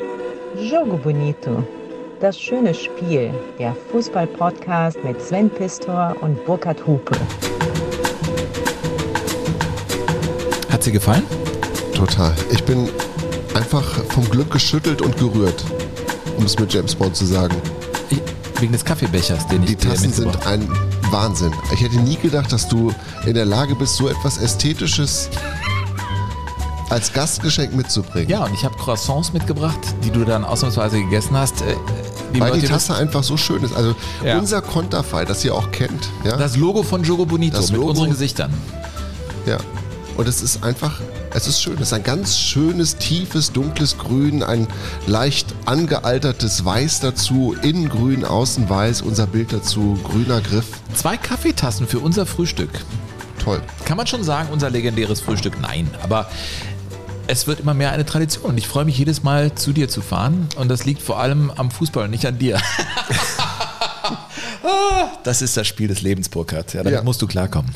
Jogo Bonito. Das schöne Spiel. Der Fußball-Podcast mit Sven Pistor und Burkhard Hupe. Hat sie gefallen? Total. Ich bin einfach vom Glück geschüttelt und gerührt, um es mit James Bond zu sagen. Ich, wegen des Kaffeebechers, den ich Die Tassen sind ein Wahnsinn. Ich hätte nie gedacht, dass du in der Lage bist, so etwas Ästhetisches als Gastgeschenk mitzubringen. Ja, und ich habe Croissants mitgebracht, die du dann ausnahmsweise gegessen hast. Äh, Die Weil die Tasse einfach so schön ist. Also Ja. unser Konterfei, das ihr auch kennt. Ja? das Logo von Jogo Bonito Das mit Logo. unseren Gesichtern. Ja. Und es ist einfach, es ist schön. Es ist ein ganz schönes, tiefes, dunkles Grün, ein leicht angealtertes Weiß dazu, innen grün, außen weiß, unser Bild dazu, grüner Griff. Zwei Kaffeetassen für unser Frühstück. Toll. Kann man schon sagen, unser legendäres Frühstück? Nein, aber es wird immer mehr eine Tradition. Und ich freue mich jedes Mal zu dir zu fahren. Und das liegt vor allem am Fußball und nicht an dir. Das ist das Spiel des Lebens, Burkhard. Ja, damit Ja. musst du klarkommen.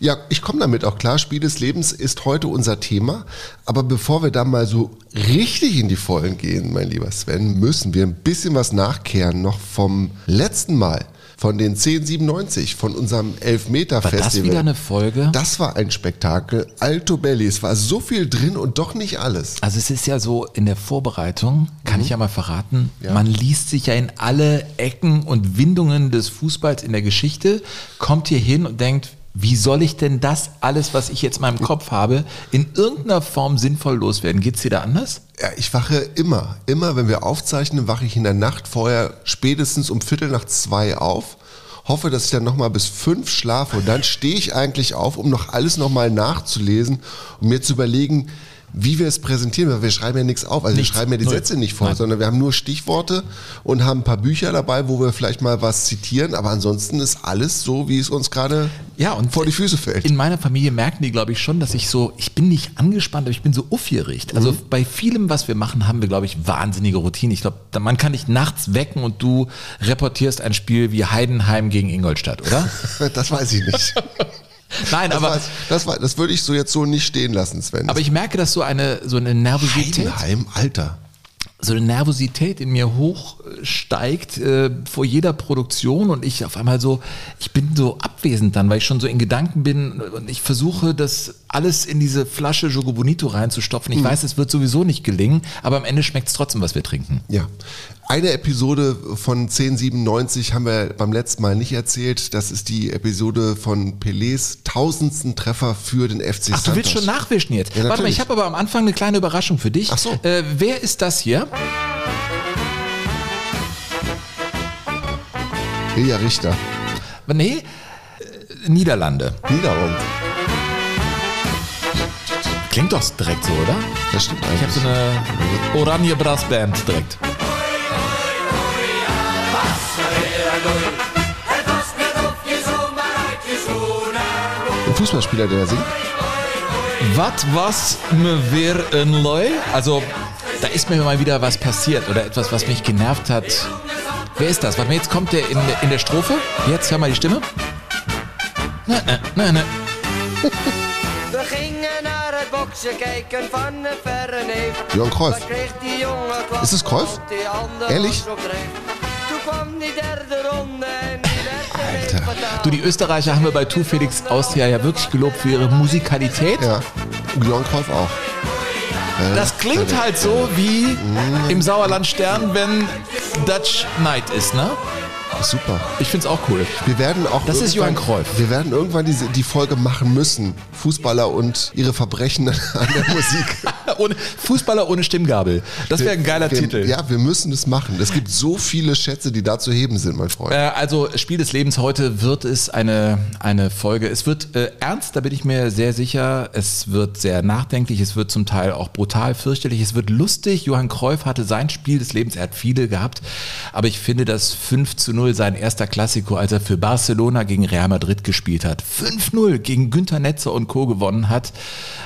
Ja, ich komme damit auch klar. Spiel des Lebens ist heute unser Thema. Aber bevor wir da mal so richtig in die Vollen gehen, mein lieber Sven, müssen wir ein bisschen was nachkehren noch vom letzten Mal. Von den 1097, von unserem War Elfmeter-Festival. das wieder eine Folge? Das war ein Spektakel. Alto Belli. Es war so viel drin und doch nicht alles. Also es ist ja so, in der Vorbereitung, kann ich ja mal verraten, Ja. man liest sich ja in alle Ecken und Windungen des Fußballs in der Geschichte, kommt hier hin und denkt, wie soll ich denn das alles, was ich jetzt in meinem Kopf habe, in irgendeiner Form sinnvoll loswerden? Geht's dir da anders? Ja, ich wache immer, immer, wenn wir aufzeichnen, wache ich in der Nacht vorher spätestens um Viertel nach zwei auf. Hoffe, dass ich dann nochmal bis fünf schlafe und dann stehe ich eigentlich auf, um noch alles nochmal nachzulesen und mir zu überlegen, wie wir es präsentieren, weil wir schreiben ja nichts auf. Also Nichts. wir schreiben ja die Null. Sätze nicht vor, Nein. sondern wir haben nur Stichworte und haben ein paar Bücher dabei, wo wir vielleicht mal was zitieren, aber ansonsten ist alles so, wie es uns gerade Ja, vor die Füße fällt. In meiner Familie merken die, glaube ich, schon, dass ich so, ich bin nicht angespannt, aber ich bin so aufgeregt. Also bei vielem, was wir machen, haben wir, glaube ich, wahnsinnige Routine. Ich glaube, man kann dich nachts wecken und du reportierst ein Spiel wie Heidenheim gegen Ingolstadt, oder? Das weiß ich nicht. Nein, Das, aber, weiß, das, weiß, das würde ich so jetzt so nicht stehen lassen, Sven. aber ich merke, dass so eine, so eine Nervosität, Heidenheim, Alter. so eine Nervosität in mir hochsteigt äh, vor jeder Produktion und ich auf einmal so, ich bin so abwesend dann, weil ich schon so in Gedanken bin und ich versuche, das alles in diese Flasche Jogo Bonito reinzustopfen. Ich weiß, es wird sowieso nicht gelingen, aber am Ende schmeckt es trotzdem, was wir trinken. Ja. Eine Episode von 1097 haben wir beim letzten Mal nicht erzählt. Das ist die Episode von Pelés tausendsten Treffer für den FC Ach, du willst schon nachwischen jetzt. Ja, Warte mal, ich habe aber am Anfang eine kleine Überraschung für dich. Ach so. Äh, wer ist das hier? Ria Richter. Nee, äh, Niederlande. Niederung. Klingt doch direkt so, oder? Das stimmt Ich habe eigentlich. so eine Oranje Brassband direkt. Fußballspieler, der da singt. Was was mir wer in Leu? Also, da ist mir mal wieder was passiert oder etwas, was mich genervt hat. Wer ist das? Warte mal, jetzt kommt der in, in der Strophe. Jetzt hör mal die Stimme. Na, na, na, na. We gingen naar het boksen kijken van verre neef. Johan klap Ist es ander Ehrlich? Er mee Du, die Österreicher haben wir bei Tu Felix Austria ja wirklich gelobt für ihre Musikalität. Ja. Johann Cruyff auch. Das klingt halt so wie im Sauerland Stern, wenn Dutch Night ist, ne? Super. Ich find's auch cool. Wir werden auch Das ist Johann Cruyff. Wir werden irgendwann diese, die Folge machen müssen. Fußballer und ihre Verbrechen an der Musik. Ohne, Fußballer ohne Stimmgabel. Das wäre ein geiler wir, Titel. Ja, wir müssen es machen. Es gibt so viele Schätze, die da zu heben sind, mein Freund. Äh, also Spiel des Lebens heute wird es eine, eine Folge. Es wird äh, ernst, da bin ich mir sehr sicher. Es wird sehr nachdenklich, es wird zum Teil auch brutal fürchterlich, es wird lustig. Johann Cruyff hatte sein Spiel des Lebens, er hat viele gehabt, aber ich finde das 5 zu 0 sein erster Klassiko, als er für Barcelona gegen Real Madrid gespielt hat. 5-0 gegen Günter Netzer und Co. gewonnen hat.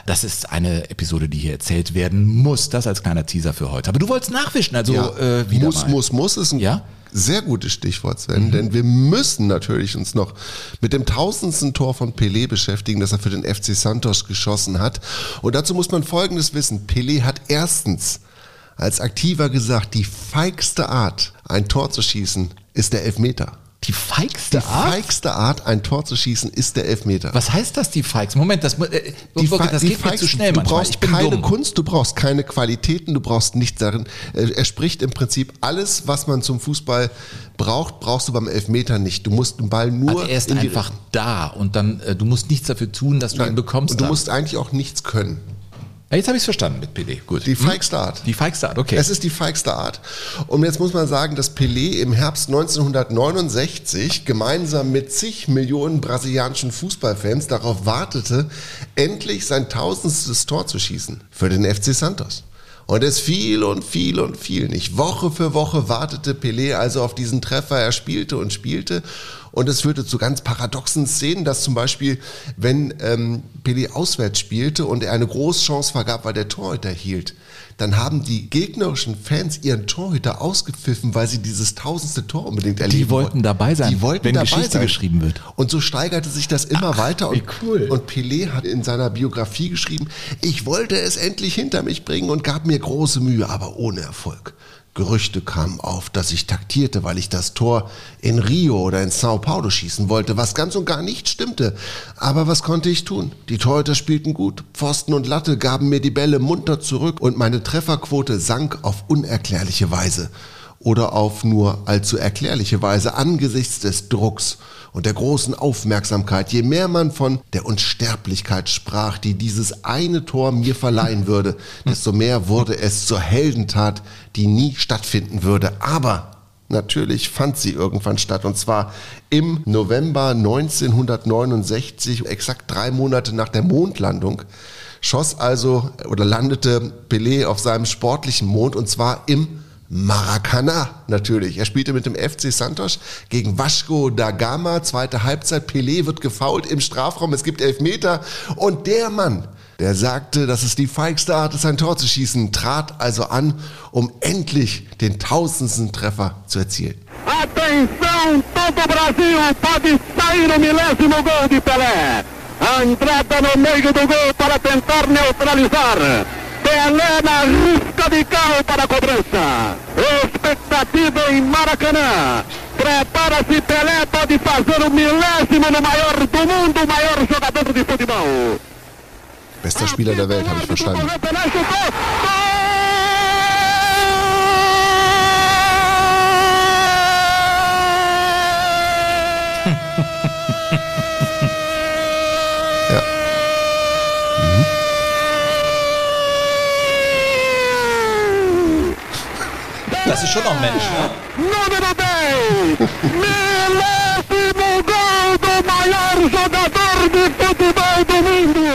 Das ist eine Episode, die hier erzählt werden muss. Das als kleiner Teaser für heute. Aber du wolltest nachwischen, also Ja, äh, wieder muss, mal. muss, muss ist ein Ja? sehr gutes Stichwort, Sven, denn wir müssen natürlich uns noch mit dem tausendsten Tor von Pelé beschäftigen, das er für den FC Santos geschossen hat. Und dazu muss man Folgendes wissen. Pelé hat erstens als Aktiver gesagt, die feigste Art, ein Tor zu schießen, ist der Elfmeter. Die feigste Die Art? feigste Art, ein Tor zu schießen, ist der Elfmeter. Was heißt das, die feigste? Moment, das, äh, Die Fe- das die geht mir zu schnell Du manchmal. brauchst keine dumm. Kunst, du brauchst keine Qualitäten, du brauchst nichts darin. Äh, Er spricht im Prinzip alles, was man zum Fußball braucht, brauchst du beim Elfmeter nicht. Du musst den Ball nur Also er ist in die einfach da und dann, äh, du musst nichts dafür tun, dass du ihn bekommst. Und du dann. musst eigentlich auch nichts können. Ja, jetzt habe ich es verstanden mit Pelé. Gut. Die Hm? feigste Art. Die feigste Art, okay. Es ist die feigste Art. Und jetzt muss man sagen, dass Pelé im Herbst 1969 gemeinsam mit zig Millionen brasilianischen Fußballfans darauf wartete, endlich sein tausendstes Tor zu schießen für den FC Santos. Und es fiel und fiel und fiel nicht. Woche für Woche wartete Pelé also auf diesen Treffer. Er spielte und spielte. Und es führte zu ganz paradoxen Szenen, dass zum Beispiel, wenn ähm, Pelé auswärts spielte und er eine Großchance vergab, weil der Torhüter hielt, dann haben die gegnerischen Fans ihren Torhüter ausgepfiffen, weil sie dieses tausendste Tor unbedingt erleben wollten dabei sein, Die wollten wenn dabei Geschichte sein. geschrieben wird. Und so steigerte sich das immer weiter. Und, wie cool. und Pelé hat in seiner Biografie geschrieben, ich wollte es endlich hinter mich bringen und gab mir große Mühe, aber ohne Erfolg. Gerüchte kamen auf, dass ich taktierte, weil ich das Tor in Rio oder in Sao Paulo schießen wollte, was ganz und gar nicht stimmte. Aber was konnte ich tun? Die Torhüter spielten gut. Pfosten und Latte gaben mir die Bälle munter zurück und meine Trefferquote sank auf unerklärliche Weise oder auf nur allzu erklärliche Weise angesichts des Drucks und der großen Aufmerksamkeit, je mehr man von der Unsterblichkeit sprach, die dieses eine Tor mir verleihen würde, desto mehr wurde es zur Heldentat, die nie stattfinden würde. Aber natürlich fand sie irgendwann statt und zwar im November 1969, exakt drei Monate nach der Mondlandung schoss also oder landete Pelé auf seinem sportlichen Mond und zwar im Maracana natürlich. Er spielte mit dem FC Santos gegen Vasco da Gama. Zweite Halbzeit. Pelé wird gefault im Strafraum. Es gibt Elfmeter. Und der Mann, der sagte, dass es die feigste Art ist, ein Tor zu schießen, trat also an, um endlich den tausendsten Treffer zu erzielen. Atenção, todo Brasil pode sair o milésimo gol de Pelé. A entrada no meio do gol para tentar neutralizar. Pelé na risca de carro para a cobrança. Expectativa em Maracanã. Prepara-se, Pelé pode fazer o milésimo no maior do mundo, o maior jogador de futebol. Bester Spieler der Welt, habe ich verstanden. Das ist schon noch ein Mensch, ne? Número 10, milésimo gol do maior jogador de futebol do mundo.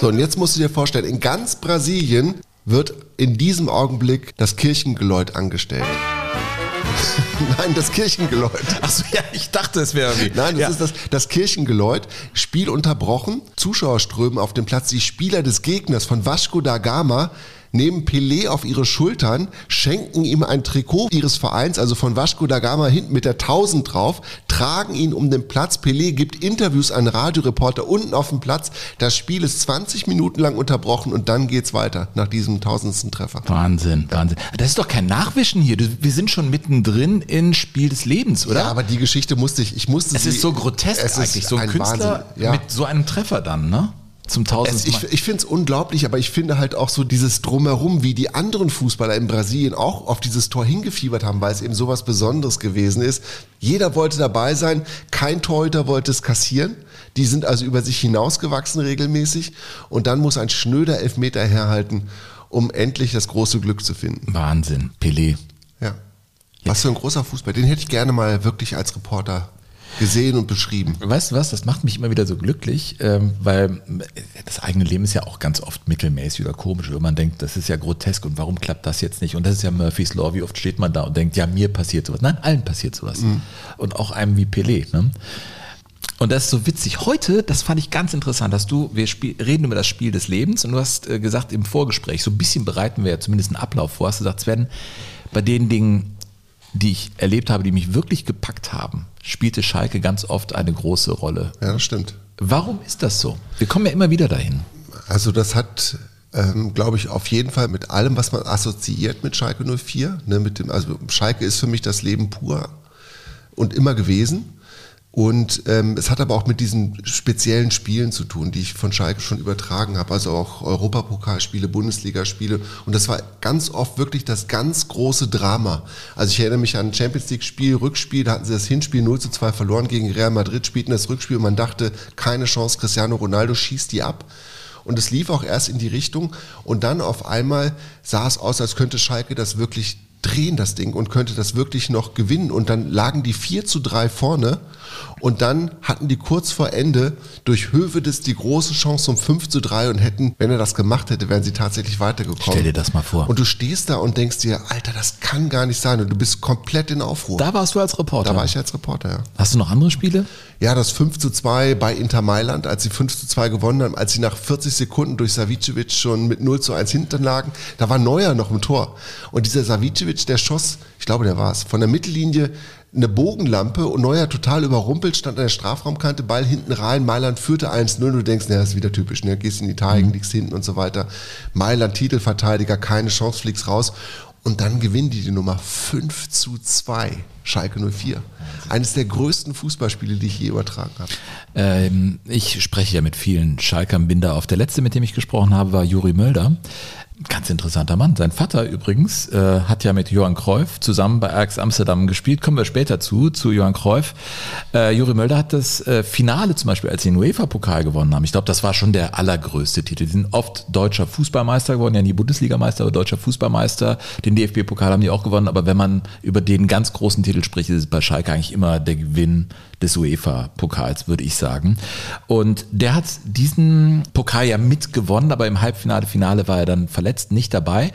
So, und jetzt musst du dir vorstellen, in ganz Brasilien wird in diesem Augenblick das Kirchengeläut angestellt. Nein, das Kirchengeläut. Achso, ja, ich dachte, es wäre irgendwie. Nein, das ja. ist das, das Kirchengeläut. Spiel unterbrochen, Zuschauer strömen auf den Platz. Die Spieler des Gegners von Vasco da Gama nehmen Pelé auf ihre Schultern, schenken ihm ein Trikot ihres Vereins, also von Vasco da Gama hinten mit der 1000 drauf, tragen ihn um den Platz. Pelé gibt Interviews an Radioreporter unten auf dem Platz. Das Spiel ist 20 Minuten lang unterbrochen und dann geht's weiter nach diesem tausendsten Treffer. Wahnsinn, Wahnsinn. Das ist doch kein Nachwischen hier. Wir sind schon mittendrin in Spiel des Lebens, oder? Ja, aber die Geschichte musste ich, ich musste es sie, ist so grotesk es ist eigentlich. So ein, Künstler Wahnsinn, ja. mit so einem Treffer dann, ne? Zum tausendsten ich Mal. ich finde es unglaublich, aber ich finde halt auch so dieses Drumherum, wie die anderen Fußballer in Brasilien auch auf dieses Tor hingefiebert haben, weil es eben sowas Besonderes gewesen ist. Jeder wollte dabei sein, kein Torhüter wollte es kassieren. Die sind also über sich hinausgewachsen regelmäßig und dann muss ein schnöder Elfmeter herhalten, um endlich das große Glück zu finden. Wahnsinn, Pelé. Ja. Was für ein großer Fußball. Den hätte ich gerne mal wirklich als Reporter gesehen und beschrieben. Weißt du was, das macht mich immer wieder so glücklich, ähm, weil das eigene Leben ist ja auch ganz oft mittelmäßig oder komisch. Oder man denkt, das ist ja grotesk und warum klappt das jetzt nicht? Und das ist ja Murphy's Law. Wie oft steht man da und denkt, ja, mir passiert sowas. Nein, allen passiert sowas. Und auch einem wie Pelé. Ne? Und das ist so witzig. Heute, das fand ich ganz interessant, dass du, wir spiel, reden über das Spiel des Lebens und du hast äh, gesagt im Vorgespräch, so ein bisschen bereiten wir ja zumindest einen Ablauf vor, hast du gesagt, Sven, bei den Dingen, die ich erlebt habe, die mich wirklich gepackt haben, spielte Schalke ganz oft eine große Rolle. Ja, das stimmt. Warum ist das so? Wir kommen ja immer wieder dahin. Also das hat ähm, glaube ich, auf jeden Fall mit allem, was man assoziiert mit Schalke 04. Ne, mit dem, also Schalke ist für mich das Leben pur und immer gewesen. Und ähm, es hat aber auch mit diesen speziellen Spielen zu tun, die ich von Schalke schon übertragen habe, also auch Europapokalspiele, Bundesligaspiele. Und das war ganz oft wirklich das ganz große Drama. Also ich erinnere mich an ein Champions League-Spiel, Rückspiel, da hatten sie das Hinspiel 0 zu 2 verloren gegen Real Madrid, spielten das Rückspiel und man dachte, keine Chance, Cristiano Ronaldo schießt die ab. Und es lief auch erst in die Richtung und dann auf einmal sah es aus, als könnte Schalke das wirklich drehen, das Ding, und könnte das wirklich noch gewinnen. Und dann lagen die 4 zu 3 vorne und dann hatten die kurz vor Ende durch Hövedes die große Chance zum 5 zu 3 und hätten, wenn er das gemacht hätte, wären sie tatsächlich weitergekommen. Stell dir das mal vor. Und du stehst da und denkst dir, Alter, das kann gar nicht sein. Und du bist komplett in Aufruhr. Da warst du als Reporter. Da war ich als Reporter, ja. Hast du noch andere Spiele? Ja, das 5 zu 2 bei Inter Mailand, als sie 5 zu 2 gewonnen haben, als sie nach 40 Sekunden durch Savicevic schon mit 0 zu 1 hinten lagen, da war Neuer noch im Tor. Und dieser Savicevic, der schoss, ich glaube, der war es, von der Mittellinie eine Bogenlampe und Neuer total überrumpelt, stand an der Strafraumkante, Ball hinten rein, Mailand führte 1-0 du denkst, naja, das ist wieder typisch, ne? gehst in Italien, mhm. liegst hinten und so weiter. Mailand Titelverteidiger, keine Chance, fliegst raus und dann gewinnen die die Nummer 5 zu 2, Schalke 04. Eines der größten Fußballspiele, die ich je übertragen habe. Ähm, ich spreche ja mit vielen Schalkern Binder auf. Der letzte, mit dem ich gesprochen habe, war Juri Mölder. Ganz interessanter Mann. Sein Vater übrigens äh, hat ja mit Johann Cruyff zusammen bei Ajax Amsterdam gespielt. Kommen wir später zu, zu Johann Cruyff. Äh, Juri Mölder hat das äh, Finale zum Beispiel, als sie den UEFA-Pokal gewonnen haben. Ich glaube, das war schon der allergrößte Titel. Die sind oft deutscher Fußballmeister geworden, ja nie Bundesligameister, aber deutscher Fußballmeister. Den DFB-Pokal haben die auch gewonnen. Aber wenn man über den ganz großen Titel spricht, ist es bei Schalke eigentlich immer der Gewinn des UEFA-Pokals, würde ich sagen. Und der hat diesen Pokal ja mitgewonnen, aber im Halbfinale, Finale war er dann verletzt, nicht dabei.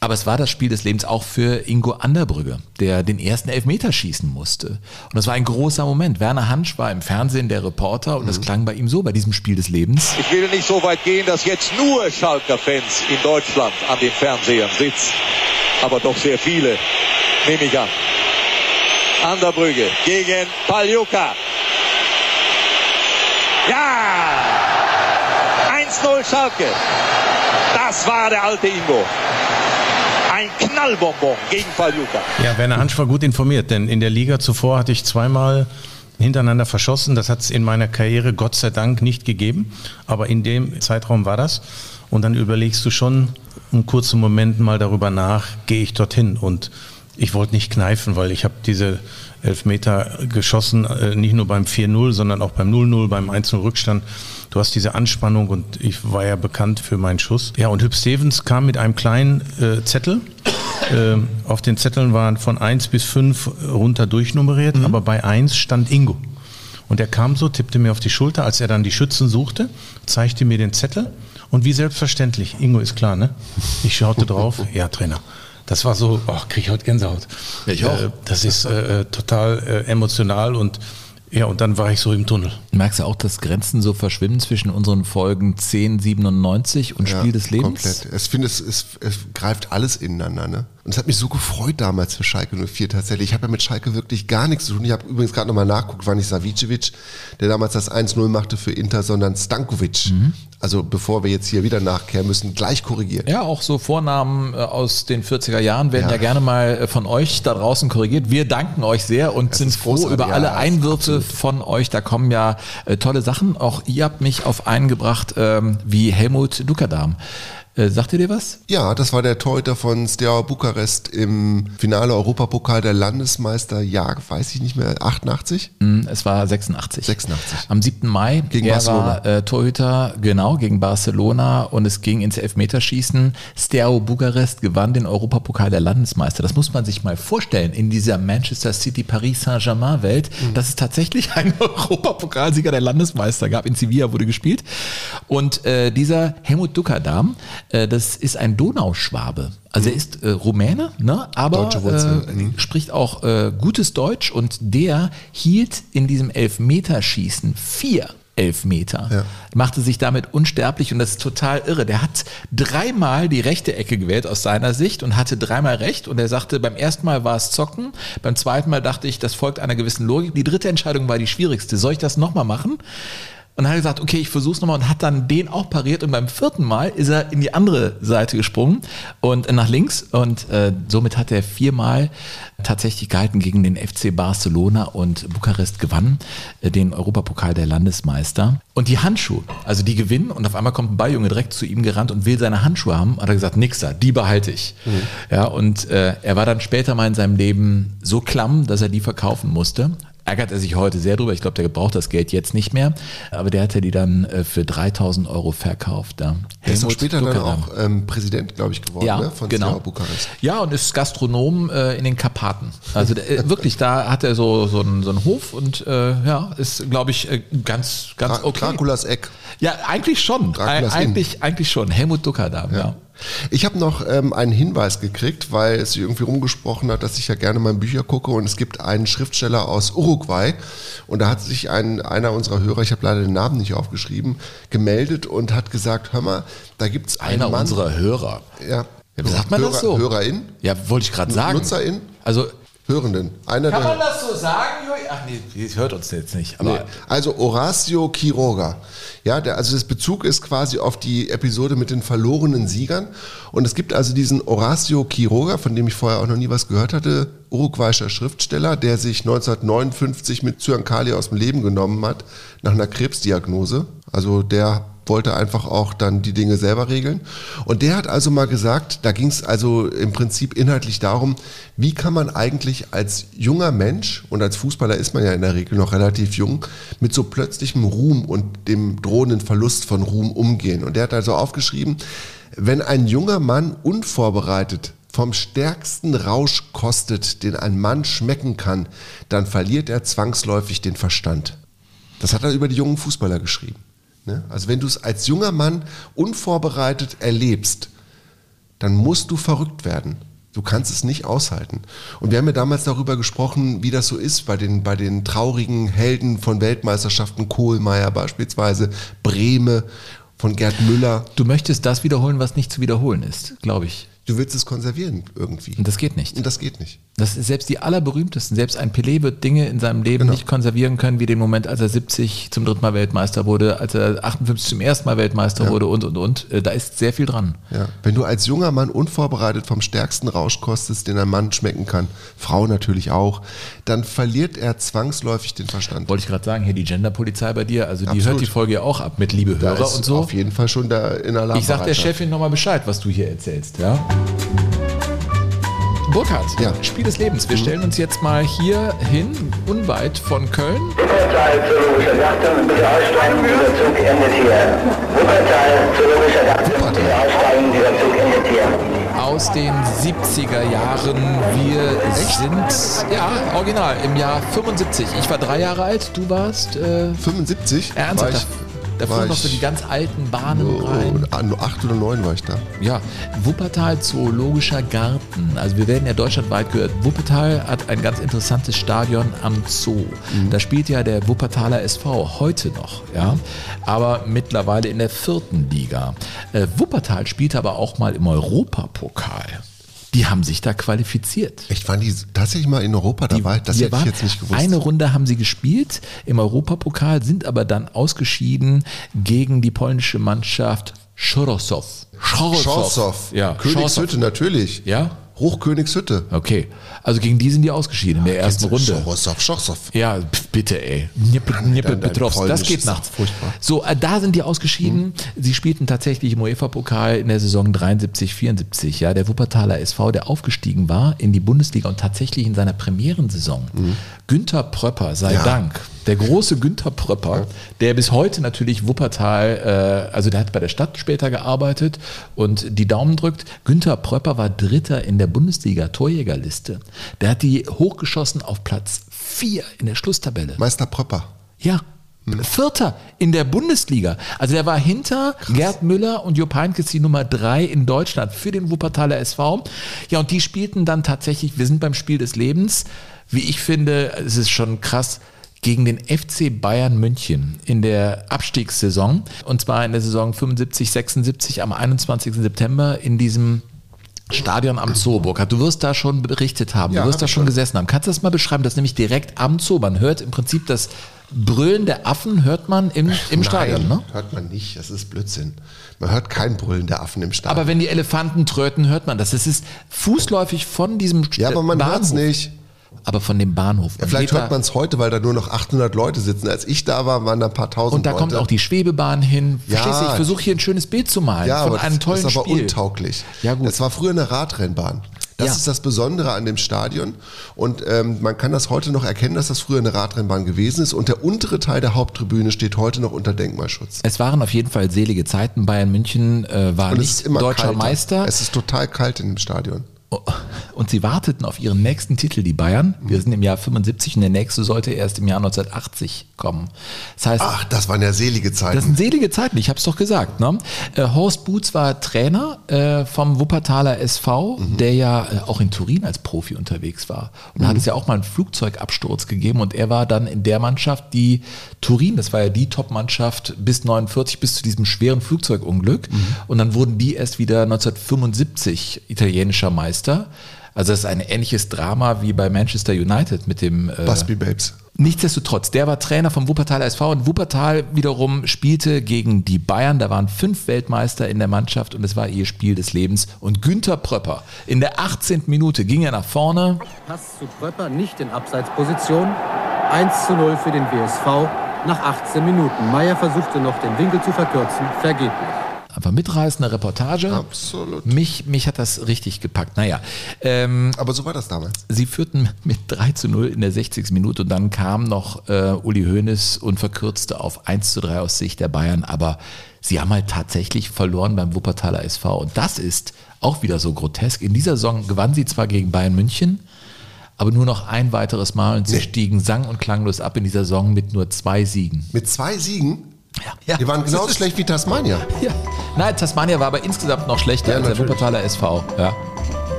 Aber es war das Spiel des Lebens auch für Ingo Anderbrügge, der den ersten Elfmeter schießen musste. Und das war ein großer Moment. Werner Hansch war im Fernsehen der Reporter und das mhm. klang bei ihm so bei diesem Spiel des Lebens. Ich will nicht so weit gehen, dass jetzt nur Schalker-Fans in Deutschland an den Fernsehern sitzen. Aber doch sehr viele, nehme ich an an der Brügge gegen Paljuka. Ja! 1-0 Schalke. Das war der alte Ingo. Ein Knallbonbon gegen Paljuka. Ja, Werner Hansch war gut informiert, denn in der Liga zuvor hatte ich zweimal hintereinander verschossen. Das hat es in meiner Karriere Gott sei Dank nicht gegeben. Aber in dem Zeitraum war das. Und dann überlegst du schon einen kurzen Moment mal darüber nach, gehe ich dorthin? Und ich wollte nicht kneifen, weil ich habe diese Elfmeter geschossen, äh, nicht nur beim 4-0, sondern auch beim 0-0, beim 1-0 Rückstand. Du hast diese Anspannung und ich war ja bekannt für meinen Schuss. Ja, und Hüb Stevens kam mit einem kleinen äh, Zettel. Äh, auf den Zetteln waren von 1 bis 5 runter durchnummeriert, mhm. aber bei 1 stand Ingo. Und er kam so, tippte mir auf die Schulter, als er dann die Schützen suchte, zeigte mir den Zettel und wie selbstverständlich, Ingo ist klar, ne? Ich schaute drauf, ja, Trainer. Das war so, oh, kriege ich heute Gänsehaut. Ich auch. Äh, das ist äh, total äh, emotional und ja, und dann war ich so im Tunnel. Merkst du auch, dass Grenzen so verschwimmen zwischen unseren Folgen 1097 und Spiel ja, des Lebens? Komplett. Ich finde, es, es, es greift alles ineinander. Ne? Und es hat mich so gefreut damals für Schalke 04 tatsächlich. Ich habe ja mit Schalke wirklich gar nichts zu tun. Ich habe übrigens gerade nochmal nachguckt, war nicht Savicevic, der damals das 1-0 machte für Inter, sondern Stankovic. Mhm. Also bevor wir jetzt hier wieder nachkehren müssen, gleich korrigiert. Ja, auch so Vornamen äh, aus den 40er Jahren werden ja, ja gerne mal äh, von euch da draußen korrigiert. Wir danken euch sehr und das sind froh über alle ja, Einwürfe von euch. Da kommen ja äh, tolle Sachen. Auch ihr habt mich auf einen gebracht, ähm, wie Helmut Dukadam. Äh, sagt ihr dir was? Ja, das war der Torhüter von Steaua Bukarest im Finale Europapokal der Landesmeister, ja, weiß ich nicht mehr, 88? Mm, es war 86. 86. Am 7. Mai gegen er Barcelona. war äh, Torhüter, genau, gegen Barcelona und es ging ins Elfmeterschießen. Steaua Bukarest gewann den Europapokal der Landesmeister. Das muss man sich mal vorstellen in dieser Manchester City Paris Saint-Germain Welt, mhm. dass es tatsächlich einen Europapokalsieger der Landesmeister gab. In Sevilla wurde gespielt. Und äh, dieser Helmut Dukadam, äh, das ist ein Donauschwabe. Also er ist äh, Rumäne, ne? aber äh, mhm. spricht auch äh, gutes Deutsch und der hielt in diesem Elfmeterschießen vier Elfmeter. Ja. Machte sich damit unsterblich und das ist total irre. Der hat dreimal die rechte Ecke gewählt aus seiner Sicht und hatte dreimal recht und er sagte, beim ersten Mal war es Zocken, beim zweiten Mal dachte ich, das folgt einer gewissen Logik. Die dritte Entscheidung war die schwierigste. Soll ich das nochmal machen? Und hat gesagt, okay, ich versuch's nochmal und hat dann den auch pariert und beim vierten Mal ist er in die andere Seite gesprungen und nach links und äh, somit hat er viermal tatsächlich gehalten gegen den FC Barcelona und Bukarest gewann äh, den Europapokal der Landesmeister und die Handschuhe, also die gewinnen und auf einmal kommt ein Balljunge direkt zu ihm gerannt und will seine Handschuhe haben, hat er gesagt, nix da, die behalte ich. Mhm. Ja, und äh, er war dann später mal in seinem Leben so klamm, dass er die verkaufen musste, ärgert er sich heute sehr drüber. Ich glaube, der gebraucht das Geld jetzt nicht mehr. Aber der hatte die dann äh, für 3000 Euro verkauft. Da. Er ist auch später dann auch ähm, Präsident, glaube ich, geworden ja, ne? von genau. Bukarest. Ja, und ist Gastronom äh, in den Karpaten. Also äh, wirklich, da hat er so, so, einen, so einen Hof und äh, ja, ist, glaube ich, äh, ganz, ganz okay. Draculas Eck. Ja, eigentlich schon. Eigentlich, eigentlich schon. Helmut Duckerdam, ja. ja. Ich habe noch ähm, einen Hinweis gekriegt, weil es irgendwie rumgesprochen hat, dass ich ja gerne mal Bücher gucke und es gibt einen Schriftsteller aus Uruguay und da hat sich ein, einer unserer Hörer, ich habe leider den Namen nicht aufgeschrieben, gemeldet und hat gesagt, hör mal, da gibt es einen Einer Mann, unserer Hörer. Ja. ja sagt man Hörer, das so? Hörerin? Ja, wollte ich gerade sagen. Nutzerin? Also Hörenden. Einer kann man das so sagen? Ach nee, hört uns jetzt nicht. Aber Nee. Also Horacio Quiroga. Ja, der, also das Bezug ist quasi auf die Episode mit den verlorenen Siegern. Und es gibt also diesen Horacio Quiroga, von dem ich vorher auch noch nie was gehört hatte, uruguayischer Schriftsteller, der sich 1959 mit Zyankali aus dem Leben genommen hat, nach einer Krebsdiagnose. Also der wollte einfach auch dann die Dinge selber regeln. Und der hat also mal gesagt, da ging es also im Prinzip inhaltlich darum, wie kann man eigentlich als junger Mensch, und als Fußballer ist man ja in der Regel noch relativ jung, mit so plötzlichem Ruhm und dem drohenden Verlust von Ruhm umgehen. Und der hat also aufgeschrieben, wenn ein junger Mann unvorbereitet vom stärksten Rausch kostet, den ein Mann schmecken kann, dann verliert er zwangsläufig den Verstand. Das hat er über die jungen Fußballer geschrieben. Ne? Also wenn du es als junger Mann unvorbereitet erlebst, dann musst du verrückt werden. Du kannst es nicht aushalten. Und wir haben ja damals darüber gesprochen, wie das so ist bei den, bei den traurigen Helden von Weltmeisterschaften, Kohlmeier beispielsweise, Brehme, von Gerd Müller. du möchtest das wiederholen, was nicht zu wiederholen ist, glaube ich. Du willst es konservieren irgendwie. Und das geht nicht. Und das geht nicht. Das ist selbst die allerberühmtesten, selbst ein Pelé wird Dinge in seinem Leben Genau. nicht konservieren können, wie den Moment, als er 70 zum dritten Mal Weltmeister wurde, als er 58 zum ersten Mal Weltmeister wurde und, und, und. Äh, Da ist sehr viel dran. Ja. Wenn du als junger Mann unvorbereitet vom stärksten Rausch kostest, den ein Mann schmecken kann, Frau natürlich auch, dann verliert er zwangsläufig den Verstand. Wollte ich gerade sagen, hier die Genderpolizei bei dir, also die Absolut. hört die Folge ja auch ab mit liebe Da Hörer ist und so. Auf jeden Fall schon da in Alarm. Ich sag der Chefin nochmal Bescheid, was du hier erzählst, ja? Burkhard, Ja. Mhm. Spiel des Lebens. Wir stellen uns jetzt mal hier hin, unweit von Köln. Wuppertal, zoologischer Garten, bitte aussteigen, dieser Zug endet hier. Wuppertal, zoologischer Garten, bitte aussteigen, dieser Zug endet hier. aus den 70er Jahren. Wir sind, ja, original, im Jahr 75. Ich war drei Jahre alt, du warst, äh, 75? ernsthaft, War da, fuhren noch so die ganz alten Bahnen Oh, rein. ah, acht oder neun war ich da. Ja, Wuppertal Zoologischer Garten. Also wir werden ja deutschlandweit gehört. Wuppertal hat ein ganz interessantes Stadion am Zoo. Da spielt ja der Wuppertaler SV heute noch, ja, aber mittlerweile in der vierten Liga. Äh, Wuppertal spielt aber auch mal im Europapokal. Die haben sich da qualifiziert. Echt, waren die tatsächlich mal in Europa dabei? das Wir hätte ich jetzt nicht gewusst. Eine Runde haben sie gespielt im Europapokal, sind aber dann ausgeschieden gegen die polnische Mannschaft Schorosow. Chorsow. Ja, Königshütte, natürlich. Ja? Hochkönigshütte. Okay. Also gegen die sind die ausgeschieden in der ersten Runde. Chorsow, Chorsow. Ja, bitte, ey. Dein- dein Petrovsk, das geht nachts. furchtbar. So, äh, da sind die ausgeschieden. Sie spielten tatsächlich im UEFA-Pokal in der Saison 73, 74. Ja, der Wuppertaler SV, der aufgestiegen war in die Bundesliga und tatsächlich in seiner Premierensaison. Günther Pröpper, sei. Dank. Der große Günther Pröpper, der bis heute natürlich Wuppertal, äh, also der hat bei der Stadt später gearbeitet und die Daumen drückt. Günther Pröpper war Dritter in der Bundesliga-Torjägerliste. Der hat die hochgeschossen auf Platz 4 in der Schlusstabelle. Meister Pröpper. Ja. Vierter in der Bundesliga. Also der war hinter Gerd Müller und Jupp Heynckes die Nummer drei in Deutschland für den Wuppertaler SV. Ja, und die spielten dann tatsächlich, wir sind beim Spiel des Lebens, wie ich finde, es ist schon krass, gegen den FC Bayern München in der Abstiegssaison. Und zwar in der Saison 75, 76 am 21. September in diesem Stadion am Zoo, Burkhard. Du wirst da schon berichtet haben, Ja, du wirst hab da schon schon. gesessen haben. Kannst du das mal beschreiben? Das ist nämlich direkt am Zoo. Man hört im Prinzip das Brüllen der Affen, hört man im, im Stadion, ne? hört man nicht. Das ist Blödsinn. Man hört kein Brüllen der Affen im Stadion. Aber wenn die Elefanten tröten, hört man das. Es ist fußläufig von diesem ja, aber man hört es nicht. Aber von dem Bahnhof. Ja, vielleicht hört man es heute, weil da nur noch 800 Leute sitzen. Als ich da war, waren da ein paar tausend Und da Leute. kommt auch die Schwebebahn hin. Ja. Verstehst du? Ich versuche hier ein schönes Bild zu malen ja, von aber einem tollen das ist aber Spiel. untauglich. Ja, gut. Das war früher eine Radrennbahn. Das Ja. ist das Besondere an dem Stadion. Und ähm, man kann das heute noch erkennen, dass das früher eine Radrennbahn gewesen ist. Und der untere Teil der Haupttribüne steht heute noch unter Denkmalschutz. Es waren auf jeden Fall selige Zeiten. Bayern München äh, war es nicht deutscher kalter. Meister. Es ist total kalt in dem Stadion. Und sie warteten auf ihren nächsten Titel, die Bayern. Wir sind im Jahr 75 und der nächste sollte erst im Jahr 1980 kommen. Das heißt, Ach, das waren ja selige Zeiten. das sind selige Zeiten, ich habe es doch gesagt. Ne? Äh, Horst Boots war Trainer äh, vom Wuppertaler SV, der ja äh, auch in Turin als Profi unterwegs war. Und da hat es ja auch mal einen Flugzeugabsturz gegeben und er war dann in der Mannschaft, die Turin, das war ja die Top-Mannschaft bis 49, bis zu diesem schweren Flugzeugunglück. Und dann wurden die erst wieder 1975 italienischer Meister. Also das ist ein ähnliches Drama wie bei Manchester United mit dem äh, Busby Babes. Nichtsdestotrotz, der war Trainer vom Wuppertaler SV und Wuppertal wiederum spielte gegen die Bayern. Da waren fünf Weltmeister in der Mannschaft und es war ihr Spiel des Lebens. Und Günther Pröpper, in der 18. Minute ging er nach vorne. Pass zu Pröpper nicht in Abseitsposition. 1 zu 0 für den WSV nach 18 Minuten. Meier versuchte noch den Winkel zu verkürzen, vergeblich. Einfach mitreißende Reportage. Absolut. Mich, mich hat das richtig gepackt. Naja, ähm, Aber so war das damals. sie führten mit 3 zu 0 in der 60. Minute und dann kam noch äh, Uli Hoeneß und verkürzte auf 1 zu 3 aus Sicht der Bayern. Aber sie haben halt tatsächlich verloren beim Wuppertaler SV. Und das ist auch wieder so grotesk. In dieser Saison gewannen sie zwar gegen Bayern München, aber nur noch ein weiteres Mal und sie Nee. stiegen sang- und klanglos ab in dieser Saison mit nur zwei Siegen. Mit zwei Siegen? Ja. Die waren genauso schlecht wie Tasmania. Ja. Nein, Tasmania war aber insgesamt noch schlechter Ja, als der. Wuppertaler SV. Ja.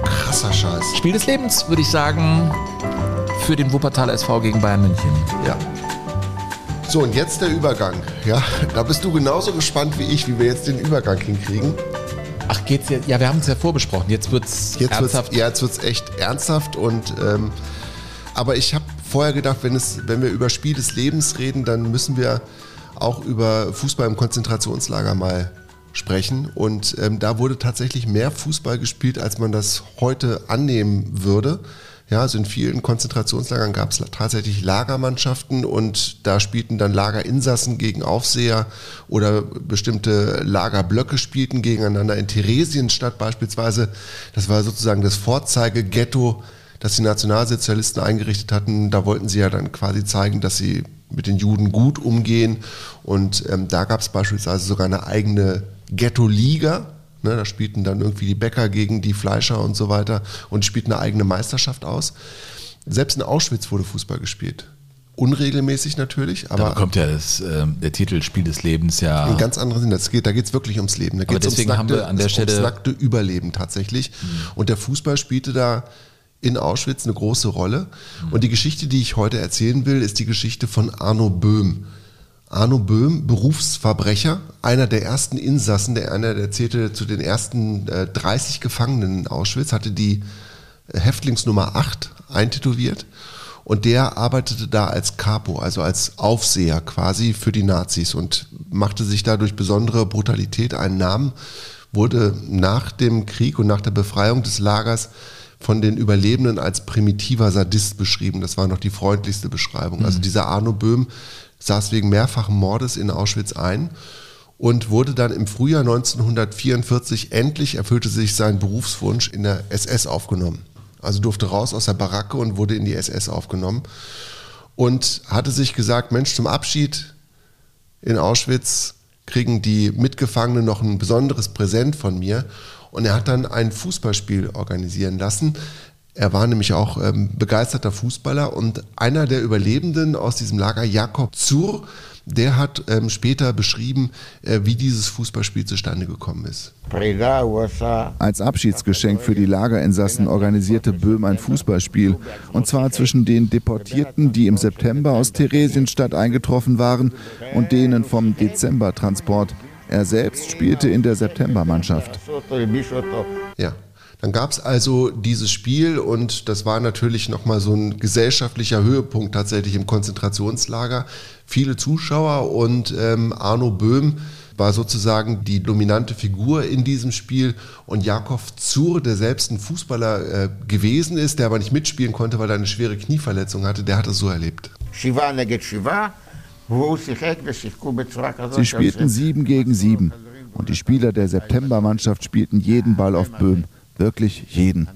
Krasser Scheiß. Spiel des Lebens, würde ich sagen, für den Wuppertaler SV gegen Bayern München. Ja. So, und jetzt der Übergang. Ja, da bist du genauso gespannt wie ich, wie wir jetzt den Übergang hinkriegen. Ach, geht's jetzt? Ja, wir haben es ja vorbesprochen. Jetzt wird's Jetzt wird's, ernsthaft. ja, jetzt wird's echt ernsthaft und ähm, aber ich habe vorher gedacht, wenn es, wenn wir über Spiel des Lebens reden, dann müssen wir auch über Fußball im Konzentrationslager mal sprechen. Und ähm, da wurde tatsächlich mehr Fußball gespielt, als man das heute annehmen würde. Ja, also in vielen Konzentrationslagern gab es tatsächlich Lagermannschaften und da spielten dann Lagerinsassen gegen Aufseher oder bestimmte Lagerblöcke spielten gegeneinander. In Theresienstadt beispielsweise, das war sozusagen das Vorzeige-Ghetto, das die Nationalsozialisten eingerichtet hatten. Da wollten sie ja dann quasi zeigen, dass sie mit den Juden gut umgehen. Und ähm, da gab es beispielsweise sogar eine eigene Ghetto-Liga. Ne, da spielten dann irgendwie die Bäcker gegen die Fleischer und so weiter und spielten eine eigene Meisterschaft aus. Selbst in Auschwitz wurde Fußball gespielt. Unregelmäßig natürlich, Da aber bekommt ja das, ähm, der Titel Spiel des Lebens ja. in ganz anderen Sinn. Das geht, da geht es wirklich ums Leben. Da Aber geht's ums deswegen haben wir an der ums nackte Überleben tatsächlich. Und der Fußball spielte da in Auschwitz eine große Rolle. Und die Geschichte, die ich heute erzählen will, ist die Geschichte von Arno Böhm. Arno Böhm, Berufsverbrecher, einer der ersten Insassen, der einer, der zählte zu den ersten äh, 30 Gefangenen in Auschwitz, hatte die Häftlingsnummer 8 eintätowiert. Und der arbeitete da als Capo, also als Aufseher quasi für die Nazis und machte sich da durch besondere Brutalität einen Namen, wurde nach dem Krieg und nach der Befreiung des Lagers von den Überlebenden als primitiver Sadist beschrieben. Das war noch die freundlichste Beschreibung. Also dieser Arno Böhm saß wegen mehrfachen Mordes in Auschwitz ein und wurde dann im Frühjahr 1944 endlich erfüllte sich sein Berufswunsch in der SS aufgenommen. Also durfte raus aus der Baracke und wurde in die SS aufgenommen und hatte sich gesagt, Mensch, zum Abschied in Auschwitz kriegen die Mitgefangenen noch ein besonderes Präsent von mir. Und er hat dann ein Fußballspiel organisieren lassen. Er war nämlich auch ähm, begeisterter Fußballer und einer der Überlebenden aus diesem Lager, Jakob Zur, der hat ähm, später beschrieben, äh, wie dieses Fußballspiel zustande gekommen ist. Als Abschiedsgeschenk für die Lagerinsassen organisierte Böhm ein Fußballspiel. Und zwar zwischen den Deportierten, die im September aus Theresienstadt eingetroffen waren, und denen vom Dezembertransport. Er selbst spielte in der Septembermannschaft. Ja, Dann gab es also dieses Spiel und das war natürlich nochmal so ein gesellschaftlicher Höhepunkt tatsächlich im Konzentrationslager. Viele Zuschauer und ähm, Arno Böhm war sozusagen die dominante Figur in diesem Spiel und Jakob Zur, der selbst ein Fußballer äh, gewesen ist, der aber nicht mitspielen konnte, weil er eine schwere Knieverletzung hatte, der hat es so erlebt. Sie spielten sieben gegen sieben und die Spieler der Septembermannschaft spielten jeden Ball auf Böhm, wirklich jeden.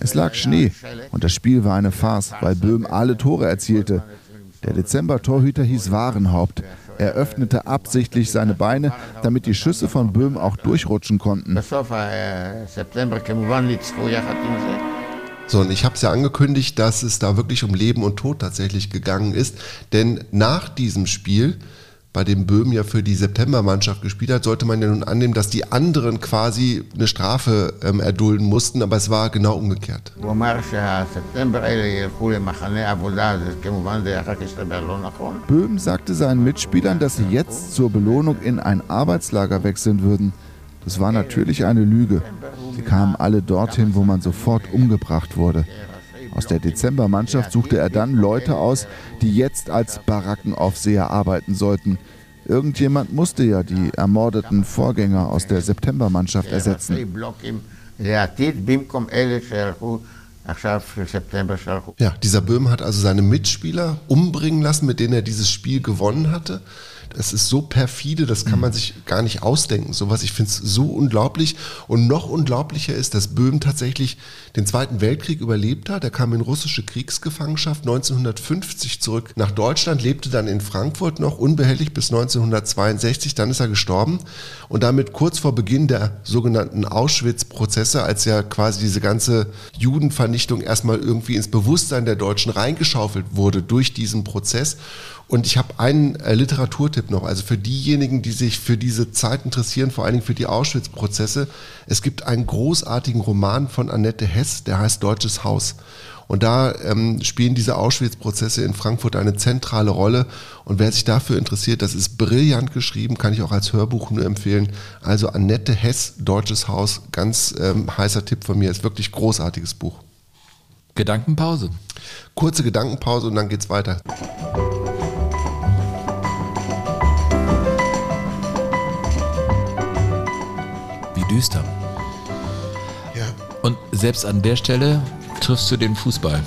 Es lag Schnee und das Spiel war eine Farce, weil Böhm alle Tore erzielte. Der Dezember-Torhüter hieß Warenhaupt. Er öffnete absichtlich seine Beine, damit die Schüsse von Böhm auch durchrutschen konnten. So, und ich habe es ja angekündigt, dass es da wirklich um Leben und Tod tatsächlich gegangen ist. Denn nach diesem Spiel bei dem Böhm ja für die Septembermannschaft gespielt hat, sollte man ja nun annehmen, dass die anderen quasi eine Strafe ähm, erdulden mussten, aber es war genau umgekehrt. Böhm sagte seinen Mitspielern, dass sie jetzt zur Belohnung in ein Arbeitslager wechseln würden. Das war natürlich eine Lüge. Sie kamen alle dorthin, wo man sofort umgebracht wurde. Aus der Dezembermannschaft suchte er dann Leute aus, die jetzt als Barackenaufseher arbeiten sollten. Irgendjemand musste ja die ermordeten Vorgänger aus der Septembermannschaft ersetzen. Ja, dieser Böhm hat also seine Mitspieler umbringen lassen, mit denen er dieses Spiel gewonnen hatte. Das ist so perfide, das kann man sich gar nicht ausdenken. Sowas, ich finde es so unglaublich. Und noch unglaublicher ist, dass Böhm tatsächlich den Zweiten Weltkrieg überlebt hat. Er kam in russische Kriegsgefangenschaft 1950 zurück nach Deutschland, lebte dann in Frankfurt noch unbehelligt bis 1962. Dann ist er gestorben. Und damit kurz vor Beginn der sogenannten Auschwitz-Prozesse, als ja quasi diese ganze Judenvernichtung erstmal irgendwie ins Bewusstsein der Deutschen reingeschaufelt wurde durch diesen Prozess. Und ich habe einen äh, Literaturtipp noch, also für diejenigen, die sich für diese Zeit interessieren, vor allen Dingen für die Auschwitz-Prozesse. Es gibt einen großartigen Roman von Annette Hess, der heißt Deutsches Haus. Und da ähm, spielen diese Auschwitz-Prozesse in Frankfurt eine zentrale Rolle. Und wer sich dafür interessiert, das ist brillant geschrieben, kann ich auch als Hörbuch nur empfehlen. Also Annette Hess, Deutsches Haus, ganz ähm, heißer Tipp von mir, ist wirklich großartiges Buch. Gedankenpause. Kurze Gedankenpause und dann geht's weiter. düster. Und selbst an der Stelle triffst du den Fußball.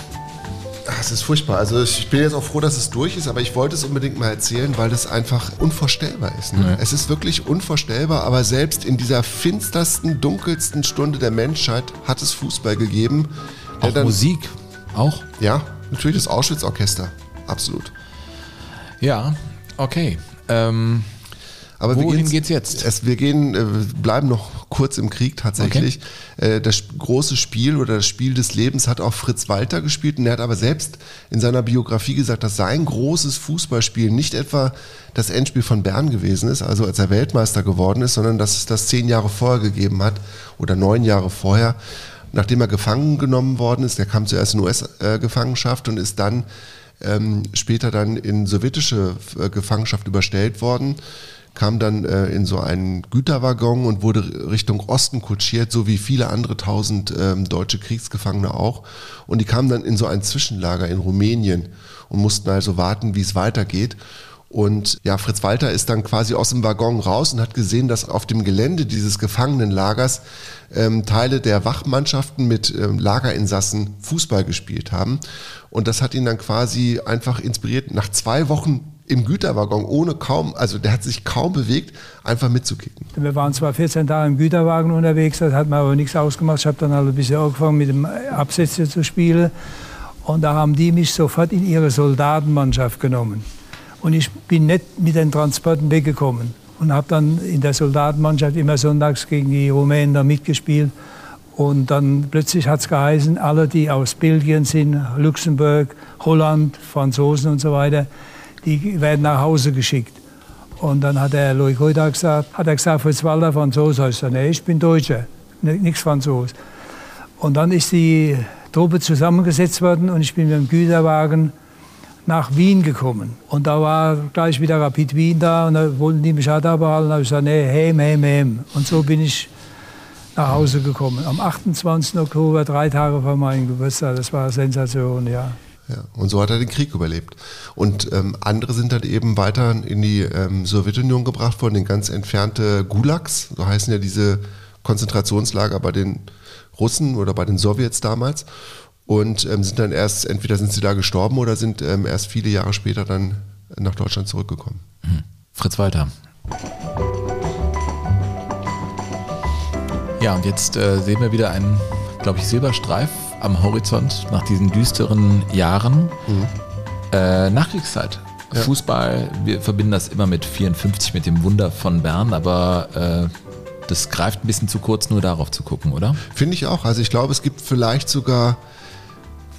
Es ist furchtbar. Also ich bin jetzt auch froh, dass es durch ist, aber ich wollte es unbedingt mal erzählen, weil das einfach unvorstellbar ist. Ne? Ja. Es ist wirklich unvorstellbar, aber selbst in dieser finstersten, dunkelsten Stunde der Menschheit hat es Fußball gegeben. Auch dann, Musik, auch? Ja, natürlich das Auschwitz-Orchester, absolut. Ja, okay. Ähm, aber Wohin geht's jetzt? Es, wir gehen, äh, bleiben noch kurz im Krieg tatsächlich. Okay. Äh, das große Spiel oder das Spiel des Lebens hat auch Fritz Walter gespielt und er hat aber selbst in seiner Biografie gesagt, dass sein großes Fußballspiel nicht etwa das Endspiel von Bern gewesen ist, also als er Weltmeister geworden ist, sondern dass es das zehn Jahre vorher gegeben hat oder neun Jahre vorher nachdem er gefangen genommen worden ist, der kam zuerst in US-Gefangenschaft und ist dann ähm, später dann in sowjetische äh, Gefangenschaft überstellt worden kam dann äh, in so einen Güterwaggon und wurde Richtung Osten kutschiert, so wie viele andere tausend ähm, deutsche Kriegsgefangene auch. Und die kamen dann in so ein Zwischenlager in Rumänien und mussten also warten, wie es weitergeht. Und ja, Fritz Walter ist dann quasi aus dem Waggon raus und hat gesehen, dass auf dem Gelände dieses Gefangenenlagers ähm, Teile der Wachmannschaften mit ähm, Lagerinsassen Fußball gespielt haben. Und das hat ihn dann quasi einfach inspiriert, nach zwei Wochen im Güterwaggon ohne kaum, also der hat sich kaum bewegt, einfach mitzukicken. Wir waren zwar 14 Tage im Güterwagen unterwegs, das hat mir aber nichts ausgemacht. Ich habe dann halt ein bisschen angefangen mit dem Absätze zu spielen und da haben die mich sofort in ihre Soldatenmannschaft genommen. Und ich bin nicht mit den Transporten weggekommen und habe dann in der Soldatenmannschaft immer sonntags gegen die Rumänen da mitgespielt. Und dann plötzlich hat es geheißen, alle, die aus Belgien sind, Luxemburg, Holland, Franzosen und so weiter, die werden nach Hause geschickt. Und dann hat der Louis Goida gesagt, hat er gesagt, Fritz Walter Franzose heißt er. Nee, ich bin Deutscher, nichts Franzose. Und dann ist die Truppe zusammengesetzt worden und ich bin mit dem Güterwagen nach Wien gekommen. Und da war gleich wieder Rapid Wien da und da wollten die mich auch da behalten. Da habe ich gesagt, nee, heim, heim, heim. Und so bin ich nach Hause gekommen. Am 28. Oktober, drei Tage vor meinem Geburtstag. Das war Sensation, ja. Ja, und so hat er den Krieg überlebt. Und ähm, andere sind dann eben weiter in die ähm, Sowjetunion gebracht worden, in ganz entfernte Gulags, so heißen ja diese Konzentrationslager bei den Russen oder bei den Sowjets damals. Und ähm, sind dann erst, entweder sind sie da gestorben oder sind ähm, erst viele Jahre später dann nach Deutschland zurückgekommen. Mhm. Fritz Walter. Ja, und jetzt äh, sehen wir wieder einen, glaube ich, Silberstreif am Horizont nach diesen düsteren Jahren. Mhm. Äh, Nachkriegszeit. Ja. Fußball, wir verbinden das immer mit 54, mit dem Wunder von Bern, aber äh, das greift ein bisschen zu kurz, nur darauf zu gucken, oder? Finde ich auch. Also ich glaube, es gibt vielleicht sogar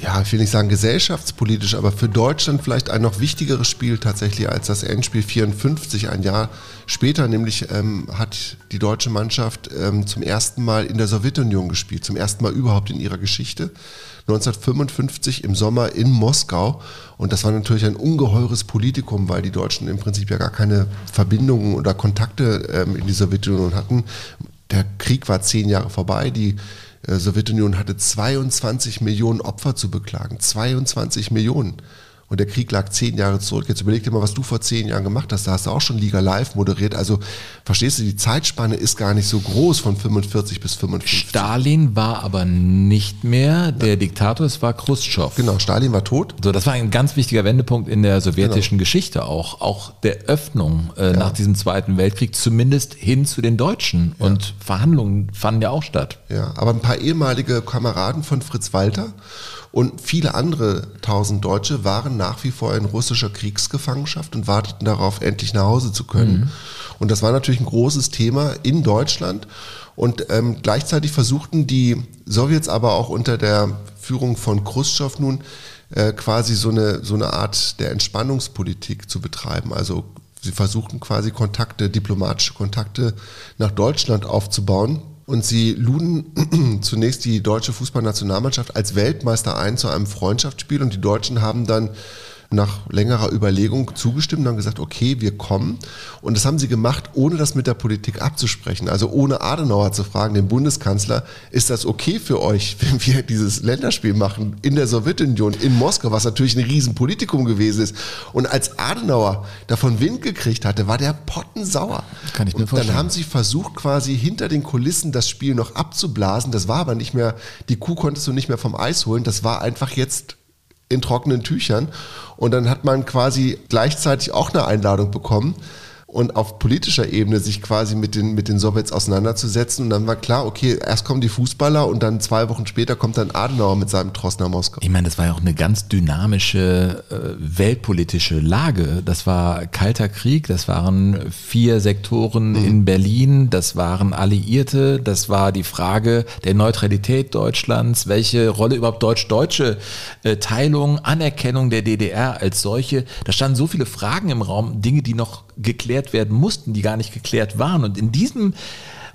ja, ich will nicht sagen gesellschaftspolitisch, aber für Deutschland vielleicht ein noch wichtigeres Spiel tatsächlich als das Endspiel 54. Ein Jahr später nämlich ähm, hat die deutsche Mannschaft ähm, zum ersten Mal in der Sowjetunion gespielt, zum ersten Mal überhaupt in ihrer Geschichte. 1955 im Sommer in Moskau. Und das war natürlich ein ungeheures Politikum, weil die Deutschen im Prinzip ja gar keine Verbindungen oder Kontakte ähm, in die Sowjetunion hatten. Der Krieg war zehn Jahre vorbei. Die Sowjetunion hatte 22 Millionen Opfer zu beklagen. 22 Millionen und der Krieg lag zehn Jahre zurück. Jetzt überleg dir mal, was du vor zehn Jahren gemacht hast. Da hast du auch schon Liga Live moderiert. Also verstehst du, die Zeitspanne ist gar nicht so groß von 45 bis 55. Stalin war aber nicht mehr der ja. Diktator, es war Khrushchev. Genau, Stalin war tot. So, das war ein ganz wichtiger Wendepunkt in der sowjetischen genau. Geschichte auch. Auch der Öffnung äh, ja. nach diesem Zweiten Weltkrieg, zumindest hin zu den Deutschen. Ja. Und Verhandlungen fanden ja auch statt. Ja, aber ein paar ehemalige Kameraden von Fritz Walter und viele andere tausend Deutsche waren nach wie vor in russischer Kriegsgefangenschaft und warteten darauf, endlich nach Hause zu können. Mhm. Und das war natürlich ein großes Thema in Deutschland. Und ähm, gleichzeitig versuchten die Sowjets aber auch unter der Führung von Khrushchev nun äh, quasi so eine, so eine Art der Entspannungspolitik zu betreiben. Also sie versuchten quasi Kontakte, diplomatische Kontakte nach Deutschland aufzubauen und sie luden zunächst die deutsche Fußballnationalmannschaft als Weltmeister ein zu einem Freundschaftsspiel. Und die Deutschen haben dann nach längerer Überlegung zugestimmt und haben gesagt, okay, wir kommen. Und das haben sie gemacht, ohne das mit der Politik abzusprechen. Also ohne Adenauer zu fragen, den Bundeskanzler, ist das okay für euch, wenn wir dieses Länderspiel machen in der Sowjetunion, in Moskau, was natürlich ein Riesenpolitikum gewesen ist. Und als Adenauer davon Wind gekriegt hatte, war der pottensauer. Kann ich mir vorstellen. Dann haben sie versucht, quasi hinter den Kulissen das Spiel noch abzublasen. Das war aber nicht mehr, die Kuh konntest du nicht mehr vom Eis holen. Das war einfach jetzt in trockenen Tüchern. Und dann hat man quasi gleichzeitig auch eine Einladung bekommen und auf politischer Ebene sich quasi mit den, mit den Sowjets auseinanderzusetzen. Und dann war klar, okay, erst kommen die Fußballer und dann zwei Wochen später kommt dann Adenauer mit seinem Tross nach Moskau. Ich meine, das war ja auch eine ganz dynamische äh, weltpolitische Lage. Das war Kalter Krieg, das waren vier Sektoren mhm. in Berlin, das waren Alliierte, das war die Frage der Neutralität Deutschlands, welche Rolle überhaupt deutsch-deutsche äh, Teilung, Anerkennung der DDR als solche. Da standen so viele Fragen im Raum, Dinge, die noch geklärt werden mussten, die gar nicht geklärt waren. Und in diesem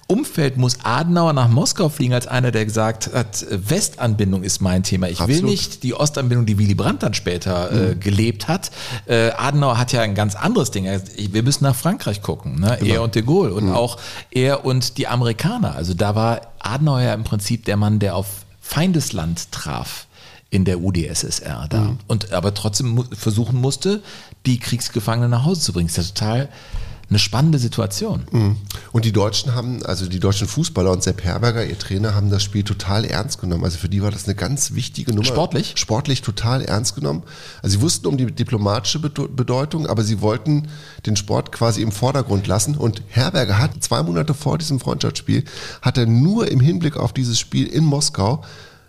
Umfeld muss Adenauer nach Moskau fliegen als einer, der gesagt hat, Westanbindung ist mein Thema. Ich Absolut. will nicht die Ostanbindung, die Willy Brandt dann später äh, mhm. äh, gelebt hat. Äh, Adenauer hat ja ein ganz anderes Ding. Wir müssen nach Frankreich gucken, ne? Genau. er und de Gaulle und mhm. auch er und die Amerikaner. Also da war Adenauer ja im Prinzip der Mann, der auf Feindesland traf in der UdSSR da. Mhm. Und aber trotzdem versuchen musste, die Kriegsgefangenen nach Hause zu bringen. Das ist ja total eine spannende Situation. Mhm. Und die Deutschen haben, also die deutschen Fußballer und Sepp Herberger, ihr Trainer, haben das Spiel total ernst genommen. Also für die war das eine ganz wichtige Nummer. Sportlich? Sportlich total ernst genommen. Also sie wussten um die diplomatische Bedeutung, aber sie wollten den Sport quasi im Vordergrund lassen. Und Herberger hat zwei Monate vor diesem Freundschaftsspiel, hat er nur im Hinblick auf dieses Spiel in Moskau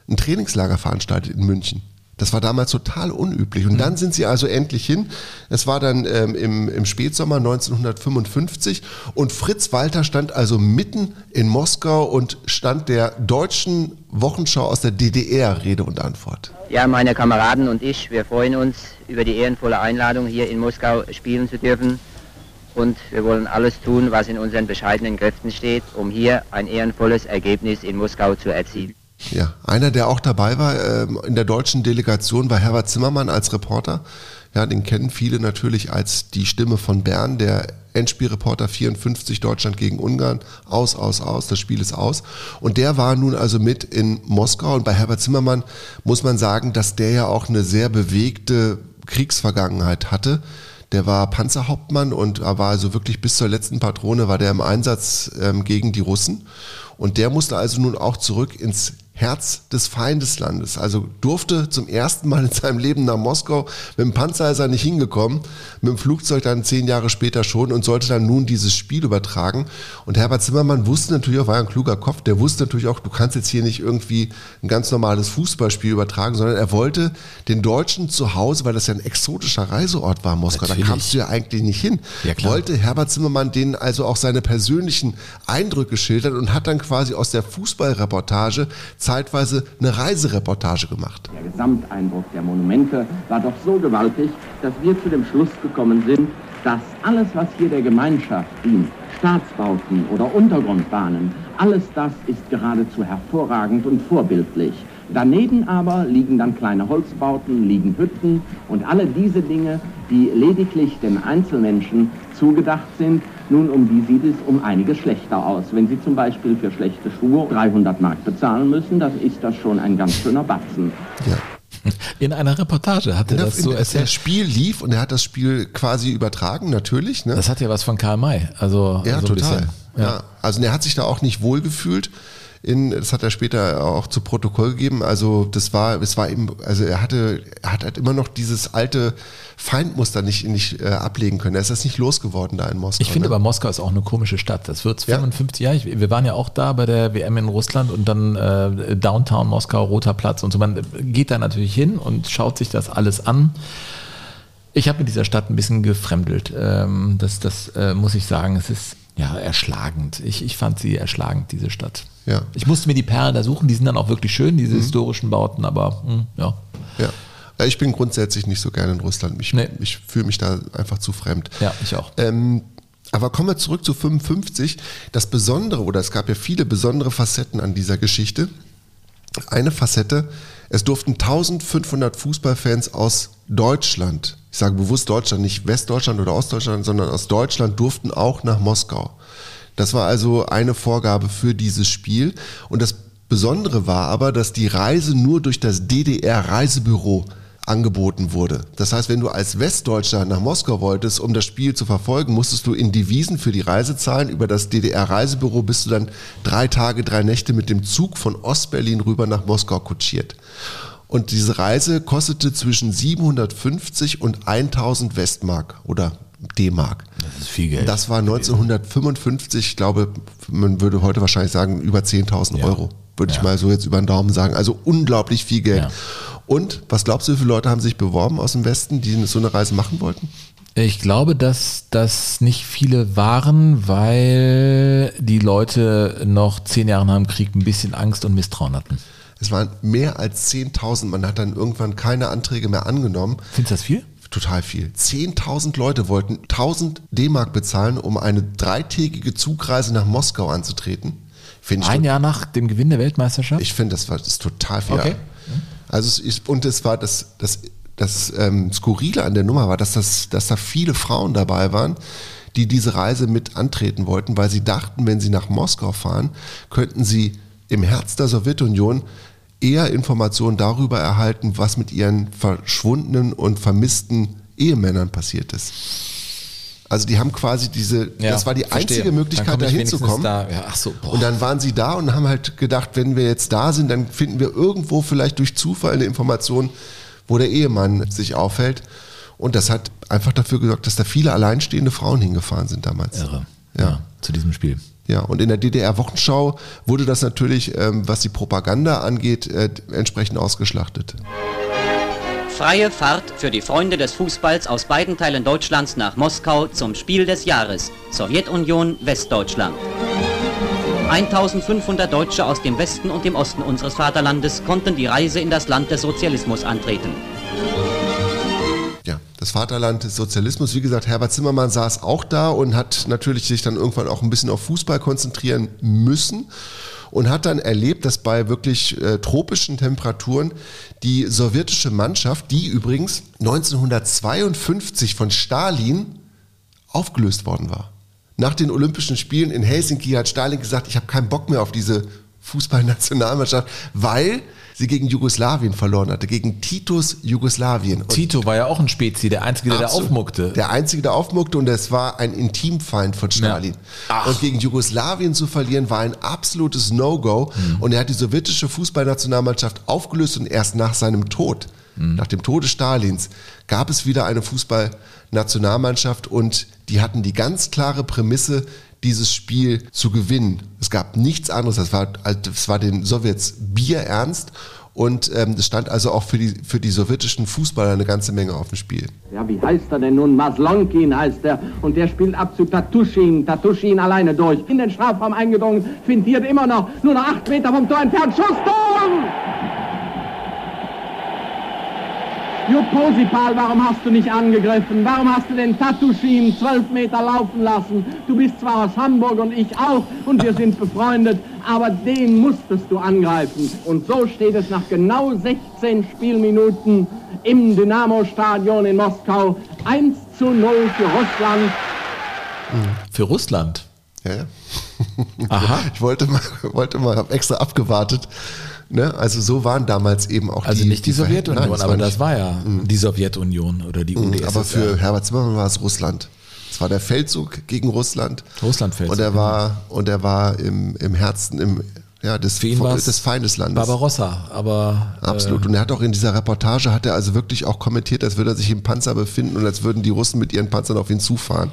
ein Trainingslager veranstaltet in München. Das war damals total unüblich. Und dann sind sie also endlich hin. Es war dann ähm, im, im Spätsommer 1955 und Fritz Walter stand also mitten in Moskau und stand der deutschen Wochenschau aus der DDR Rede und Antwort. Ja, meine Kameraden und ich, wir freuen uns über die ehrenvolle Einladung, hier in Moskau spielen zu dürfen. Und wir wollen alles tun, was in unseren bescheidenen Kräften steht, um hier ein ehrenvolles Ergebnis in Moskau zu erzielen. Ja, einer, der auch dabei war ähm, in der deutschen Delegation, war Herbert Zimmermann als Reporter. Ja, den kennen viele natürlich als die Stimme von Bern, der Endspielreporter 54 Deutschland gegen Ungarn. Aus, aus, aus, das Spiel ist aus. Und der war nun also mit in Moskau. Und bei Herbert Zimmermann muss man sagen, dass der ja auch eine sehr bewegte Kriegsvergangenheit hatte. Der war Panzerhauptmann und war also wirklich bis zur letzten Patrone war der im Einsatz ähm, gegen die Russen. Und der musste also nun auch zurück ins Herz des Feindeslandes. Also durfte zum ersten Mal in seinem Leben nach Moskau. Mit dem Panzer ist er nicht hingekommen, mit dem Flugzeug dann zehn Jahre später schon und sollte dann nun dieses Spiel übertragen. Und Herbert Zimmermann wusste natürlich auch, war ein kluger Kopf, der wusste natürlich auch, du kannst jetzt hier nicht irgendwie ein ganz normales Fußballspiel übertragen, sondern er wollte den Deutschen zu Hause, weil das ja ein exotischer Reiseort war, Moskau, natürlich. da kamst du ja eigentlich nicht hin, ja, wollte Herbert Zimmermann denen also auch seine persönlichen Eindrücke schildern und hat dann quasi aus der Fußballreportage zeitweise eine Reisereportage gemacht. Der Gesamteindruck der Monumente war doch so gewaltig, dass wir zu dem Schluss gekommen sind, dass alles, was hier der Gemeinschaft dient, Staatsbauten oder Untergrundbahnen, alles das ist geradezu hervorragend und vorbildlich. Daneben aber liegen dann kleine Holzbauten, liegen Hütten und alle diese Dinge, die lediglich den Einzelmenschen zugedacht sind, nun, um die sieht es um einiges schlechter aus. Wenn Sie zum Beispiel für schlechte Schuhe 300 Mark bezahlen müssen, dann ist das schon ein ganz schöner Batzen. Ja. In einer Reportage hat er das so erzählt. Das Spiel lief und er hat das Spiel quasi übertragen, natürlich. Ne? Das hat ja was von Karl May. Also, ja, also total. Ja. ja. Also er hat sich da auch nicht wohl gefühlt in, das hat er später auch zu Protokoll gegeben. Also das war, es war eben, also er hatte, er hat halt immer noch dieses alte Feindmuster nicht, nicht äh, ablegen können. Er ist das nicht losgeworden da in Moskau. Ich finde ne? aber Moskau ist auch eine komische Stadt. Das wird 55 ja. Jahre. Wir waren ja auch da bei der WM in Russland und dann äh, Downtown Moskau, Roter Platz und so. Man geht da natürlich hin und schaut sich das alles an. Ich habe mit dieser Stadt ein bisschen gefremdelt. Ähm, das das äh, muss ich sagen. Es ist ja erschlagend. Ich, ich fand sie erschlagend, diese Stadt. Ja. Ich musste mir die Perlen da suchen, die sind dann auch wirklich schön, diese mhm. historischen Bauten, aber mh, hm, ja. Ja. Ich bin grundsätzlich nicht so gerne in Russland. Ich, nee. ich fühle mich da einfach zu fremd. Ja, ich auch. Ähm, aber kommen wir zurück zu 55. Das Besondere, oder es gab ja viele besondere Facetten an dieser Geschichte. Eine Facette, es durften 1500 Fußballfans aus Deutschland, ich sage bewusst Deutschland, nicht Westdeutschland oder Ostdeutschland, sondern aus Deutschland durften auch nach Moskau. Das war also eine Vorgabe für dieses Spiel. Und das Besondere war aber, dass die Reise nur durch das DDR-Reisebüro angeboten wurde. Das heißt, wenn du als Westdeutscher nach Moskau wolltest, um das Spiel zu verfolgen, musstest du in Devisen für die Reise zahlen. Über das DDR-Reisebüro bist du dann drei Tage, drei Nächte mit dem Zug von Ostberlin rüber nach Moskau kutschiert. Und diese Reise kostete zwischen 750 und 1000 Westmark oder D-Mark. Das ist viel Geld. Das war 1955, ich glaube, man würde heute wahrscheinlich sagen, über 10.000 ja. Euro. Würde ja. ich mal so jetzt über den Daumen sagen. Also unglaublich viel Geld. Ja. Und was glaubst du, wie viele Leute haben sich beworben aus dem Westen, die so eine Reise machen wollten? Ich glaube, dass das nicht viele waren, weil die Leute noch zehn Jahre nach dem Krieg ein bisschen Angst und Misstrauen hatten. Es waren mehr als 10.000. Man hat dann irgendwann keine Anträge mehr angenommen. Findest du das viel? total viel. 10.000 Leute wollten 1.000 D-Mark bezahlen, um eine dreitägige Zugreise nach Moskau anzutreten. Find Ein Jahr nach dem Gewinn der Weltmeisterschaft? Ich finde, das war das ist total viel. Okay. Also es ist, und es war das, das, das ähm, Skurrile an der Nummer war, dass, das, dass da viele Frauen dabei waren, die diese Reise mit antreten wollten, weil sie dachten, wenn sie nach Moskau fahren, könnten sie im Herz der Sowjetunion eher Informationen darüber erhalten, was mit ihren verschwundenen und vermissten Ehemännern passiert ist. Also die haben quasi diese, ja, das war die verstehe. einzige Möglichkeit, da hinzukommen. Da. Ja, so, und dann waren sie da und haben halt gedacht, wenn wir jetzt da sind, dann finden wir irgendwo vielleicht durch Zufall eine Information, wo der Ehemann sich aufhält. Und das hat einfach dafür gesorgt, dass da viele alleinstehende Frauen hingefahren sind damals. Irre. Ja. ja zu diesem Spiel. Ja, und in der DDR-Wochenschau wurde das natürlich, ähm, was die Propaganda angeht, äh, entsprechend ausgeschlachtet. Freie Fahrt für die Freunde des Fußballs aus beiden Teilen Deutschlands nach Moskau zum Spiel des Jahres. Sowjetunion, Westdeutschland. 1500 Deutsche aus dem Westen und dem Osten unseres Vaterlandes konnten die Reise in das Land des Sozialismus antreten das Vaterland des Sozialismus. Wie gesagt, Herbert Zimmermann saß auch da und hat natürlich sich dann irgendwann auch ein bisschen auf Fußball konzentrieren müssen. und hat dann erlebt, dass bei wirklich äh, tropischen Temperaturen die sowjetische Mannschaft, die übrigens 1952 von Stalin aufgelöst worden war. Nach den Olympischen Spielen in Helsinki hat Stalin gesagt, ich habe keinen Bock mehr auf diese Fußballnationalmannschaft, weil sie gegen Jugoslawien verloren hatte, gegen Titus Jugoslawien. Und Tito war ja auch ein Spezi, der Einzige, der da Absolut. aufmuckte. Der Einzige, der aufmuckte und es war ein Intimfeind von Stalin. Und gegen Jugoslawien zu verlieren war ein absolutes No-Go. Hm. Und er hat die sowjetische Fußballnationalmannschaft aufgelöst und erst nach seinem Tod, Hm. nach dem Tode Stalins, gab es wieder eine Fußballnationalmannschaft und die hatten die ganz klare Prämisse, dieses Spiel zu gewinnen. Es gab nichts anderes. Das war, das war den Sowjets Bier ernst. Und ähm, es stand also auch für die, für die sowjetischen Fußballer eine ganze Menge auf dem Spiel. Ja, wie heißt er denn nun? Maslonkin heißt er. Und der spielt ab zu Tatuschin. Tatuschin alleine durch. In den Strafraum eingedrungen. Findiert immer noch. Nur noch acht Meter vom Tor entfernt. Schuss, Tor! Jupp Posipal, warum hast du nicht angegriffen? Warum hast du den Tatuschin zwölf Meter laufen lassen? Du bist zwar aus Hamburg und ich auch und wir sind befreundet, aber den musstest du angreifen. Und so steht es nach genau 16 Spielminuten im Dynamo-Stadion in Moskau 1 zu 0 für Russland. Für Russland. Ja, ja. Aha. Ich wollte mal, wollte mal, habe extra abgewartet. Ne? Also so waren damals eben auch Also die nicht die, Verhältnisse. Sowjetunion, Nein, aber das war ja die Sowjetunion oder die UdSSR. Aber für Herbert Zimmermann war es Russland. Es war der Feldzug gegen Russland. Russlandfeldzug, Und er war, und er war im, im Herzen im, ja, des, Für ihn des Feindeslandes. Barbarossa, aber äh, Absolut. Und er hat auch in dieser Reportage, hat er also wirklich auch kommentiert, als würde er sich im Panzer befinden und als würden die Russen mit ihren Panzern auf ihn zufahren.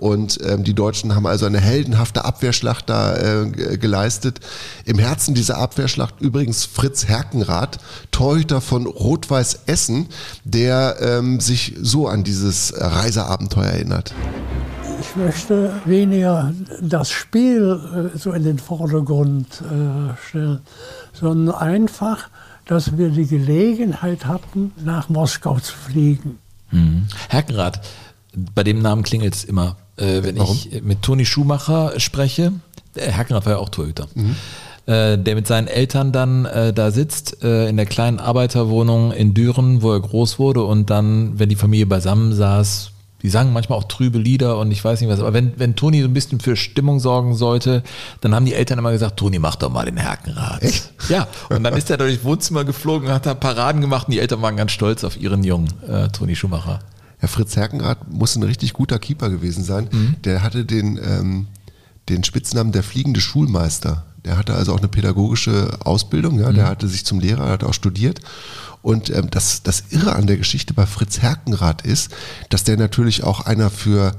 Und ähm, die Deutschen haben also eine heldenhafte Abwehrschlacht da äh, ge- geleistet. Im Herzen dieser Abwehrschlacht übrigens Fritz Herkenrath, Torhüter von Rot-Weiß Essen, der ähm, sich so an dieses Reiseabenteuer erinnert. Ich möchte weniger das Spiel äh, so in den Vordergrund äh, stellen, sondern einfach, dass wir die Gelegenheit hatten, nach Moskau zu fliegen. Mhm. Herkenrath, bei dem Namen klingelt es immer, äh, wenn Warum? ich mit Toni Schumacher spreche. Der Herkenrath war ja auch Torhüter. Äh, der mit seinen Eltern dann äh, da sitzt, äh, in der kleinen Arbeiterwohnung in Düren, wo er groß wurde und dann, wenn die Familie beisammen saß, die sangen manchmal auch trübe Lieder und ich weiß nicht was, aber wenn, wenn Toni so ein bisschen für Stimmung sorgen sollte, dann haben die Eltern immer gesagt, Toni, mach doch mal den Herkenrad. Echt? Ja, und dann ist er durchs Wohnzimmer geflogen, hat da Paraden gemacht und die Eltern waren ganz stolz auf ihren Jungen, äh, Toni Schumacher. Ja, Fritz Herkenrath muss ein richtig guter Keeper gewesen sein. Mhm. Der hatte den, ähm, den Spitznamen der fliegende Schulmeister. Der hatte also auch eine pädagogische Ausbildung, ja, der Mhm. hatte sich zum Lehrer, hat auch studiert. Und ähm, das, das Irre an der Geschichte bei Fritz Herkenrath ist, dass der natürlich auch einer für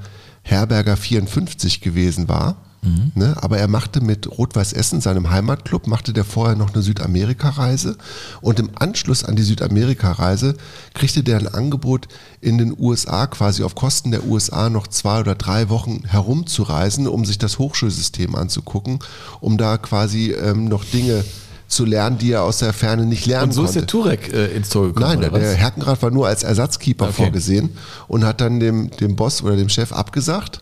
Herberger 54 gewesen war. Mhm. Ne? Aber er machte mit Rot-Weiß Essen, seinem Heimatclub, machte der vorher noch eine Südamerika-Reise. Und im Anschluss an die Südamerika-Reise kriegte der ein Angebot, in den USA quasi auf Kosten der USA noch zwei oder drei Wochen herumzureisen, um sich das Hochschulsystem anzugucken, um da quasi ähm, noch Dinge zu lernen, die er aus der Ferne nicht lernen Und so ist konnte. der Turek äh, ins Tor gekommen. Nein, der? Herkenrad war nur als Ersatzkeeper Okay. vorgesehen und hat dann dem, dem Boss oder dem Chef abgesagt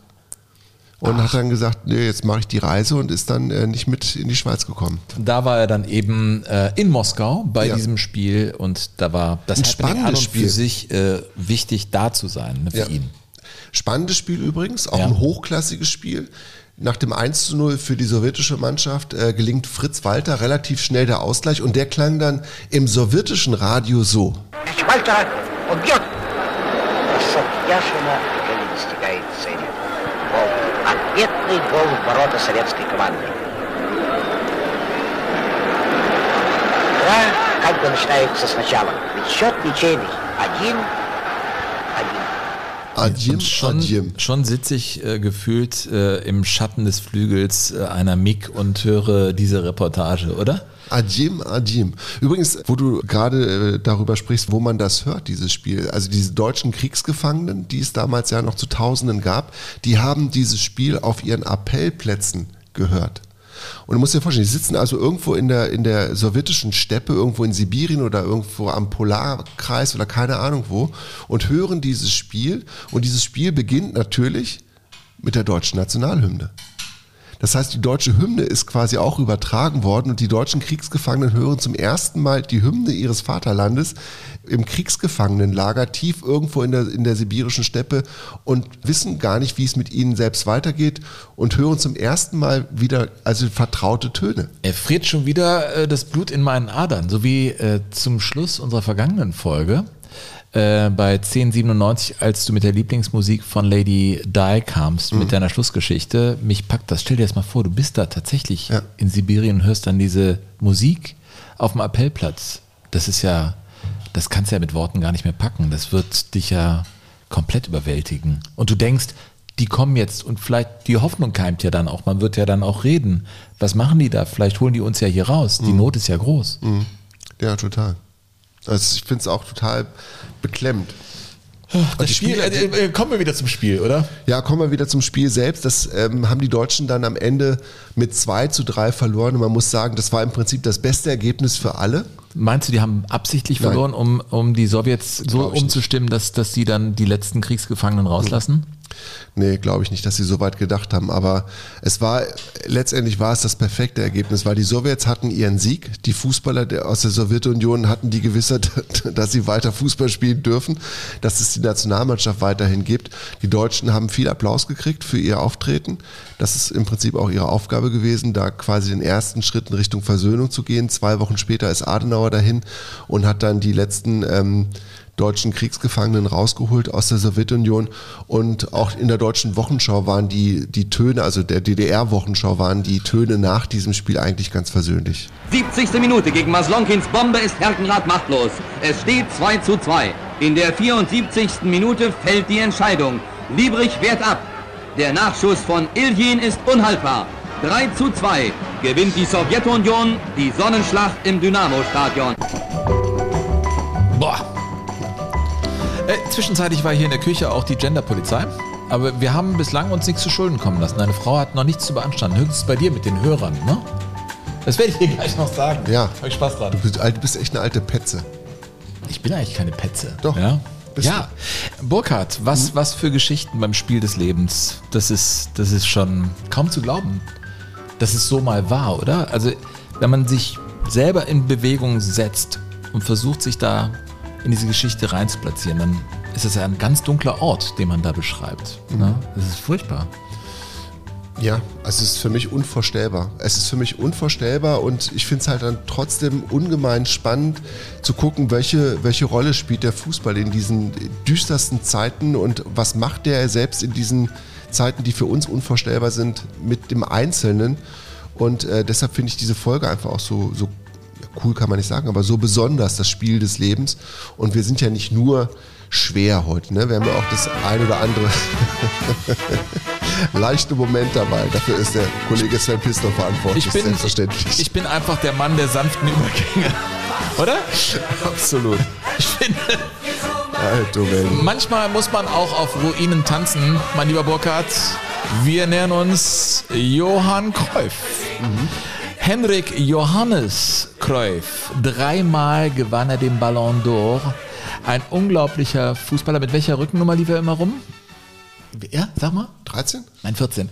und Ach. hat dann gesagt, nee, jetzt mache ich die Reise und ist dann äh, nicht mit in die Schweiz gekommen. Da war er dann eben äh, in Moskau bei ja. diesem Spiel und da war das Ein spannendes Spiel für sich äh, wichtig da zu sein ne, für ja. ihn. Spannendes Spiel übrigens, auch ja. ein hochklassiges Spiel. Nach dem 1 zu 0 für die sowjetische Mannschaft äh, gelingt Fritz Walter relativ schnell der Ausgleich und der klang dann im sowjetischen Radio so. Ich Walter und Jörg. Das ist ja schon mal Ответный гол в ворота советской команды. Игра как бы начинается сначала. Ведь счет ничейный. Один, один. Adjem, Und schon, schon sitze ich äh, gefühlt äh, im Schatten des Flügels äh, einer MIG und höre diese Reportage, oder? Adjem, Adjem. Übrigens, wo du gerade äh, darüber sprichst, wo man das hört, dieses Spiel. Also diese deutschen Kriegsgefangenen, die es damals ja noch zu Tausenden gab, die haben dieses Spiel auf ihren Appellplätzen gehört. Und du musst dir vorstellen, die sitzen also irgendwo in der, in der sowjetischen Steppe, irgendwo in Sibirien oder irgendwo am Polarkreis oder keine Ahnung wo und hören dieses Spiel. Und dieses Spiel beginnt natürlich mit der deutschen Nationalhymne. Das heißt, die deutsche Hymne ist quasi auch übertragen worden und die deutschen Kriegsgefangenen hören zum ersten Mal die Hymne ihres Vaterlandes im Kriegsgefangenenlager tief irgendwo in der, in der sibirischen Steppe und wissen gar nicht, wie es mit ihnen selbst weitergeht und hören zum ersten Mal wieder also vertraute Töne. Er friert schon wieder äh, das Blut in meinen Adern, so wie äh, zum Schluss unserer vergangenen Folge äh, bei 1097, als du mit der Lieblingsmusik von Lady Di kamst, Mhm. mit deiner Schlussgeschichte. Mich packt das. Stell dir das mal vor, du bist da tatsächlich in Sibirien und hörst dann diese Musik auf dem Appellplatz. Das ist ja, das kannst du ja mit Worten gar nicht mehr packen. Das wird dich ja komplett überwältigen. Und du denkst, die kommen jetzt und vielleicht die Hoffnung keimt ja dann auch. Man wird ja dann auch reden. Was machen die da? Vielleicht holen die uns ja hier raus. Die Not ist ja groß. Mhm. Ja, total. Also ich finde es auch total beklemmt. Das Spiel, Spieler- äh, äh, kommen wir wieder zum Spiel, oder? Ja, kommen wir wieder zum Spiel selbst. Das ähm, haben die Deutschen dann am Ende mit 2 zu 3 verloren. Und man muss sagen, das war im Prinzip das beste Ergebnis für alle. Meinst du, die haben absichtlich Nein. verloren, um, um die Sowjets so umzustimmen, dass, dass sie dann die letzten Kriegsgefangenen rauslassen? Nee, glaube ich nicht, dass sie so weit gedacht haben. Aber es war, letztendlich war es das perfekte Ergebnis, weil die Sowjets hatten ihren Sieg. Die Fußballer aus der Sowjetunion hatten die Gewissheit, dass sie weiter Fußball spielen dürfen, dass es die Nationalmannschaft weiterhin gibt. Die Deutschen haben viel Applaus gekriegt für ihr Auftreten. Das ist im Prinzip auch ihre Aufgabe gewesen, da quasi den ersten Schritt in Richtung Versöhnung zu gehen. Zwei Wochen später ist Adenauer dahin und hat dann die letzten ähm, deutschen Kriegsgefangenen rausgeholt aus der Sowjetunion und auch in der deutschen Wochenschau waren die, die Töne, also der DDR-Wochenschau waren die Töne nach diesem Spiel eigentlich ganz versöhnlich. 70. Minute gegen Maslonkins Bombe ist Herkenrath machtlos. Es steht 2 zu 2. In der 74. Minute fällt die Entscheidung. Liebrich wehrt ab. Der Nachschuss von Iljin ist unhaltbar. 3 zu 2 gewinnt die Sowjetunion die Sonnenschlacht im Dynamo-Stadion. Boah. Äh, zwischenzeitlich war hier in der Küche auch die Genderpolizei. Aber wir haben bislang uns nichts zu Schulden kommen lassen. Deine Frau hat noch nichts zu beanstanden. Höchstens bei dir mit den Hörern, ne? Das werde ich dir gleich noch sagen. Ja. Hab ich Spaß dran. Du bist, alt- du bist echt eine alte Petze. Ich bin eigentlich keine Petze. Doch. Ja. Ja. Burkhard, was, Mhm. was für Geschichten beim Spiel des Lebens. Das ist, das ist schon kaum zu glauben, dass es so mal war, oder? Also, wenn man sich selber in Bewegung setzt und versucht, sich da in diese Geschichte reinzuplatzieren, dann ist es ja ein ganz dunkler Ort, den man da beschreibt. Mhm. Ne? Das ist furchtbar. Ja, also es ist für mich unvorstellbar. Es ist für mich unvorstellbar und ich finde es halt dann trotzdem ungemein spannend zu gucken, welche, welche Rolle spielt der Fußball in diesen düstersten Zeiten und was macht der selbst in diesen Zeiten, die für uns unvorstellbar sind, mit dem Einzelnen. Und äh, deshalb finde ich diese Folge einfach auch so, so cool, kann man nicht sagen, aber so besonders, das Spiel des Lebens. Und wir sind ja nicht nur schwer heute, ne? wir haben ja auch das ein oder andere leichte Moment dabei. Dafür ist der Kollege Sven Pistor verantwortlich, Ich bin, selbstverständlich. ich bin einfach der Mann der sanften Übergänge. Oder? Absolut. Ich finde. Alter. Manchmal muss man auch auf Ruinen tanzen, mein lieber Burkhard. Wir nähern uns Johann Cruyff. Henrik Johannes Cruyff. Dreimal gewann er den Ballon d'Or. Ein unglaublicher Fußballer. Mit welcher Rückennummer lief er immer rum? Ja, sag mal. 13? Nein, 14.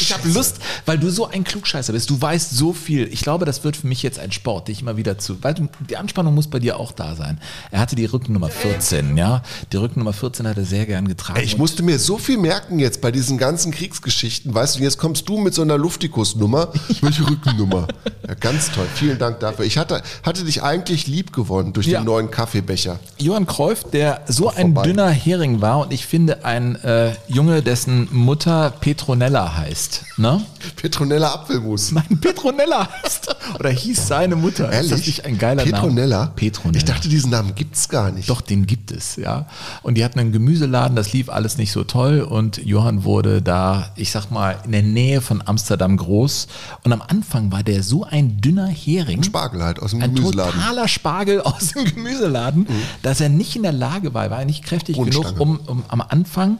Ich habe Lust, weil du so ein Klugscheißer bist. Du weißt so viel. Ich glaube, das wird für mich jetzt ein Sport, dich immer wieder zu. Weil du, die Anspannung muss bei dir auch da sein. Er hatte die Rückennummer 14, ja. Die Rückennummer 14 hat er sehr gern getragen. Ich musste mir so viel merken jetzt bei diesen ganzen Kriegsgeschichten. Weißt du, jetzt kommst du mit so einer Luftikus-Nummer. Welche Rückennummer? Ja, ganz toll. Vielen Dank dafür. Ich hatte, hatte dich eigentlich lieb gewonnen durch Ja. den neuen Kaffeebecher. Johann Cruyff, der so ein dünner Hering war und ich finde ein äh, Junge, dessen Mutter Petronella heißt. Ne? Petronella Apfelmus. Nein, Petronella heißt oder hieß seine Mutter. Ehrlich? Ist das nicht ein geiler Petronella? Name? Petronella. Ich dachte, diesen Namen gibt's gar nicht. Doch, den gibt es, ja. Und die hatten einen Gemüseladen, das lief alles nicht so toll und Johann wurde da, ich sag mal, in der Nähe von Amsterdam groß. Und am Anfang war der so ein dünner Hering. Spargel halt aus dem ein Gemüseladen. totaler Spargel aus dem Gemüseladen, dass er nicht in der Lage war, er war nicht kräftig genug, um, um am Anfang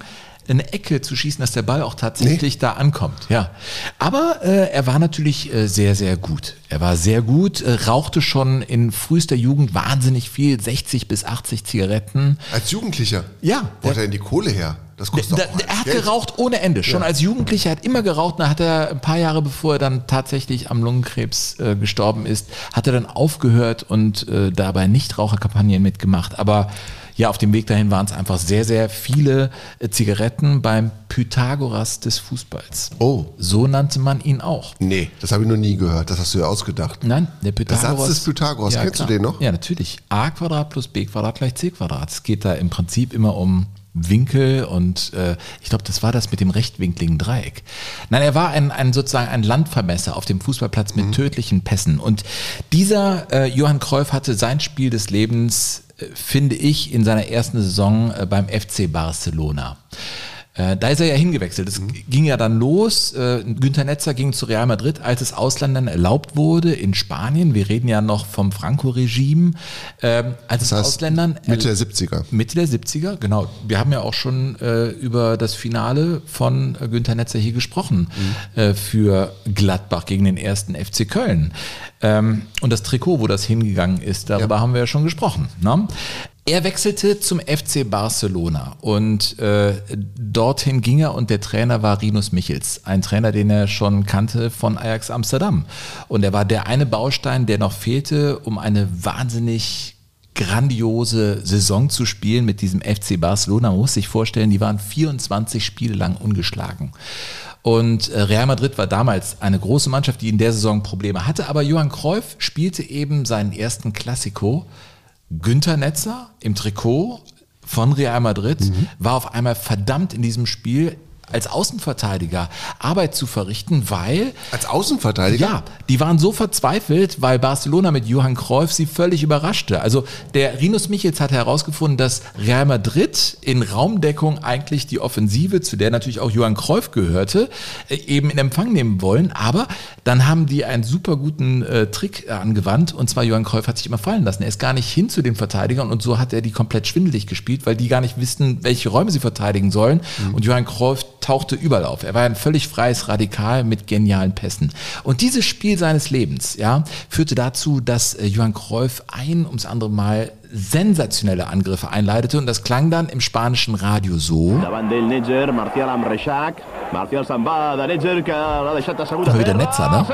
eine Ecke zu schießen, dass der Ball auch tatsächlich da ankommt. Ja, aber äh, er war natürlich äh, sehr, sehr gut. Er war sehr gut, äh, rauchte schon in frühester Jugend wahnsinnig viel, 60 bis 80 Zigaretten. Als Jugendlicher? Ja. Wo hat er denn die Kohle her? Das kostet Der- auch er hat Geld. geraucht ohne Ende. Schon Ja. als Jugendlicher hat immer geraucht. Da hat er ein paar Jahre bevor er dann tatsächlich am Lungenkrebs äh, gestorben ist, hat er dann aufgehört und äh, dabei Nichtraucherkampagnen mitgemacht. Aber ja, auf dem Weg dahin waren es einfach sehr, sehr viele äh, Zigaretten beim Pythagoras des Fußballs. Oh. So nannte man ihn auch. Nee, das habe ich noch nie gehört. Das hast du ja ausgedacht. Nein, der Der Pythagoras. Satz des Pythagoras, Ja, kennst klar. du den noch? Ja, natürlich. a Quadrat plus b Quadrat gleich c Quadrat. Es geht da im Prinzip immer um Winkel und äh, ich glaube, das war das mit dem rechtwinkligen Dreieck. Nein, er war ein, ein sozusagen ein Landvermesser auf dem Fußballplatz Mhm. mit tödlichen Pässen. Und dieser äh, Johann Cruyff hatte sein Spiel des Lebens, finde ich, in seiner ersten Saison äh, beim FC Barcelona. Äh, Da ist er ja hingewechselt. Es ging ja dann los. Äh, Günther Netzer ging zu Real Madrid, als es Ausländern erlaubt wurde in Spanien. Wir reden ja noch vom Franco-Regime. Ähm, als es heißt, Ausländern Mitte der 70er. Mitte der 70er, genau. Wir haben ja auch schon äh, über das Finale von äh, Günther Netzer hier gesprochen äh, für Gladbach gegen den ersten FC Köln. Ähm, und das Trikot, wo das hingegangen ist, darüber haben wir ja schon gesprochen. Ne? Er wechselte zum FC Barcelona und äh, dorthin ging er und der Trainer war Rinus Michels, ein Trainer, den er schon kannte von Ajax Amsterdam. Und er war der eine Baustein, der noch fehlte, um eine wahnsinnig grandiose Saison zu spielen mit diesem FC Barcelona. Man muss sich vorstellen, die waren 24 Spiele lang ungeschlagen. Und äh, Real Madrid war damals eine große Mannschaft, die in der Saison Probleme hatte. Aber Johann Cruyff spielte eben seinen ersten Klassiko. Günther Netzer im Trikot von Real Madrid war auf einmal verdammt in diesem Spiel als Außenverteidiger Arbeit zu verrichten, weil Als Außenverteidiger? ja, die waren so verzweifelt, weil Barcelona mit Johann Cruyff sie völlig überraschte. Also der Rinus Michels hat herausgefunden, dass Real Madrid in Raumdeckung eigentlich die Offensive, zu der natürlich auch Johann Cruyff gehörte, äh, eben in Empfang nehmen wollen. Aber dann haben die einen super guten äh, Trick angewandt und zwar Johann Cruyff hat sich immer fallen lassen. Er ist gar nicht hin zu den Verteidigern und so hat er die komplett schwindelig gespielt, weil die gar nicht wissen, welche Räume sie verteidigen sollen. Und Johann Cruyff tauchte überall auf. Er war ein völlig freies Radikal mit genialen Pässen. Und dieses Spiel seines Lebens, ja, führte dazu, dass äh, Johann Cruyff ein ums andere Mal sensationelle Angriffe einleitete und das klang dann im spanischen Radio so. Höhe der Netzer, ne?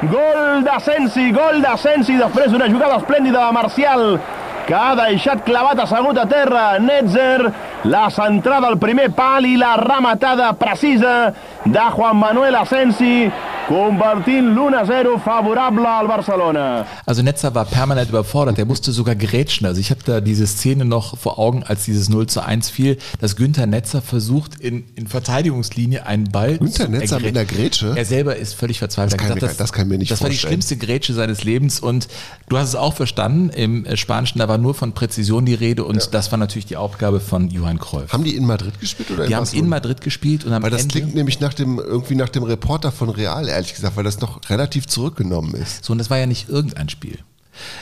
Gol d'Asensi, gol d'Asensi, després d'una jugada esplèndida de Marcial que ha deixat clavat assegut a terra Netzer, la centrada al primer pal i la rematada precisa de Juan Manuel Asensi convertint l'1-0 favorable al Barcelona. Also Netzer war permanent überfordert, der musste sogar grätschen. Also ich habe da diese Szene noch vor Augen, als dieses 0 zu 1 fiel, dass Günther Netzer versucht, in, in Verteidigungslinie einen Ball Günther zu Netzer mit einer Grätsche? Er selber ist völlig verzweifelt. Das Er kann mir- das kann ich mir nicht Das war die vorstellen. schlimmste Grätsche seines Lebens und du hast es auch verstanden, im Spanischen, da war nur von Präzision die Rede und das war natürlich die Aufgabe von Johann Cruyff. Haben die in Madrid gespielt oder in Die haben Barcelona? in Madrid gespielt und am Weil das Ende klingt nämlich nach dem, irgendwie nach dem Reporter von Real, ehrlich gesagt, weil das noch relativ zurückgenommen ist. So, und das war ja nicht irgendein Spiel.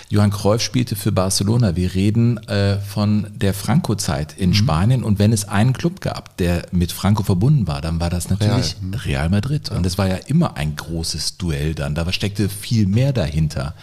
Johann Cruyff spielte für Barcelona. Wir reden äh, von der Franco-Zeit in Spanien. Und wenn es einen Club gab, der mit Franco verbunden war, dann war das natürlich Real, Madrid. Und es war ja immer ein großes Duell dann. Da steckte viel mehr dahinter.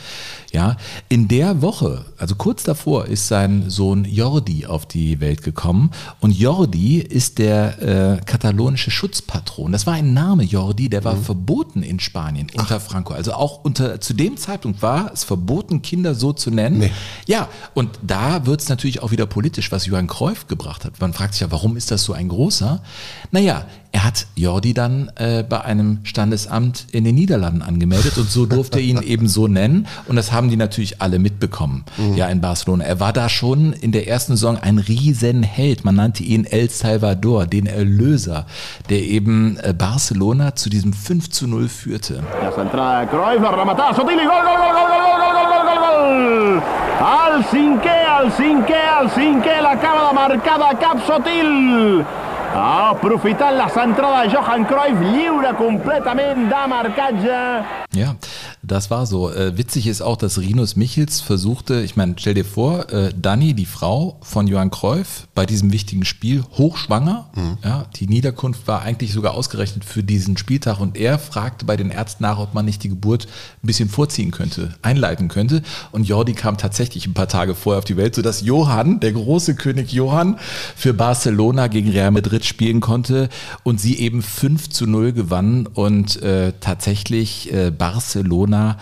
Ja, in der Woche, also kurz davor, ist sein Sohn Jordi auf die Welt gekommen. Und Jordi ist der äh, katalonische Schutzpatron. Das war ein Name, Jordi, der war verboten in Spanien unter Franco. Also auch unter, zu dem Zeitpunkt war es verboten, Kinder so zu nennen. Ja, und da wird es natürlich auch wieder politisch, was Johann Cruyff gebracht hat. Man fragt sich ja, warum ist das so ein großer? Naja, er hat Jordi dann äh, bei einem Standesamt in den Niederlanden angemeldet und so durfte er ihn eben so nennen. Und das haben die natürlich alle mitbekommen, ja, in Barcelona. Er war da schon in der ersten Saison ein Riesenheld. Man nannte ihn El Salvador, den Erlöser, der eben äh, Barcelona zu diesem 5 zu 0 führte. La centrada de Cruyff, la rematada, Sotil i gol, gol, gol, gol, gol, gol, gol, gol! El cinquè, el cinquè, el cinquè, l'acaba de marcar de cap Sotil! Aprofitant la centrada de Johan Cruyff, lliure completament de marcatge. Ja, Das war so. Äh, witzig ist auch, dass Rinus Michels versuchte, ich meine, stell dir vor, äh, Dani, die Frau von Johann Cruyff, bei diesem wichtigen Spiel hochschwanger. Mhm. Ja, die Niederkunft war eigentlich sogar ausgerechnet für diesen Spieltag und er fragte bei den Ärzten nach, ob man nicht die Geburt ein bisschen vorziehen könnte, einleiten könnte. Und Jordi kam tatsächlich ein paar Tage vorher auf die Welt, sodass Johann, der große König Johann, für Barcelona gegen Real Madrid spielen konnte und sie eben 5 zu 0 gewannen und äh, tatsächlich äh, Barcelona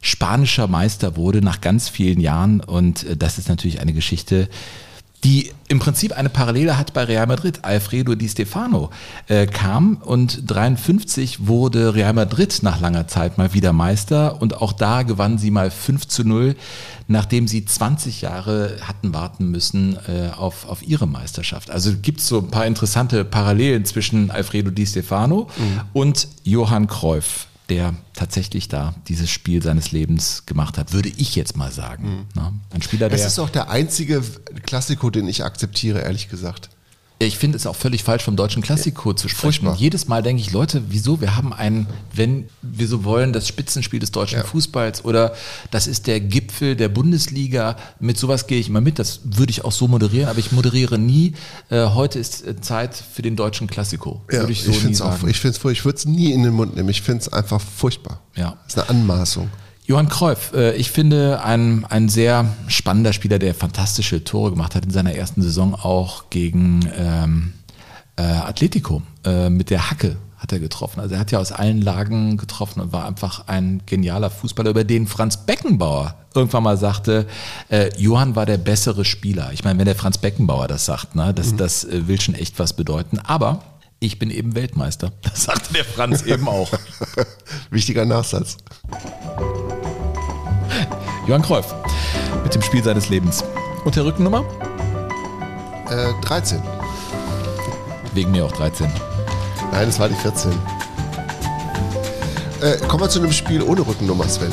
spanischer Meister wurde nach ganz vielen Jahren. Und äh, das ist natürlich eine Geschichte, die im Prinzip eine Parallele hat bei Real Madrid. Alfredo Di Stefano äh, kam und 53 wurde Real Madrid nach langer Zeit mal wieder Meister und auch da gewannen sie mal 5 zu 0, nachdem sie 20 Jahre hatten warten müssen äh, auf, auf ihre Meisterschaft. Also gibt es so ein paar interessante Parallelen zwischen Alfredo Di Stefano Mhm. und Johann Cruyff der tatsächlich da dieses Spiel seines Lebens gemacht hat, würde ich jetzt mal sagen. Na, ein Spieler, der Es ist auch der einzige Klassiko, den ich akzeptiere, ehrlich gesagt. Ich finde es auch völlig falsch, vom deutschen Klassiko zu sprechen. Furchtbar. Jedes Mal denke ich, Leute, wieso? Wir haben ein, wenn wir so wollen, das Spitzenspiel des deutschen Fußballs oder das ist der Gipfel der Bundesliga. Mit sowas gehe ich immer mit. Das würde ich auch so moderieren, aber ich moderiere nie. Äh, heute ist äh, Zeit für den deutschen Klassiko. Ja, würde ich so ich nie finde es auch, sagen. ich finde es ich würde es nie in den Mund nehmen. Ich finde es einfach furchtbar. Ja. Das ist eine Anmaßung. Johann Cruyff, äh, ich finde ein, ein sehr spannender Spieler, der fantastische Tore gemacht hat in seiner ersten Saison auch gegen ähm, äh, Atletico. Äh, mit der Hacke hat er getroffen. Also er hat ja aus allen Lagen getroffen und war einfach ein genialer Fußballer, über den Franz Beckenbauer irgendwann mal sagte, äh, Johann war der bessere Spieler. Ich meine, wenn der Franz Beckenbauer das sagt, ne, das, das äh, will schon echt was bedeuten. Aber ich bin eben Weltmeister. Das sagte der Franz eben auch. Wichtiger Nachsatz. Johann Cruyff mit dem Spiel seines Lebens. Und der Rückennummer? Äh, 13. Wegen mir auch 13. Nein, es war die 14. Äh, kommen wir zu einem Spiel ohne Rückennummer, Sven.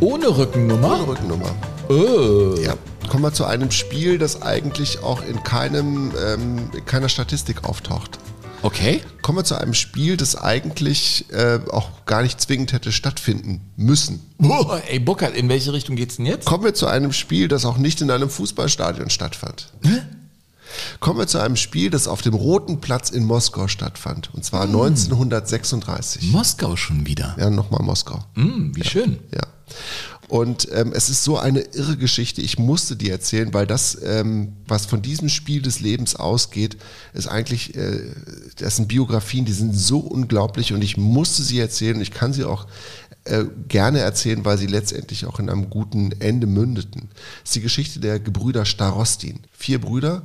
Ohne Rückennummer? Ohne Rückennummer. Oh. Ja. Kommen wir zu einem Spiel, das eigentlich auch in keinem, ähm, in keiner Statistik auftaucht. Okay. Kommen wir zu einem Spiel, das eigentlich äh, auch gar nicht zwingend hätte stattfinden müssen. Oh, ey, Burkhard, in welche Richtung geht's denn jetzt? Kommen wir zu einem Spiel, das auch nicht in einem Fußballstadion stattfand. Kommen wir zu einem Spiel, das auf dem Roten Platz in Moskau stattfand. Und zwar 1936. Moskau schon wieder. Ja, nochmal Moskau. Mm, wie schön. Ja. Und ähm, es ist so eine irre Geschichte. Ich musste die erzählen, weil das, ähm, was von diesem Spiel des Lebens ausgeht, ist eigentlich, äh, das sind Biografien, die sind so unglaublich und ich musste sie erzählen. Ich kann sie auch äh, gerne erzählen, weil sie letztendlich auch in einem guten Ende mündeten. Es ist die Geschichte der Gebrüder Starostin. Vier Brüder,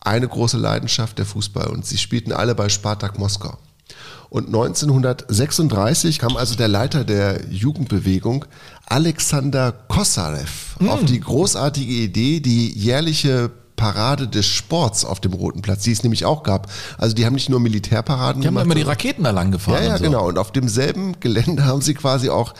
eine große Leidenschaft der Fußball und sie spielten alle bei Spartak Moskau. Und 1936 kam also der Leiter der Jugendbewegung, Alexander Kosarev, auf die großartige Idee, die jährliche Parade des Sports auf dem Roten Platz, die es nämlich auch gab. Also die haben nicht nur Militärparaden Die haben gemacht. immer die Raketen da lang gefahren. ja, ja, und so. genau. Und auf demselben Gelände haben sie quasi auch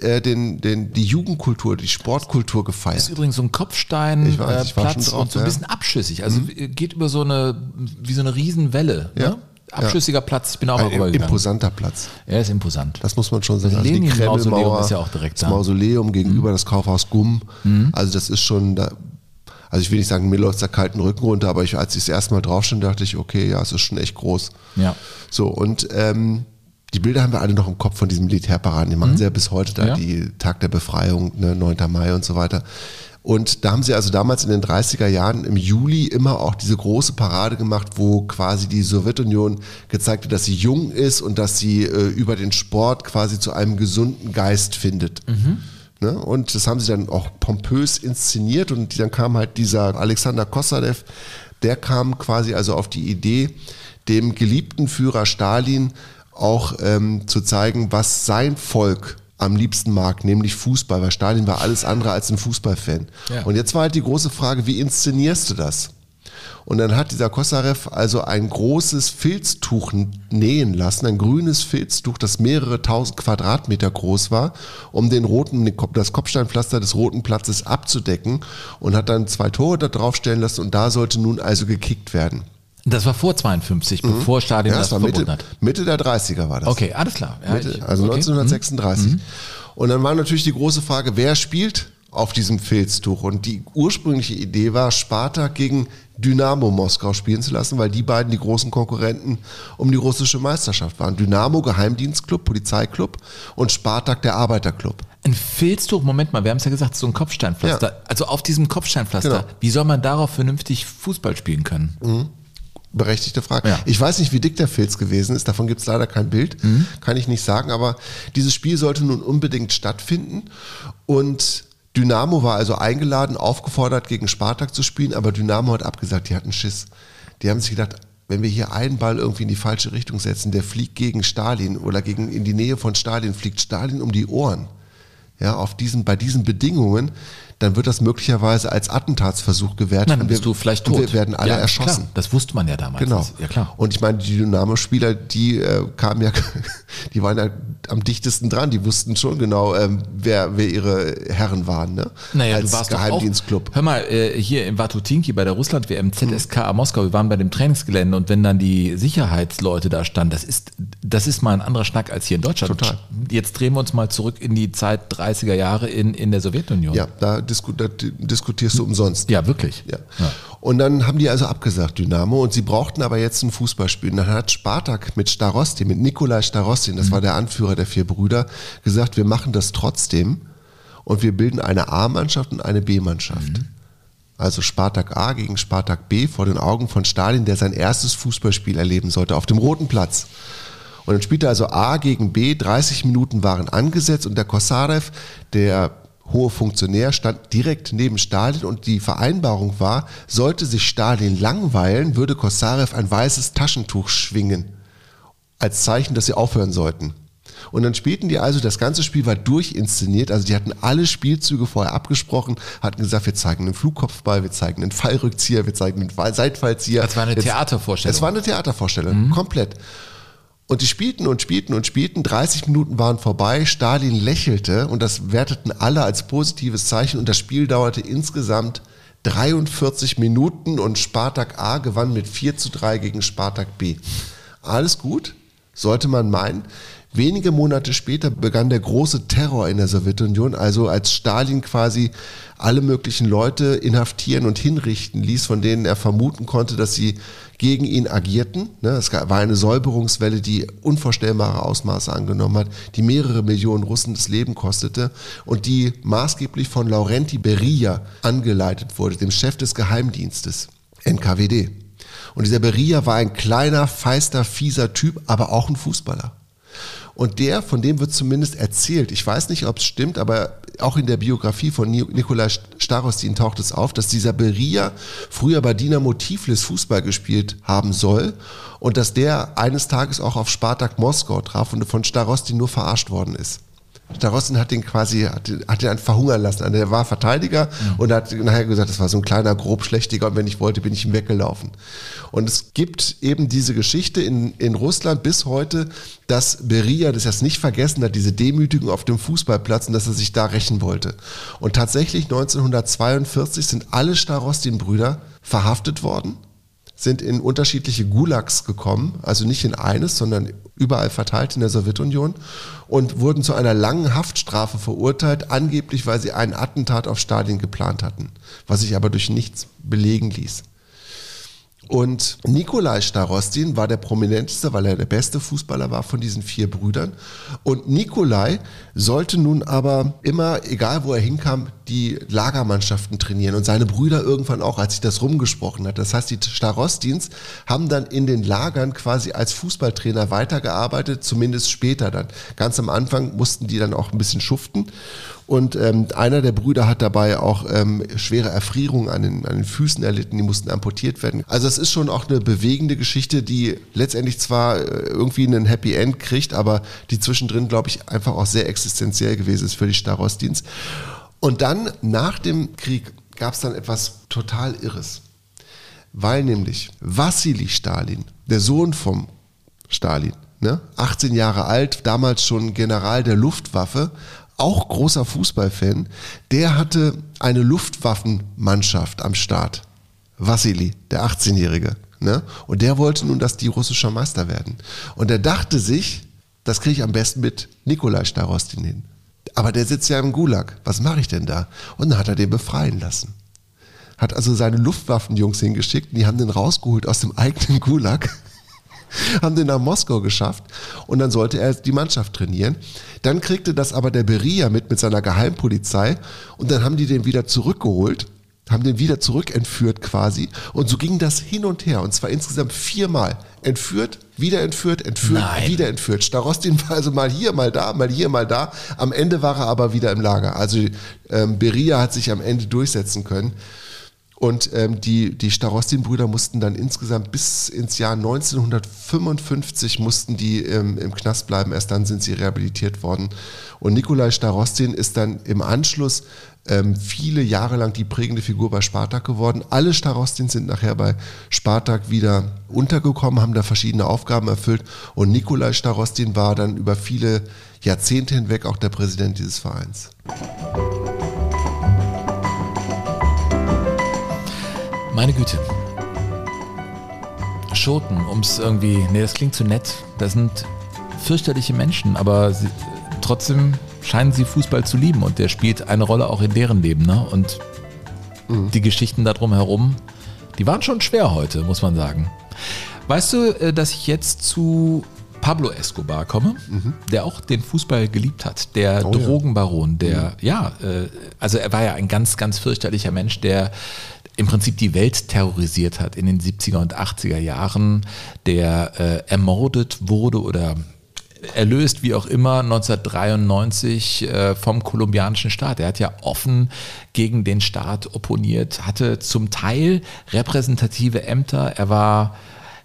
äh, den, den, die Jugendkultur, die Sportkultur Das ist gefeiert. übrigens so ein Kopfstein Ich weiß, äh, und so ein bisschen abschüssig. Also geht über so eine, wie so eine Riesenwelle. Ja. Ne? Abschüssiger Platz, ich bin auch Ein mal rübergegangen. imposanter Platz. Er ist imposant. Das muss man schon sagen. Das Also die Kremlmauer, ist ja auch direkt das da. Mhm. Mausoleum gegenüber das Kaufhaus Gumm. Also das ist schon, da, also ich will nicht sagen, mir läuft der kalten Rücken runter, aber ich, als ich das erste Mal drauf stand, dachte ich, okay, ja, es ist schon echt groß. Ja. So, und ähm, die Bilder haben wir alle noch im Kopf von diesen Militärparaden. Die machen sie ja bis heute da, Mhm. Ja. die Tag der Befreiung, ne, 9. Mai und so weiter. Und da haben sie also damals in den 30er Jahren im Juli immer auch diese große Parade gemacht, wo quasi die Sowjetunion gezeigt hat, dass sie jung ist und dass sie äh, über den Sport quasi zu einem gesunden Geist findet. Ne? Und das haben sie dann auch pompös inszeniert und dann kam halt dieser Alexander Kosarev, der kam quasi also auf die Idee, dem geliebten Führer Stalin auch ähm, zu zeigen, was sein Volk am liebsten mag, nämlich Fußball, weil Stalin war alles andere als ein Fußballfan. Ja. Und jetzt war halt die große Frage, wie inszenierst du das? Und dann hat dieser Kosarev also ein großes Filztuch nähen lassen, ein grünes Filztuch, das mehrere tausend Quadratmeter groß war, um den roten, Kopf- das Kopfsteinpflaster des roten Platzes abzudecken und hat dann zwei Tore da drauf stellen lassen und da sollte nun also gekickt werden. Das war vor 52, bevor Stalin Mhm. Ja, das das war Mitte, hat. Mitte der 30er war das. Okay, alles klar. Ja, Mitte, also okay. 1936. Mhm. Und dann war natürlich die große Frage, wer spielt auf diesem Filztuch? Und die ursprüngliche Idee war, Spartak gegen Dynamo Moskau spielen zu lassen, weil die beiden die großen Konkurrenten um die russische Meisterschaft waren. Dynamo Geheimdienstclub, Polizeiklub und Spartak der Arbeiterclub. Ein Filztuch, Moment mal, wir haben es ja gesagt, so ein Kopfsteinpflaster. Also auf diesem Kopfsteinpflaster, Genau. wie soll man darauf vernünftig Fußball spielen können? Mhm. Berechtigte Frage. Ich weiß nicht, wie dick der Filz gewesen ist, davon gibt es leider kein Bild, Mhm. kann ich nicht sagen, aber dieses Spiel sollte nun unbedingt stattfinden und Dynamo war also eingeladen, aufgefordert, gegen Spartak zu spielen, aber Dynamo hat abgesagt, die hatten Schiss. Die haben sich gedacht, wenn wir hier einen Ball irgendwie in die falsche Richtung setzen, der fliegt gegen Stalin oder gegen, in die Nähe von Stalin, fliegt Stalin um die Ohren. Ja, auf diesen, bei diesen Bedingungen, dann wird das möglicherweise als Attentatsversuch gewertet. Na, dann und bist du vielleicht tot. Wir werden alle Ja, erschossen. Klar, das wusste man ja damals. Genau. Ja, klar. Und ich meine, die Dynamo-Spieler, die äh, kamen ja, die waren ja am dichtesten dran. Die wussten schon genau, ähm, wer, wer ihre Herren waren, ne? Naja, Als du warst Geheimdienstclub. Hör mal, äh, hier in Watutinki bei der Russland-WM ZSKA Moskau, wir waren bei dem Trainingsgelände und wenn dann die Sicherheitsleute da standen, das ist, das ist mal ein anderer Schnack als hier in Deutschland. Total. Jetzt drehen wir uns mal zurück in die Zeit 30er Jahre in, in der Sowjetunion. Ja, da, disku da diskutierst du umsonst. Ja, wirklich. Ja. Und dann haben die also abgesagt, Dynamo, und sie brauchten aber jetzt ein Fußballspiel. Und dann hat Spartak mit Starostin, mit Nikolai Starostin, das war der Anführer der vier Brüder, gesagt, wir machen das trotzdem und wir bilden eine A-Mannschaft und eine B-Mannschaft. Also Spartak A gegen Spartak B vor den Augen von Stalin, der sein erstes Fußballspiel erleben sollte, auf dem Roten Platz. Und dann spielte also A gegen B, 30 Minuten waren angesetzt und der Kosarev, der hohe Funktionär, stand direkt neben Stalin und die Vereinbarung war, sollte sich Stalin langweilen, würde Kosarev ein weißes Taschentuch schwingen, als Zeichen, dass sie aufhören sollten. Und dann spielten die also, das ganze Spiel war durchinszeniert, also die hatten alle Spielzüge vorher abgesprochen, hatten gesagt, wir zeigen einen Flugkopfball, wir zeigen einen Fallrückzieher, wir zeigen einen Seitfallzieher. Das war eine Jetzt- Theatervorstellung. Es war eine Theatervorstellung, komplett. Und die spielten und spielten und spielten. 30 Minuten waren vorbei. Stalin lächelte und das werteten alle als positives Zeichen. Und das Spiel dauerte insgesamt 43 Minuten und Spartak A gewann mit 4 zu 3 gegen Spartak B. Alles gut, sollte man meinen. Wenige Monate später begann der große Terror in der Sowjetunion, also als Stalin quasi alle möglichen Leute inhaftieren und hinrichten ließ, von denen er vermuten konnte, dass sie gegen ihn agierten. Ne, Es war eine Säuberungswelle, die unvorstellbare Ausmaße angenommen hat, die mehrere Millionen Russen das Leben kostete und die maßgeblich von Laurenti Beria angeleitet wurde, dem Chef des Geheimdienstes, NKWD. Und dieser Beria war ein kleiner, feister, fieser Typ, aber auch ein Fußballer. Und der, von dem wird zumindest erzählt, ich weiß nicht, ob es stimmt, aber auch in der Biografie von Ni- Nikolai Starostin taucht es auf, dass dieser Beria früher bei Dinamo Tiflis Fußball gespielt haben soll und dass der eines Tages auch auf Spartak Moskau traf und von Starostin nur verarscht worden ist. Starostin hat den quasi, hat, hat den verhungern lassen. Also Der war Verteidiger und hat nachher gesagt, das war so ein kleiner Grobschlächtiger und wenn ich wollte, bin ich ihm weggelaufen. Und es gibt eben diese Geschichte in, in Russland bis heute, dass Beria das jetzt nicht vergessen hat, diese Demütigung auf dem Fußballplatz und dass er sich da rächen wollte. Und tatsächlich 1942 sind alle Starostin-Brüder verhaftet worden sind in unterschiedliche Gulags gekommen, also nicht in eines, sondern überall verteilt in der Sowjetunion und wurden zu einer langen Haftstrafe verurteilt, angeblich weil sie einen Attentat auf Stalin geplant hatten, was sich aber durch nichts belegen ließ. Und Nikolai Starostin war der prominenteste, weil er der beste Fußballer war von diesen vier Brüdern. Und Nikolai sollte nun aber immer, egal wo er hinkam, die Lagermannschaften trainieren und seine Brüder irgendwann auch, als sich das rumgesprochen hat. Das heißt, die Starostins haben dann in den Lagern quasi als Fußballtrainer weitergearbeitet, zumindest später dann. Ganz am Anfang mussten die dann auch ein bisschen schuften. Und ähm, einer der Brüder hat dabei auch ähm, schwere Erfrierungen an den, an den Füßen erlitten, die mussten amputiert werden. Also es ist schon auch eine bewegende Geschichte, die letztendlich zwar äh, irgendwie einen Happy End kriegt, aber die zwischendrin, glaube ich, einfach auch sehr existenziell gewesen ist für die Starostins. Und dann nach dem Krieg gab es dann etwas total Irres. Weil nämlich Wassili Stalin, der Sohn vom Stalin, ne, 18 Jahre alt, damals schon General der Luftwaffe, auch großer Fußballfan, der hatte eine Luftwaffenmannschaft am Start. Wassili, der 18-Jährige. Ne? Und der wollte nun, dass die russischer Meister werden. Und er dachte sich, das kriege ich am besten mit Nikolai Starostin hin. Aber der sitzt ja im Gulag. Was mache ich denn da? Und dann hat er den befreien lassen. Hat also seine Luftwaffenjungs hingeschickt, die haben den rausgeholt aus dem eigenen Gulag, haben den nach Moskau geschafft und dann sollte er die Mannschaft trainieren. Dann kriegte das aber der Beria mit mit seiner Geheimpolizei und dann haben die den wieder zurückgeholt haben den wieder zurückentführt quasi. Und so ging das hin und her. Und zwar insgesamt viermal. Entführt, wieder entführt, entführt, Nein. wieder entführt. Starostin war also mal hier, mal da, mal hier, mal da. Am Ende war er aber wieder im Lager. Also ähm, Beria hat sich am Ende durchsetzen können. Und ähm, die, die Starostin-Brüder mussten dann insgesamt bis ins Jahr 1955 mussten die ähm, im Knast bleiben. Erst dann sind sie rehabilitiert worden. Und Nikolai Starostin ist dann im Anschluss ähm, viele Jahre lang die prägende Figur bei Spartak geworden. Alle Starostin sind nachher bei Spartak wieder untergekommen, haben da verschiedene Aufgaben erfüllt. Und Nikolai Starostin war dann über viele Jahrzehnte hinweg auch der Präsident dieses Vereins. Meine Güte. Schoten, um es irgendwie, nee, das klingt zu nett. Das sind fürchterliche Menschen, aber sie, trotzdem scheinen sie Fußball zu lieben und der spielt eine Rolle auch in deren Leben. Ne? Und die Geschichten darum herum, die waren schon schwer heute, muss man sagen. Weißt du, äh, dass ich jetzt zu Pablo Escobar komme, der auch den Fußball geliebt hat, der Oh ja. Drogenbaron, der, ja, äh, also er war ja ein ganz, ganz fürchterlicher Mensch, der im Prinzip die Welt terrorisiert hat in den 70er und 80er Jahren, der äh, ermordet wurde oder erlöst, wie auch immer, 1993 äh, vom kolumbianischen Staat. Er hat ja offen gegen den Staat opponiert, hatte zum Teil repräsentative Ämter. Er war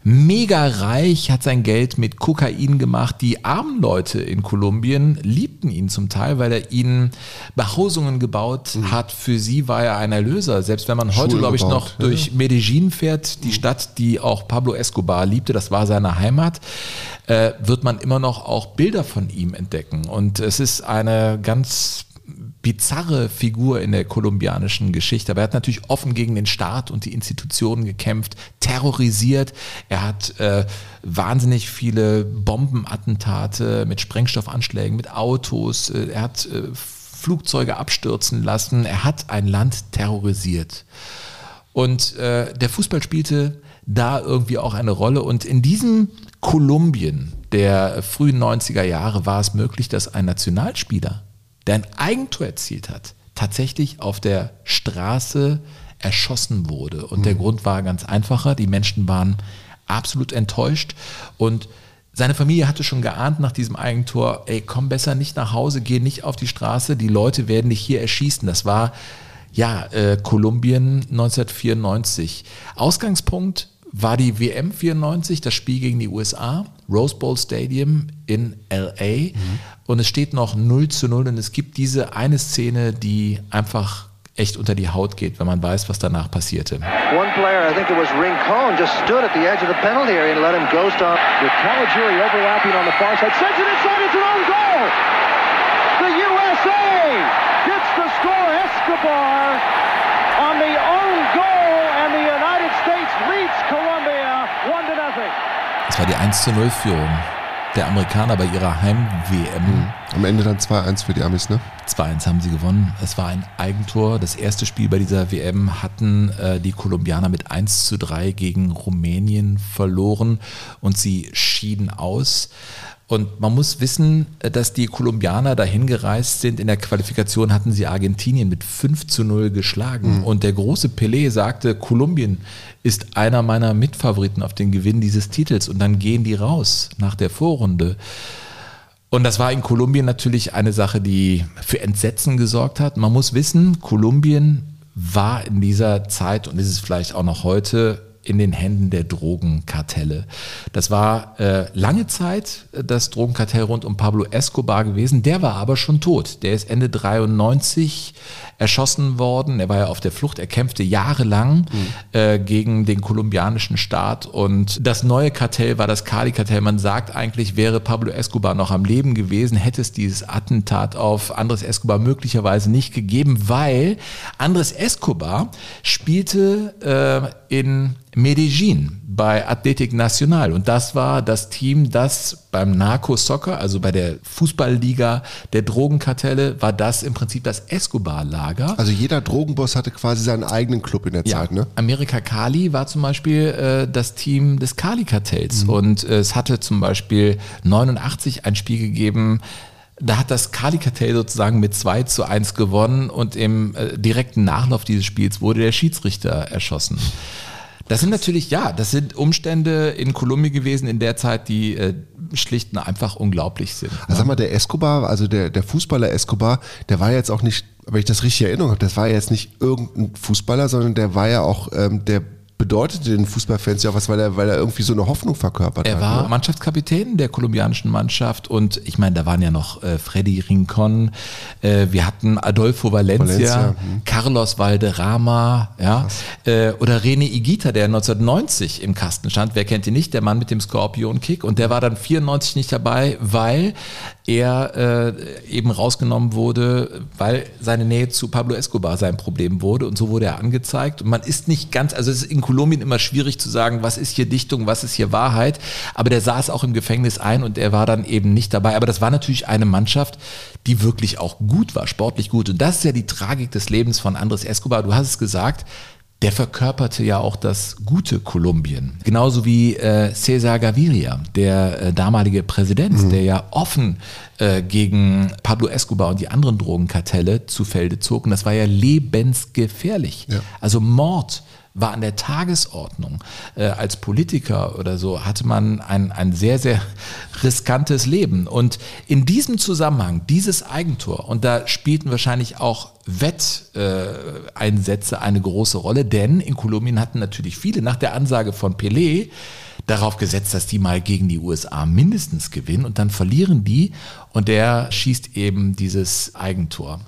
mega reich, hat sein Geld mit Kokain gemacht. Die armen Leute in Kolumbien liebten ihn zum Teil, weil er ihnen Behausungen gebaut hat. Für sie war er ein Erlöser. Selbst wenn man heute, glaube ich, noch ja. durch Medellin fährt, die Stadt, die auch Pablo Escobar liebte, das war seine Heimat, äh, wird man immer noch auch Bilder von ihm entdecken. Und es ist eine ganz bizarre Figur in der kolumbianischen Geschichte. Aber er hat natürlich offen gegen den Staat und die Institutionen gekämpft, terrorisiert. Er hat äh, wahnsinnig viele Bombenattentate mit Sprengstoffanschlägen, mit Autos. Äh, er hat äh, Flugzeuge abstürzen lassen. Er hat ein Land terrorisiert. Und äh, der Fußball spielte da irgendwie auch eine Rolle. Und in diesem Kolumbien der frühen 90er Jahre war es möglich, dass ein Nationalspieler, der ein Eigentor erzielt hat, tatsächlich auf der Straße erschossen wurde. Und der Grund war ganz einfacher. Die Menschen waren absolut enttäuscht und seine Familie hatte schon geahnt nach diesem Eigentor, ey, komm besser nicht nach Hause, geh nicht auf die Straße, die Leute werden dich hier erschießen. Das war ja äh, Kolumbien 1994. Ausgangspunkt war die WM 94, das Spiel gegen die USA, Rose Bowl Stadium in LA. Und es steht noch 0 zu 0 und es gibt diese eine Szene, die einfach echt unter die Haut geht, wenn man weiß, was danach passierte. One player, I think it was Rincon, just stood at the edge of the penalty area and let him ghost on. With Caligiuri overlapping on the far side, sends it inside, it's an own goal! The USA gets the score, Escobar on the own goal, and the United States leads Colombia 1 to nothing. Es war die 1 zu 0 Führung der Amerikaner bei ihrer Heim-WM. Am Ende dann 2-1 für die Amis, ne? 2-1 haben sie gewonnen. Es war ein Eigentor. Das erste Spiel bei dieser WM hatten äh, die Kolumbianer mit 1 zu 3 gegen Rumänien verloren und sie schieden aus. Und man muss wissen, äh, dass die Kolumbianer dahin gereist sind. In der Qualifikation hatten sie Argentinien mit 5 zu 0 geschlagen. Und der große Pelé sagte, Kolumbien ist einer meiner Mitfavoriten auf den Gewinn dieses Titels. Und dann gehen die raus nach der Vorrunde. Und das war in Kolumbien natürlich eine Sache, die für Entsetzen gesorgt hat. Man muss wissen, Kolumbien war in dieser Zeit und ist es vielleicht auch noch heute in den Händen der Drogenkartelle. Das war äh, lange Zeit das Drogenkartell rund um Pablo Escobar gewesen. Der war aber schon tot. Der ist Ende 93 erschossen worden. Er war ja auf der Flucht. Er kämpfte jahrelang äh, gegen den kolumbianischen Staat. Und das neue Kartell war das Cali-Kartell. Man sagt eigentlich, wäre Pablo Escobar noch am Leben gewesen, hätte es dieses Attentat auf Andres Escobar möglicherweise nicht gegeben, weil Andres Escobar spielte äh, in Medellin bei Athletic Nacional. Und das war das Team, das beim Narco-Soccer, also bei der Fußballliga der Drogenkartelle, war das im Prinzip das Escobar-Lager. Also jeder Drogenboss hatte quasi seinen eigenen Club in der Ja, Zeit, ne? Amerika Kali war zum Beispiel äh, das Team des Kali-Kartells und äh, es hatte zum Beispiel 89 ein Spiel gegeben, da hat das Kali-Kartell sozusagen mit 2 zu 1 gewonnen und im äh, direkten Nachlauf dieses Spiels wurde der Schiedsrichter erschossen. Das sind natürlich, ja, das sind Umstände in Kolumbien gewesen in der Zeit, die äh, schlicht und einfach unglaublich sind. Also sag mal, der Escobar, also der, der Fußballer Escobar, der war jetzt auch nicht, wenn ich das richtig in Erinnerung habe, das war jetzt nicht irgendein Fußballer, sondern der war ja auch, ähm, der bedeutete den Fußballfans ja auch was, weil er, weil er irgendwie so eine Hoffnung verkörpert Er hat. war ne? Mannschaftskapitän der kolumbianischen Mannschaft und ich meine, da waren ja noch äh, Freddy Rincon, äh, wir hatten Adolfo Valencia, Valencia, hm. Carlos Valderrama, ja, äh, oder René Igita, der 1990 im Kasten stand. Wer kennt ihn nicht? Der Mann mit dem Scorpion-Kick und der war dann 94 nicht dabei, weil er äh, eben rausgenommen wurde, weil seine Nähe zu Pablo Escobar sein Problem wurde und so wurde er angezeigt. Und man ist nicht ganz, also es ist in Kolumbien immer schwierig zu sagen, was ist hier Dichtung, was ist hier Wahrheit, aber der saß auch im Gefängnis ein und er war dann eben nicht dabei. Aber das war natürlich eine Mannschaft, die wirklich auch gut war, sportlich gut. Und das ist ja die Tragik des Lebens von Andres Escobar. Du hast es gesagt, der verkörperte ja auch das gute Kolumbien. Genauso wie äh, Cesar Gaviria, der äh, damalige Präsident, der ja offen äh, gegen Pablo Escobar und die anderen Drogenkartelle zu Felde zog. Und das war ja lebensgefährlich. Also Mord war an der Tagesordnung. Äh, als Politiker oder so hatte man ein, ein sehr, sehr riskantes Leben. Und in diesem Zusammenhang, dieses Eigentor, und da spielten wahrscheinlich auch Wetteinsätze eine große Rolle, denn in Kolumbien hatten natürlich viele nach der Ansage von Pelé darauf gesetzt, dass die mal gegen die USA mindestens gewinnen und dann verlieren die und der schießt eben dieses Eigentor.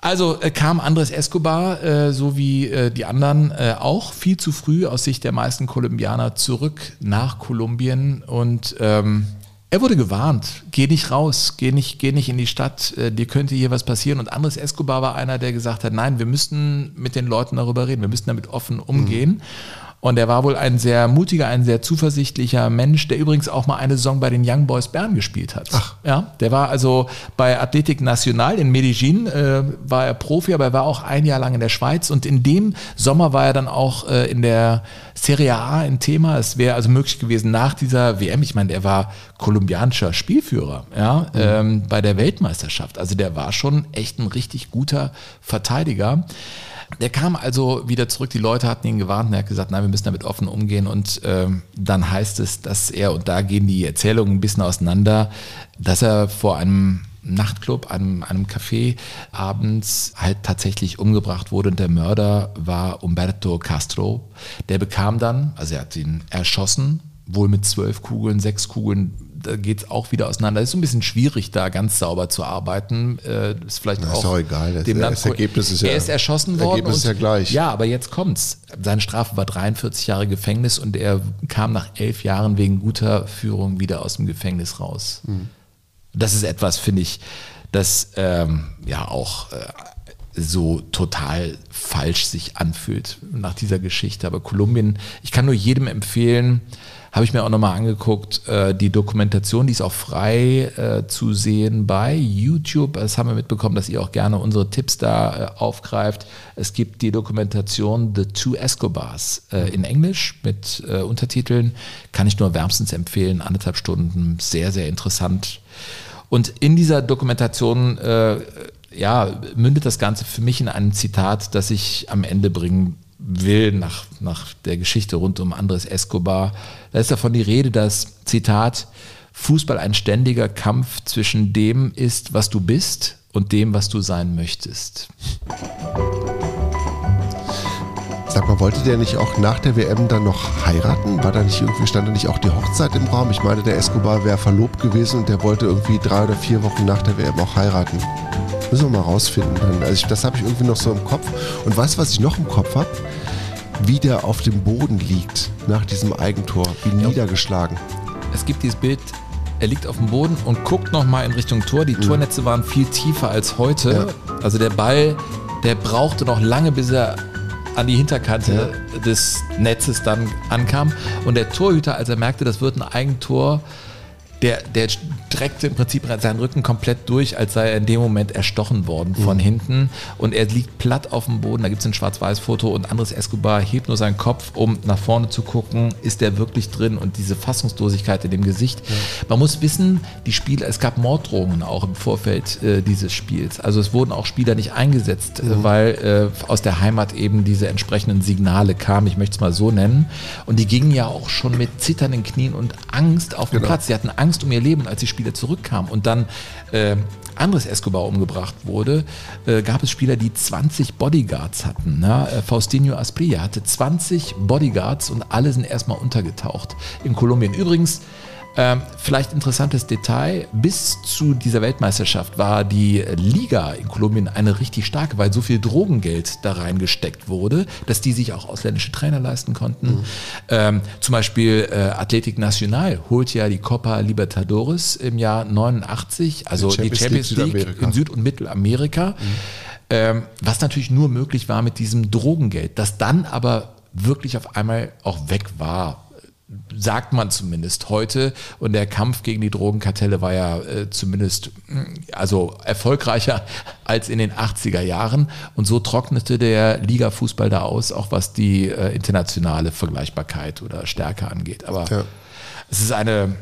Also äh, kam Andres Escobar, äh, so wie äh, die anderen, äh, auch viel zu früh aus Sicht der meisten Kolumbianer zurück nach Kolumbien und ähm, er wurde gewarnt, geh nicht raus, geh nicht, geh nicht in die Stadt, äh, dir könnte hier was passieren. Und Andres Escobar war einer, der gesagt hat, nein, wir müssten mit den Leuten darüber reden, wir müssen damit offen umgehen. Und er war wohl ein sehr mutiger, ein sehr zuversichtlicher Mensch, der übrigens auch mal eine Saison bei den Young Boys Bern gespielt hat. Ach. Ja, der war also bei Athletic Nacional in Medellin, äh, war er Profi, aber er war auch ein Jahr lang in der Schweiz und in dem Sommer war er dann auch äh, in der Serie A ein Thema. Es wäre also möglich gewesen nach dieser WM, ich meine, er war kolumbianischer Spielführer ja, ähm, bei der Weltmeisterschaft. Also der war schon echt ein richtig guter Verteidiger. Der kam also wieder zurück, die Leute hatten ihn gewarnt und er hat gesagt, nein, wir müssen damit offen umgehen. Und ähm, dann heißt es, dass er, und da gehen die Erzählungen ein bisschen auseinander, dass er vor einem Nachtclub, einem, einem Café abends halt tatsächlich umgebracht wurde. Und der Mörder war Umberto Castro. Der bekam dann, also er hat ihn erschossen, wohl mit zwölf Kugeln, sechs Kugeln, da geht es auch wieder auseinander. Es ist so ein bisschen schwierig, da ganz sauber zu arbeiten. Äh, ist vielleicht Na, auch, ist doch egal. Das- dem das Land- Ergebnis ist ja- er ist erschossen worden. Ergebnis ist ja gleich. Ja, aber jetzt kommt's. Seine Strafe war 43 Jahre Gefängnis und er kam nach elf Jahren wegen guter Führung wieder aus dem Gefängnis raus. Mhm. Das ist etwas, finde ich, das ähm, ja auch äh, so total falsch sich anfühlt nach dieser Geschichte. Aber Kolumbien, ich kann nur jedem empfehlen, habe ich mir auch nochmal angeguckt, äh, die Dokumentation, die ist auch frei äh, zu sehen bei YouTube. Das haben wir mitbekommen, dass ihr auch gerne unsere Tipps da äh, aufgreift. Es gibt die Dokumentation The Two Escobars äh, in Englisch mit äh, Untertiteln. Kann ich nur wärmstens empfehlen. Anderthalb Stunden, sehr, sehr interessant. Und in dieser Dokumentation äh, ja, mündet das Ganze für mich in ein Zitat, das ich am Ende bringen will, nach, nach der Geschichte rund um Andres Escobar. Da ist davon die Rede, dass, Zitat, Fußball ein ständiger Kampf zwischen dem ist, was du bist und dem, was du sein möchtest. Sag mal, wollte der nicht auch nach der WM dann noch heiraten? War da nicht irgendwie, stand da nicht auch die Hochzeit im Raum? Ich meine, der Escobar wäre verlobt gewesen und der wollte irgendwie drei oder vier Wochen nach der WM auch heiraten. Müssen wir mal rausfinden. Also ich, das habe ich irgendwie noch so im Kopf. Und weißt du, was ich noch im Kopf habe? Wie der auf dem Boden liegt nach diesem Eigentor, wie niedergeschlagen. Es gibt dieses Bild, er liegt auf dem Boden und guckt nochmal in Richtung Tor. Die Tornetze waren viel tiefer als heute. Also der Ball, der brauchte noch lange, bis er an die Hinterkante des Netzes dann ankam. Und der Torhüter, als er merkte, das wird ein Eigentor, der, der streckte im Prinzip seinen Rücken komplett durch, als sei er in dem Moment erstochen worden von Mhm. hinten. Und er liegt platt auf dem Boden. Da gibt es ein Schwarz-Weiß-Foto und Andres Escobar hebt nur seinen Kopf, um nach vorne zu gucken. Ist der wirklich drin? Und diese Fassungslosigkeit in dem Gesicht. Man muss wissen, die Spieler, es gab Morddrohungen auch im Vorfeld äh, dieses Spiels. Also es wurden auch Spieler nicht eingesetzt, Mhm. weil äh, aus der Heimat eben diese entsprechenden Signale kamen. Ich möchte es mal so nennen. Und die gingen ja auch schon mit zitternden Knien und Angst auf den Genau. Platz. Sie hatten Angst um ihr Leben, als die Spieler zurückkamen und dann äh, Andres Escobar umgebracht wurde, äh, gab es Spieler, die 20 Bodyguards hatten. Ne? Faustinho Asprilla hatte 20 Bodyguards und alle sind erstmal untergetaucht in Kolumbien. Übrigens, ähm, vielleicht interessantes Detail, bis zu dieser Weltmeisterschaft war die Liga in Kolumbien eine richtig starke, weil so viel Drogengeld da reingesteckt wurde, dass die sich auch ausländische Trainer leisten konnten. Ähm, zum Beispiel äh, Athletic Nacional holt ja die Copa Libertadores im Jahr 89, also die Champions Champions, League League, in Süd- und Mittelamerika. Ähm, was natürlich nur möglich war mit diesem Drogengeld, das dann aber wirklich auf einmal auch weg war sagt man zumindest heute. Und der Kampf gegen die Drogenkartelle war ja äh, zumindest mh, also erfolgreicher als in den 80er Jahren. Und so trocknete der Liga-Fußball da aus, auch was die äh, internationale Vergleichbarkeit oder Stärke angeht. Aber es ist eine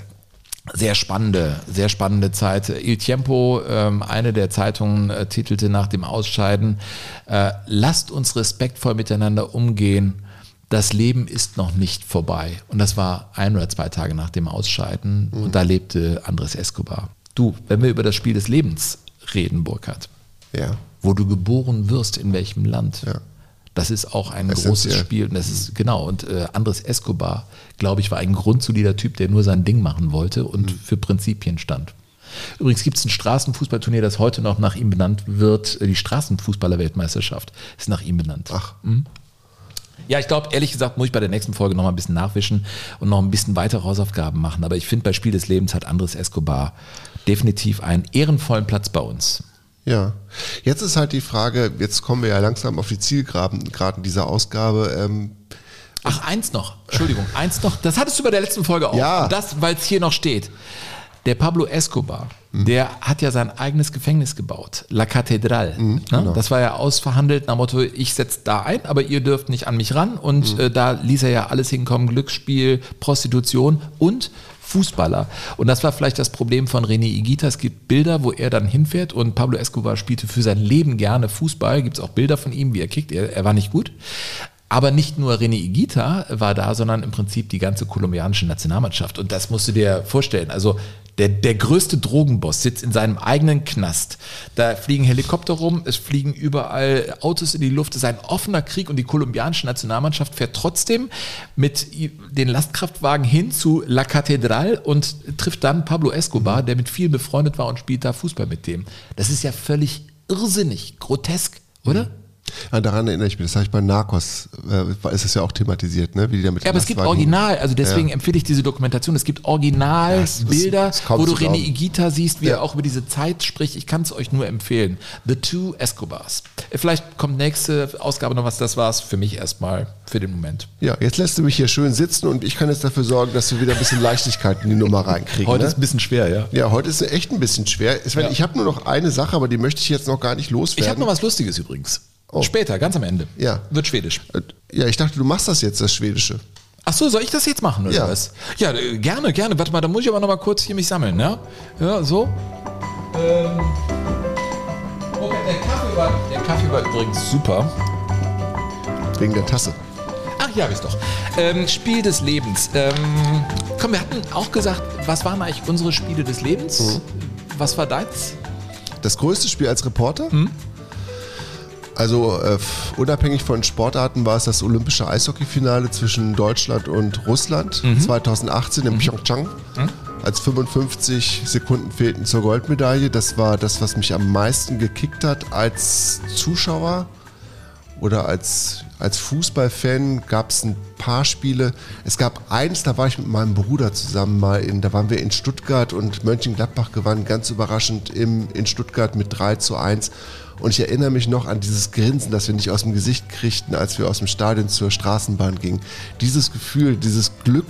sehr spannende, sehr spannende Zeit. Il Tiempo, ähm, eine der Zeitungen, äh, titelte nach dem Ausscheiden, äh, lasst uns respektvoll miteinander umgehen. Das Leben ist noch nicht vorbei. Und das war ein oder zwei Tage nach dem Ausscheiden. Und da lebte Andres Escobar. Du, wenn wir über das Spiel des Lebens reden, Burkhard, Ja. wo du geboren wirst, in welchem Land, Ja. das ist auch ein Essentiell. großes Spiel. Und das ist genau. Und äh, Andres Escobar, glaube ich, war ein grundsolider Typ, der nur sein Ding machen wollte und Mhm. für Prinzipien stand. Übrigens gibt es ein Straßenfußballturnier, das heute noch nach ihm benannt wird. Die Straßenfußballer-Weltmeisterschaft ist nach ihm benannt. Ach. Mhm. Ja, ich glaube, ehrlich gesagt, muss ich bei der nächsten Folge noch mal ein bisschen nachwischen und noch ein bisschen weitere Hausaufgaben machen. Aber ich finde, bei Spiel des Lebens hat Andres Escobar definitiv einen ehrenvollen Platz bei uns. Ja, jetzt ist halt die Frage, jetzt kommen wir ja langsam auf die Zielgeraden gerade dieser Ausgabe. Ähm, Ach, eins noch. Entschuldigung, eins noch. Das hattest du bei der letzten Folge auch. Ja. Und das, weil es hier noch steht. Der Pablo Escobar, der hat ja sein eigenes Gefängnis gebaut. La Catedral. ne? genau. Das war ja ausverhandelt nach dem Motto, ich setze da ein, aber ihr dürft nicht an mich ran. Und äh, da ließ er ja alles hinkommen. Glücksspiel, Prostitution und Fußballer. Und das war vielleicht das Problem von René Igita. Es gibt Bilder, wo er dann hinfährt und Pablo Escobar spielte für sein Leben gerne Fußball. Gibt es auch Bilder von ihm, wie er kickt. Er, er war nicht gut. Aber nicht nur René Igita war da, sondern im Prinzip die ganze kolumbianische Nationalmannschaft. Und das musst du dir vorstellen. Also der, der größte Drogenboss sitzt in seinem eigenen Knast. Da fliegen Helikopter rum, es fliegen überall Autos in die Luft. Es ist ein offener Krieg und die kolumbianische Nationalmannschaft fährt trotzdem mit den Lastkraftwagen hin zu La Catedral und trifft dann Pablo Escobar, der mit vielen befreundet war und spielt da Fußball mit dem. Das ist ja völlig irrsinnig, grotesk, oder? Ja, daran erinnere ich mich, das habe ich bei Narcos, äh, ist es ja auch thematisiert, ne? wie die da mit Ja, aber es gibt Original, also deswegen Ja. empfehle ich diese Dokumentation. Es gibt Originalbilder, kaum wo du. René Igita siehst, wie er auch über diese Zeit spricht. Ich kann es euch nur empfehlen. The Two Escobars. Äh, Vielleicht kommt nächste Ausgabe noch was. Das war's für mich erstmal für den Moment. Ja, jetzt lässt du mich hier schön sitzen und ich kann jetzt dafür sorgen, dass wir wieder ein bisschen Leichtigkeit in die Nummer reinkriegen. Heute ne? ist ein bisschen schwer, ja. Ja, heute ist echt ein bisschen schwer. Ja. ich habe nur noch eine Sache, aber die möchte ich jetzt noch gar nicht loswerden. Ich habe noch was Lustiges übrigens. Später, ganz am Ende. Ja. Wird Schwedisch. Äh, Ja, ich dachte, du machst das jetzt, das Schwedische. Ach so, soll ich das jetzt machen oder Ja. was? Ja, äh, gerne, gerne. Warte mal, da muss ich aber noch mal kurz hier mich sammeln, ja? Ja, so. Ähm. Okay, der Kaffee war, der Kaffee war übrigens super. Wegen der Tasse. Ach ja, ist doch. Ähm, Spiel des Lebens. Ähm, komm, wir hatten auch gesagt, was waren eigentlich unsere Spiele des Lebens? Was war deins? Das größte Spiel als Reporter? Hm? Also äh, unabhängig von Sportarten war es das olympische Eishockeyfinale zwischen Deutschland und Russland Mhm. 2018 in Pyeongchang. Als 55 Sekunden fehlten zur Goldmedaille. Das war das, was mich am meisten gekickt hat als Zuschauer. oder als, als Fußballfan gab es ein paar Spiele. Es gab eins, da war ich mit meinem Bruder zusammen mal in, da waren wir in Stuttgart und Mönchengladbach gewann ganz überraschend im, in Stuttgart mit 3 zu 1. Und ich erinnere mich noch an dieses Grinsen, das wir nicht aus dem Gesicht kriegten, als wir aus dem Stadion zur Straßenbahn gingen. Dieses Gefühl, dieses Glück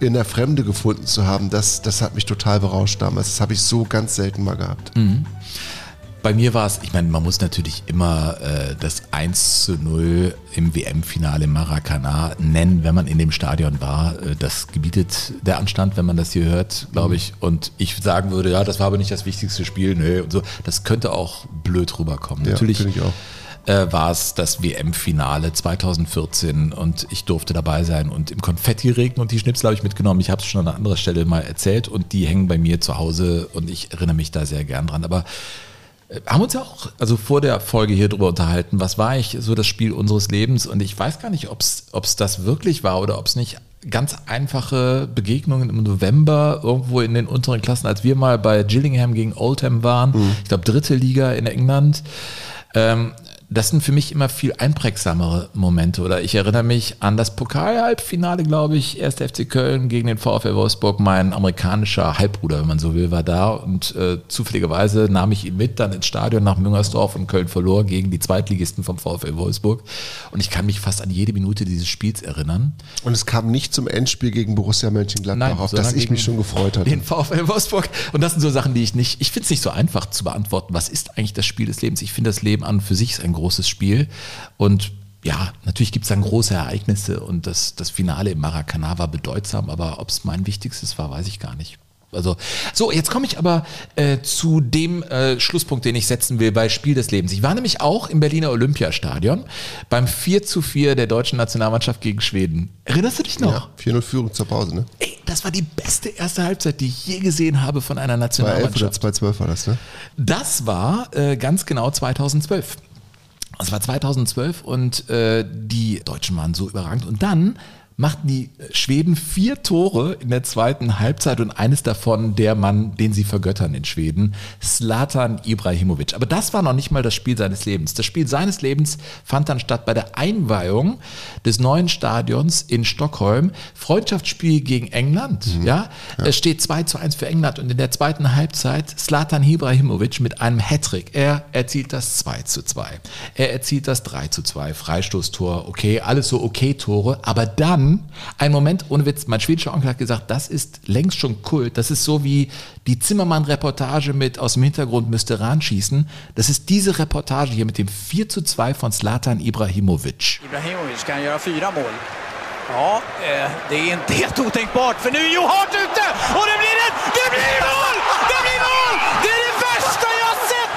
in der Fremde gefunden zu haben, das, das hat mich total berauscht damals. Das habe ich so ganz selten mal gehabt. Mhm. Bei mir war es, ich meine, man muss natürlich immer äh, das 1 zu 0 im WM-Finale im Maracanã nennen, wenn man in dem Stadion war. Äh, das gebietet der Anstand, wenn man das hier hört, glaube ich. Und ich sagen würde, ja, das war aber nicht das wichtigste Spiel, nö, und so. Das könnte auch blöd rüberkommen. Ja, natürlich äh, war es das WM-Finale 2014 und ich durfte dabei sein und im Konfetti-Regen und die Schnipsel habe ich mitgenommen. Ich habe es schon an einer anderen Stelle mal erzählt und die hängen bei mir zu Hause und ich erinnere mich da sehr gern dran. Aber haben uns ja auch also vor der Folge hier drüber unterhalten, was war eigentlich so das Spiel unseres Lebens? Und ich weiß gar nicht, ob es das wirklich war oder ob es nicht ganz einfache Begegnungen im November irgendwo in den unteren Klassen, als wir mal bei Gillingham gegen Oldham waren, ich glaube dritte Liga in England. Ähm, das sind für mich immer viel einprägsamere Momente. Oder ich erinnere mich an das Pokal-Halbfinale, glaube ich, 1. FC Köln gegen den VfL Wolfsburg. Mein amerikanischer Halbbruder, wenn man so will, war da. Und äh, zufälligerweise nahm ich ihn mit dann ins Stadion nach Müngersdorf und Köln verlor gegen die Zweitligisten vom VfL Wolfsburg. Und ich kann mich fast an jede Minute dieses Spiels erinnern. Und es kam nicht zum Endspiel gegen Borussia Mönchengladbach, auf das ich mich schon gefreut hatte. Den VfL Wolfsburg. Und das sind so Sachen, die ich nicht, ich finde es nicht so einfach zu beantworten. Was ist eigentlich das Spiel des Lebens? Ich finde, das Leben an und für sich ist ein großes Spiel. Und ja, natürlich gibt es dann große Ereignisse und das, das Finale im Maracanã war bedeutsam, aber ob es mein wichtigstes war, weiß ich gar nicht. Also, so, jetzt komme ich aber äh, zu dem äh, Schlusspunkt, den ich setzen will bei Spiel des Lebens. Ich war nämlich auch im Berliner Olympiastadion beim 4 zu 4 der deutschen Nationalmannschaft gegen Schweden. Erinnerst du dich noch? Ja, 4-0 Führung zur Pause, ne? Ey, das war die beste erste Halbzeit, die ich je gesehen habe von einer 2-11 oder Nationalmannschaft. 2-12 war das, ne? Das war äh, ganz genau 2012. Das war 2012 und äh, die Deutschen waren so überragend. Und dann machten die Schweden vier Tore in der zweiten Halbzeit und eines davon der Mann, den sie vergöttern in Schweden, Slatan Ibrahimovic. Aber das war noch nicht mal das Spiel seines Lebens. Das Spiel seines Lebens fand dann statt bei der Einweihung des neuen Stadions in Stockholm. Freundschaftsspiel gegen England. Ja? Es steht 2 zu 1 für England und in der zweiten Halbzeit Slatan Ibrahimovic mit einem Hattrick. Er erzielt das 2 zu 2. Er erzielt das 3 zu 2. Freistoßtor, okay, alles so okay Tore. Aber dann, ein Moment, ohne Witz, mein schwedischer Onkel hat gesagt, das ist längst schon Kult. Das ist so wie die Zimmermann-Reportage mit aus dem Hintergrund müsste Rahn schießen. Das ist diese Reportage hier mit dem 4 zu 2 von Slatan Ibrahimovic. Ibrahimovic kan göra fyra mål. Ja, eh, det är inte helt otänkbart för nu är Joe Hart ute och det blir ett... Det blir mål! Det blir mål! Det är det värsta jag har sett!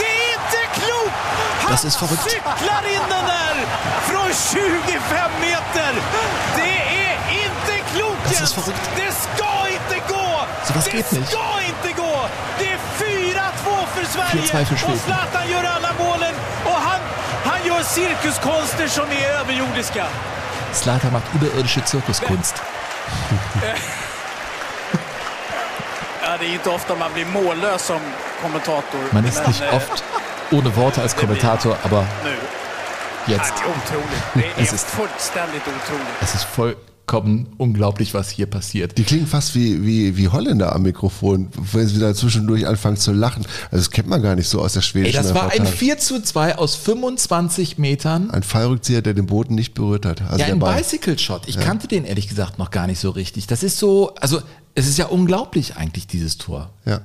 Det är inte klokt! Han Das ist verrückt. cyklar in den där från 25 meter! Das ist verrückt. Det ska inte gå! Sowas det geht nicht. ska inte gå! Det är 4-2 för Sverige 4-2 för Schweden. och Zlatan gör alla målen och han, han gör cirkuskonster som är överjordiska. Slatan macht überirdische Zirkuskunst. Ja, det är inte ofta man blir mållös som kommentator. Man ist nicht eh, oft ohne Worte als Kommentator, aber Nu. jetzt. Es ist- fullständigt otroligt. Es ist vollkommen unglaublich, was hier passiert. Die klingen fast wie, wie, wie Holländer am Mikrofon, wenn sie da zwischendurch anfangen zu lachen. Also das kennt man gar nicht so aus der Ey, schwedischen das war ein Reportage. 4 zu 2 aus 25 Metern. Ein Fallrückzieher, der den Boden nicht berührt hat. Also ja, ein Ball. Bicycle Shot. Ich Ja. kannte den ehrlich gesagt noch gar nicht so richtig. Das ist so, also es ist ja unglaublich eigentlich, dieses Tor. Ja.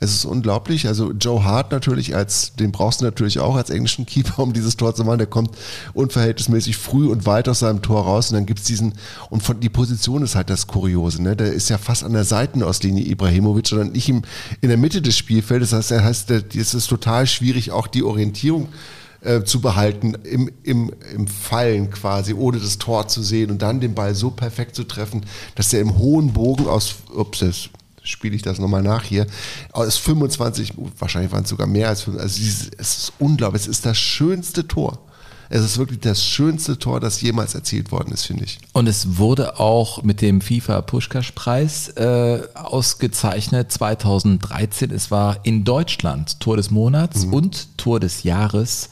Es ist unglaublich. Also Joe Hart natürlich als, den brauchst du natürlich auch als englischen Keeper, um dieses Tor zu machen. Der kommt unverhältnismäßig früh und weit aus seinem Tor raus und dann gibt's diesen, und von die Position ist halt das Kuriose, ne? Der ist ja fast an der Seitenauslinie Ibrahimovic, sondern nicht im, in der Mitte des Spielfeldes. Das heißt, er heißt, es ist total schwierig, auch die Orientierung äh, zu behalten im, im, im Fallen quasi, ohne das Tor zu sehen und dann den Ball so perfekt zu treffen, dass er im hohen Bogen aus, ups, spiele ich das nochmal nach hier, aus 25, wahrscheinlich waren es sogar mehr als 25, also es ist unglaublich, es ist das schönste Tor. Es ist wirklich das schönste Tor, das jemals erzielt worden ist, finde ich. Und es wurde auch mit dem FIFA Pushkash-Preis äh, ausgezeichnet 2013. Es war in Deutschland Tor des Monats Mhm. und Tor des Jahres.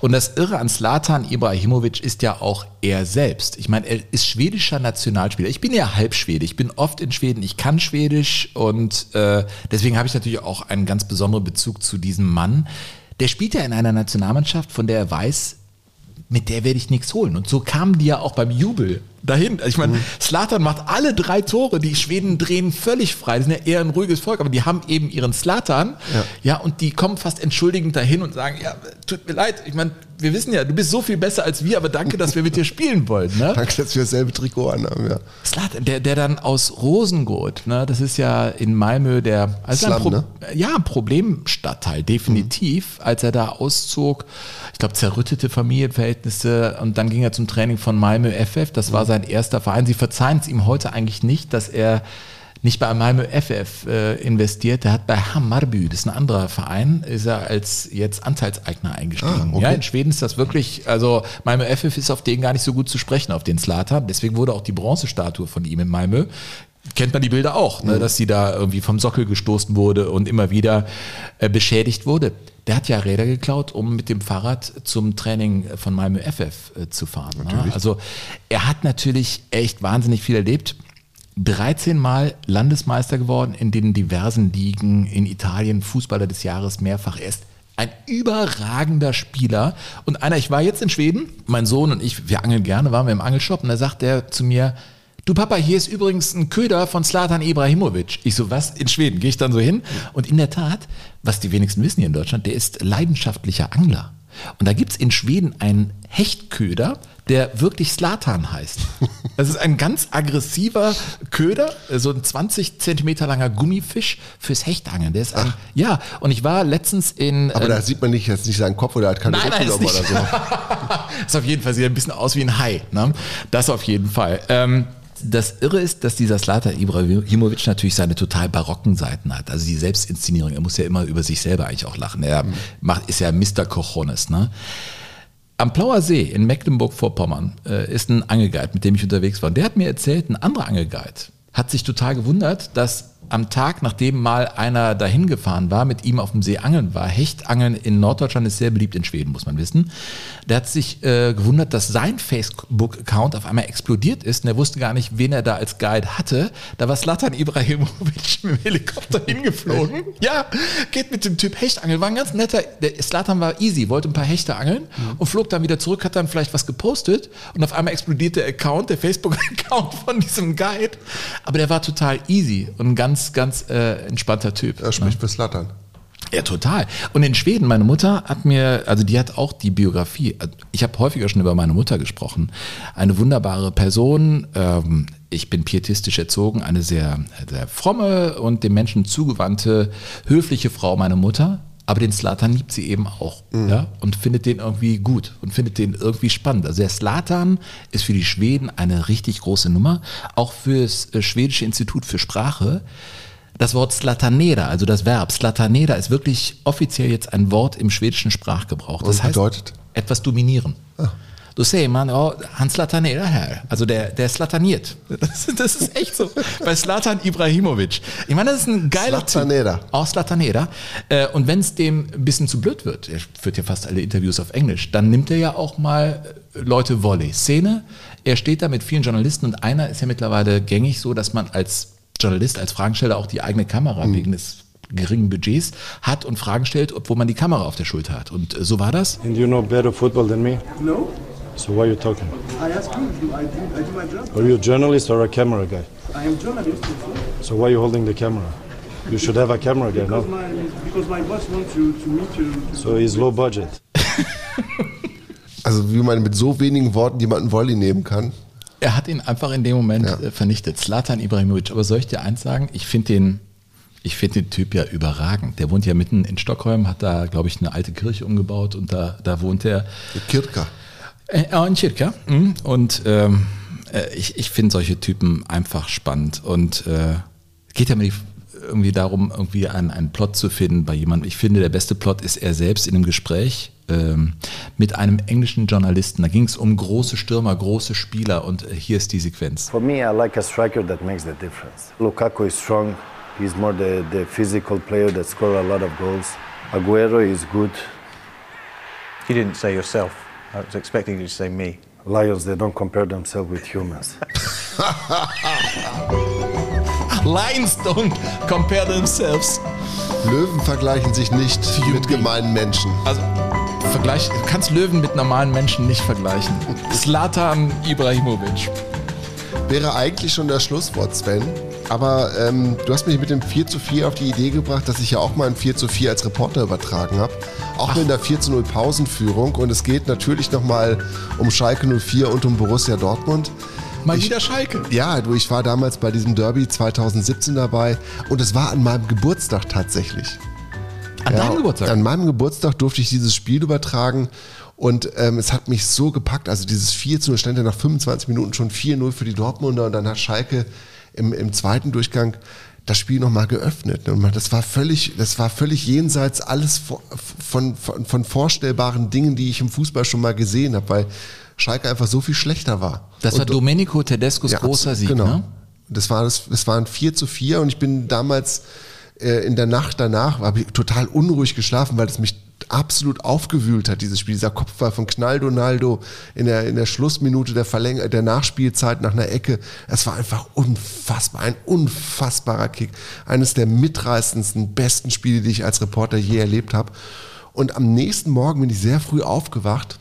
Und das Irre an Slatan Ibrahimovic ist ja auch er selbst. Ich meine, er ist schwedischer Nationalspieler. Ich bin ja halb Schwede. Ich bin oft in Schweden. Ich kann Schwedisch und äh, deswegen habe ich natürlich auch einen ganz besonderen Bezug zu diesem Mann. Der spielt ja in einer Nationalmannschaft, von der er weiß, mit der werde ich nichts holen. Und so kamen die ja auch beim Jubel dahin. Also ich meine, Slatan macht alle drei Tore. Die Schweden drehen völlig frei. Die sind ja eher ein ruhiges Volk, aber die haben eben ihren Slatan. Ja. Ja, und die kommen fast entschuldigend dahin und sagen, ja, tut mir leid. Ich meine, wir wissen ja, du bist so viel besser als wir, aber danke, dass wir mit dir spielen wollen. Ne? Danke, dass wir dasselbe Trikot anhaben, ja. Slatan, der, der dann aus Rosengot, ne, das ist ja in Malmö der also ein Slum, Pro ne? ja, ein Problemstadtteil, definitiv, als er da auszog. Ich glaube, zerrüttete Familienverhältnisse und dann ging er zum Training von Malmö FF. Das war sein erster Verein. Sie verzeihen es ihm heute eigentlich nicht, dass er nicht bei Malmö FF äh, investiert, der hat bei Hammarby, das ist ein anderer Verein, ist er als jetzt Anteilseigner eingestiegen. Ah, okay. Ja, in Schweden ist das wirklich, also Malmö FF ist auf den gar nicht so gut zu sprechen, auf den Slatan. Deswegen wurde auch die Bronzestatue von ihm in Malmö. Kennt man die Bilder auch, ne, dass sie da irgendwie vom Sockel gestoßen wurde und immer wieder äh, beschädigt wurde. Der hat ja Räder geklaut, um mit dem Fahrrad zum Training von Malmö FF äh, zu fahren. Ne? Also er hat natürlich echt wahnsinnig viel erlebt. 13 Mal Landesmeister geworden in den diversen Ligen in Italien, Fußballer des Jahres mehrfach. Er ist ein überragender Spieler. Und einer, ich war jetzt in Schweden, mein Sohn und ich, wir angeln gerne, waren wir im Angelshop und da sagt er zu mir, du Papa, hier ist übrigens ein Köder von Slatan Ibrahimovic. Ich so, was? In Schweden? Gehe ich dann so hin? Und in der Tat, was die wenigsten wissen hier in Deutschland, der ist leidenschaftlicher Angler. Und da gibt's in Schweden einen Hechtköder, der wirklich Slatan heißt. Das ist ein ganz aggressiver Köder, so ein 20 Zentimeter langer Gummifisch fürs Hechtangeln. Der ist ein, ja, und ich war letztens in... Aber äh, da sieht man nicht jetzt nicht seinen Kopf oder er hat keine Nein, nein, ist oder nicht. so. ist auf jeden Fall, sieht ein bisschen aus wie ein Hai. Ne? Das auf jeden Fall. Ähm, das Irre ist, dass dieser Slata Ibrahimovic natürlich seine total barocken Seiten hat. Also die Selbstinszenierung. Er muss ja immer über sich selber eigentlich auch lachen. Er macht, ist ja Mr. Cojones. Ne? Am Plauer See in Mecklenburg-Vorpommern äh, ist ein Angelguide, mit dem ich unterwegs war. Und der hat mir erzählt, ein anderer Angelguide hat sich total gewundert, dass am Tag, nachdem mal einer dahin gefahren war, mit ihm auf dem See angeln war, Hechtangeln in Norddeutschland ist sehr beliebt in Schweden, muss man wissen. Der hat sich äh, gewundert, dass sein Facebook-Account auf einmal explodiert ist und er wusste gar nicht, wen er da als Guide hatte. Da war Slatan Ibrahimovic mit dem Helikopter hingeflogen. Ja, geht mit dem Typ Hechtangeln. War ein ganz netter, der Slatan war easy, wollte ein paar Hechte angeln und flog dann wieder zurück, hat dann vielleicht was gepostet und auf einmal explodiert der Account, der Facebook-Account von diesem Guide. Aber der war total easy und ein ganz, ganz äh, entspannter Typ. Er spricht für Slattern. Ja, total. Und in Schweden, meine Mutter hat mir, also die hat auch die Biografie, ich habe häufiger schon über meine Mutter gesprochen, eine wunderbare Person, ähm, ich bin pietistisch erzogen, eine sehr, sehr fromme und dem Menschen zugewandte, höfliche Frau, meine Mutter. Aber den Slatan liebt sie eben auch ja, und findet den irgendwie gut und findet den irgendwie spannend. Also der Slatan ist für die Schweden eine richtig große Nummer, auch fürs äh, Schwedische Institut für Sprache. Das Wort Slataneda, also das Verb Slataneda, ist wirklich offiziell jetzt ein Wort im schwedischen Sprachgebrauch. Das Und heißt bedeutet? etwas dominieren. Du säger man, ja, han slatanerar här. Also der, der slataniert. Das, das ist echt so. Bei Slatan Ibrahimovic. Ich meine, das ist ein geiler Slataneda. Typ. Auch Slataneda. Äh, Und wenn es dem ein bisschen zu blöd wird, er führt ja fast alle Interviews auf Englisch, dann nimmt er ja auch mal äh, Leute Volley. Szene, er steht da mit vielen Journalisten und einer ist ja mittlerweile gängig so, dass man als Journalist, als Fragensteller auch die eigene Kamera Mhm. wegen des geringen Budgets hat und Fragen stellt, obwohl man die Kamera auf der Schulter hat. Und äh, so war das. And you know better football than me? No, So why are you talking? I ask you, do I do, I do my job? Are you a journalist or a camera guy? I am journalist. So why are you holding the camera? You should have a camera guy, Because no? my, because my boss wants to, to meet you. So he's low budget. Also wie man mit so wenigen Worten jemanden Volley nehmen kann. Er hat ihn einfach in dem Moment äh, vernichtet. Slatan Ibrahimovic. Aber soll ich dir eins sagen? Ich finde den, ich finde den Typ ja überragend. Der wohnt ja mitten in Stockholm, hat da, glaube ich, eine alte Kirche umgebaut und da, da wohnt er. Kirka. Äh, ja, in Kirka. Mhm. Und ähm, äh, ich, ich finde solche Typen einfach spannend. Und äh, geht ja mir irgendwie darum, irgendwie einen, einen Plot zu finden bei jemandem. Ich finde, der beste Plot ist er selbst in einem Gespräch ähm, mit einem englischen Journalisten. Da ging es um große Stürmer, große Spieler und äh, hier ist die Sequenz. For me, I like a striker that makes the difference. Lukaku is strong. He's more the, the physical player that score a lot of goals. Aguero is good. You didn't say yourself. I was expecting you to say me. Lions, they don't compare themselves with humans. Lions don't compare themselves. Löwen vergleichen sich nicht mit gemeinen Menschen. Also, vergleich, du kannst Löwen mit normalen Menschen nicht vergleichen. Slatan Ibrahimovic. Wäre eigentlich schon das Schlusswort, Sven. Aber ähm, du hast mich mit dem 4 zu 4 auf die Idee gebracht, dass ich ja auch mal ein 4 zu 4 als Reporter übertragen habe. Auch mit der 4 zu 0 Pausenführung. Und es geht natürlich nochmal um Schalke 04 und um Borussia Dortmund. Mal Ich- wieder Schalke. Ja, du, ich war damals bei diesem Derby 2017 dabei und es war an meinem Geburtstag tatsächlich. An deinem Geburtstag? An meinem Geburtstag durfte ich dieses Spiel übertragen und ähm, es hat mich so gepackt. Also dieses 4 zu 0 stand ja nach 25 Minuten schon 4-0 für die Dortmunder und dann hat Schalke im, im zweiten Durchgang das Spiel nochmal geöffnet. Und man- das war völlig, das war völlig jenseits alles von, von, von vorstellbaren Dingen, die ich im Fußball schon mal gesehen habe, weil Schalke einfach so viel schlechter war. Das war Und- Domenico Tedescos ja, großer Sieg, genau. ne? Das war das, das waren 4 zu 4 und ich bin damals äh, in der Nacht danach, habe ich total unruhig geschlafen, weil es mich absolut aufgewühlt hat, dieses Spiel. Dieser Kopfball von Knalldonaldo in der, in der Schlussminute der Verläng der Nachspielzeit nach einer Ecke. Es war einfach unfassbar, ein unfassbarer Kick. Eines der mitreißendsten, besten Spiele, die ich als Reporter je erlebt habe. Und am nächsten Morgen bin ich sehr früh aufgewacht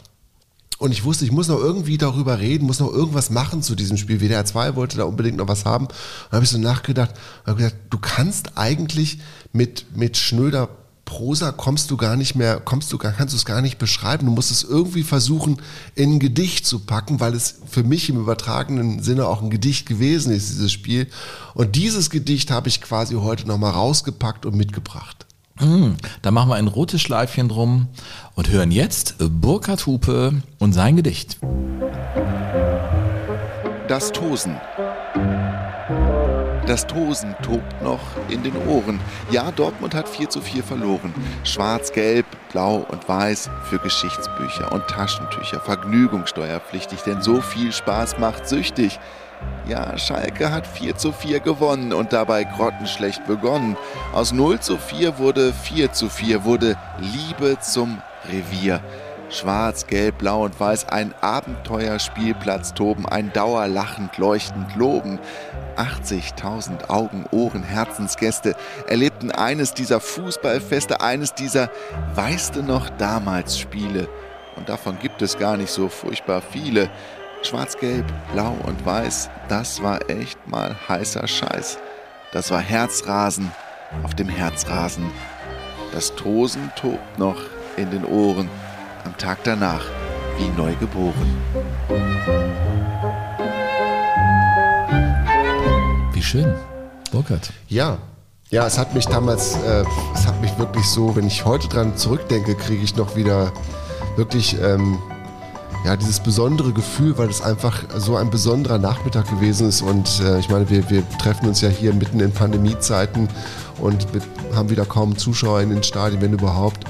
und ich wusste, ich muss noch irgendwie darüber reden, muss noch irgendwas machen zu diesem Spiel. WDR 2 wollte da unbedingt noch was haben. Und habe ich so nachgedacht und habe gesagt, du kannst eigentlich mit, mit schnöder Prosa kommst du gar nicht mehr, kommst du gar, kannst du es gar nicht beschreiben. Du musst es irgendwie versuchen, in ein Gedicht zu packen, weil es für mich im übertragenen Sinne auch ein Gedicht gewesen ist, dieses Spiel. Und dieses Gedicht habe ich quasi heute nochmal rausgepackt und mitgebracht. Mm, Da machen wir ein rotes Schleifchen drum und hören jetzt Burkhard Hupe und sein Gedicht. Das Tosen. Das Tosen tobt noch in den Ohren. Ja, Dortmund hat 4 zu 4 verloren. Schwarz, Gelb, Blau und Weiß für Geschichtsbücher und Taschentücher. Vergnügungssteuerpflichtig, denn so viel Spaß macht süchtig. Ja, Schalke hat 4 zu 4 gewonnen und dabei grottenschlecht begonnen. Aus 0 zu 4 wurde 4 zu 4, wurde Liebe zum Revier. Schwarz, Gelb, Blau und Weiß, ein Abenteuerspielplatz toben, ein Dauerlachend, leuchtend loben. 80.000 Augen, Ohren, Herzensgäste erlebten eines dieser Fußballfeste, eines dieser Weißt noch damals Spiele. Und davon gibt es gar nicht so furchtbar viele. Schwarz-Gelb, Blau und Weiß, das war echt mal heißer Scheiß. Das war Herzrasen auf dem Herzrasen. Das Tosen tobt noch in den Ohren, am Tag danach wie neu geboren. Wie schön. Burkhard. Ja, ja, es hat mich damals, äh, es hat mich wirklich so, wenn ich heute dran zurückdenke, kriege ich noch wieder wirklich ähm, ja, dieses besondere Gefühl, weil es einfach so ein besonderer Nachmittag gewesen ist. Und äh, ich meine, wir, wir treffen uns ja hier mitten in Pandemiezeiten und wir haben wieder kaum Zuschauer in den Stadien, wenn überhaupt.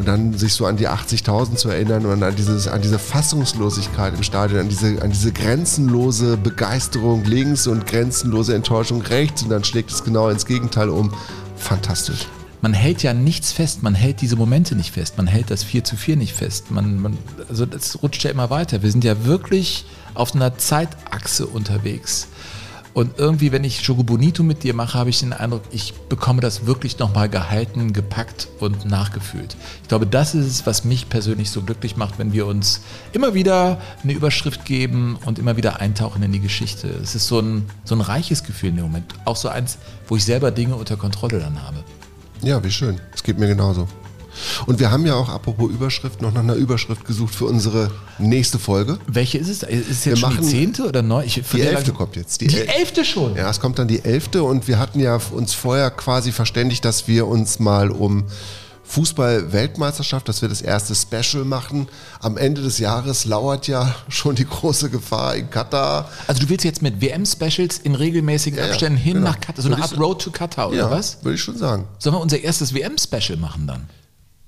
Und dann sich so an die 80.000 zu erinnern und an, dieses, an diese Fassungslosigkeit im Stadion, an diese, an diese grenzenlose Begeisterung links und grenzenlose Enttäuschung rechts und dann schlägt es genau ins Gegenteil um. Fantastisch. Man hält ja nichts fest, man hält diese Momente nicht fest, man hält das 4 zu 4 nicht fest. Man, man, also das rutscht ja immer weiter. Wir sind ja wirklich auf einer Zeitachse unterwegs. Und irgendwie, wenn ich Jogo Bonito mit dir mache, habe ich den Eindruck, ich bekomme das wirklich nochmal gehalten, gepackt und nachgefühlt. Ich glaube, das ist es, was mich persönlich so glücklich macht, wenn wir uns immer wieder eine Überschrift geben und immer wieder eintauchen in die Geschichte. Es ist so ein, so ein reiches Gefühl in dem Moment. Auch so eins, wo ich selber Dinge unter Kontrolle dann habe. Ja, wie schön. Es geht mir genauso. Und wir haben ja auch, apropos Überschrift, noch nach einer Überschrift gesucht für unsere nächste Folge. Welche ist es? Ist es Wir jetzt schon die zehnte oder neun? Ich Die elfte kommt jetzt. Die, El- elfte schon? Ja, es kommt dann die elfte und wir hatten ja uns vorher quasi verständigt, dass wir uns mal um Fußball-Weltmeisterschaft, dass wir das erste Special machen. Am Ende des Jahres lauert ja schon die große Gefahr in Katar. Also du willst jetzt mit WM-Specials in regelmäßigen Ja, ja, Abständen hin genau. nach Katar, so eine Art Road to Katar, oder Ja, was? Würde ich schon sagen. Sollen wir unser erstes WM-Special machen dann?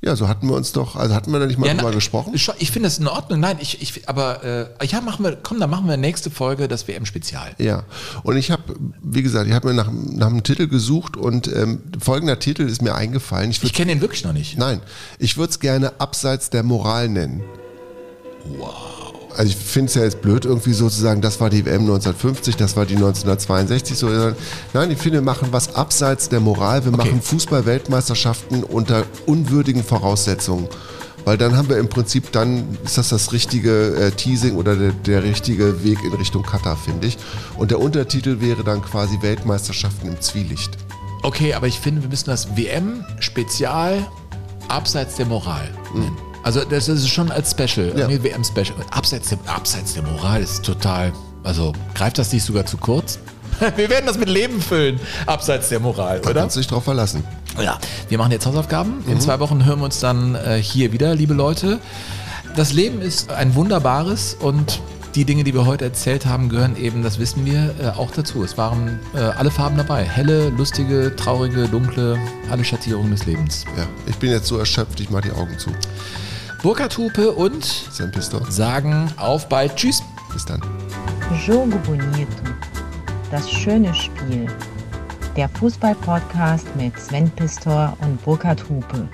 Ja, so hatten wir uns doch, also hatten wir da nicht mal Ja, drüber gesprochen? Ich, finde es in Ordnung. Nein, ich, ich aber äh, ja, machen wir, komm, dann machen wir nächste Folge das WM-Spezial. Ja, und ich habe, wie gesagt, ich habe mir nach, nach einem Titel gesucht und ähm, folgender Titel ist mir eingefallen. Ich, Ich kenne ihn wirklich noch nicht. Nein, ich würde es gerne Abseits der Moral nennen. Wow. Also ich finde es ja jetzt blöd, irgendwie sozusagen, das war die WM 1950, das war die 1962. So. Nein, ich finde, wir machen was abseits der Moral. Wir machen Fußball-Weltmeisterschaften unter unwürdigen Voraussetzungen. Weil dann haben wir im Prinzip, dann ist das das richtige äh, Teasing oder der, der richtige Weg in Richtung Katar, finde ich. Und der Untertitel wäre dann quasi Weltmeisterschaften im Zwielicht. Okay, aber ich finde, wir müssen das WM-Spezial abseits der Moral nennen. Also das ist schon als Special, Ja. nee, WM-Special. Abseits der, abseits der Moral ist total, also greift das nicht sogar zu kurz? Wir werden das mit Leben füllen, abseits der Moral, Da oder? kannst du dich drauf verlassen. Ja, wir machen jetzt Hausaufgaben. In Mhm. zwei Wochen hören wir uns dann äh, hier wieder, liebe Leute. Das Leben ist ein wunderbares und die Dinge, die wir heute erzählt haben, gehören eben, das wissen wir, äh, auch dazu. Es waren äh, alle Farben dabei. Helle, lustige, traurige, dunkle, alle Schattierungen des Lebens. Ja, ich bin jetzt so erschöpft, ich mache die Augen zu. Burkhard Hupe und Sam Pistor sagen auf bald. Tschüss. Bis dann. Jogo Bonito. Das schöne Spiel. Der Fußball-Podcast mit Sven Pistor und Burkhard Hupe.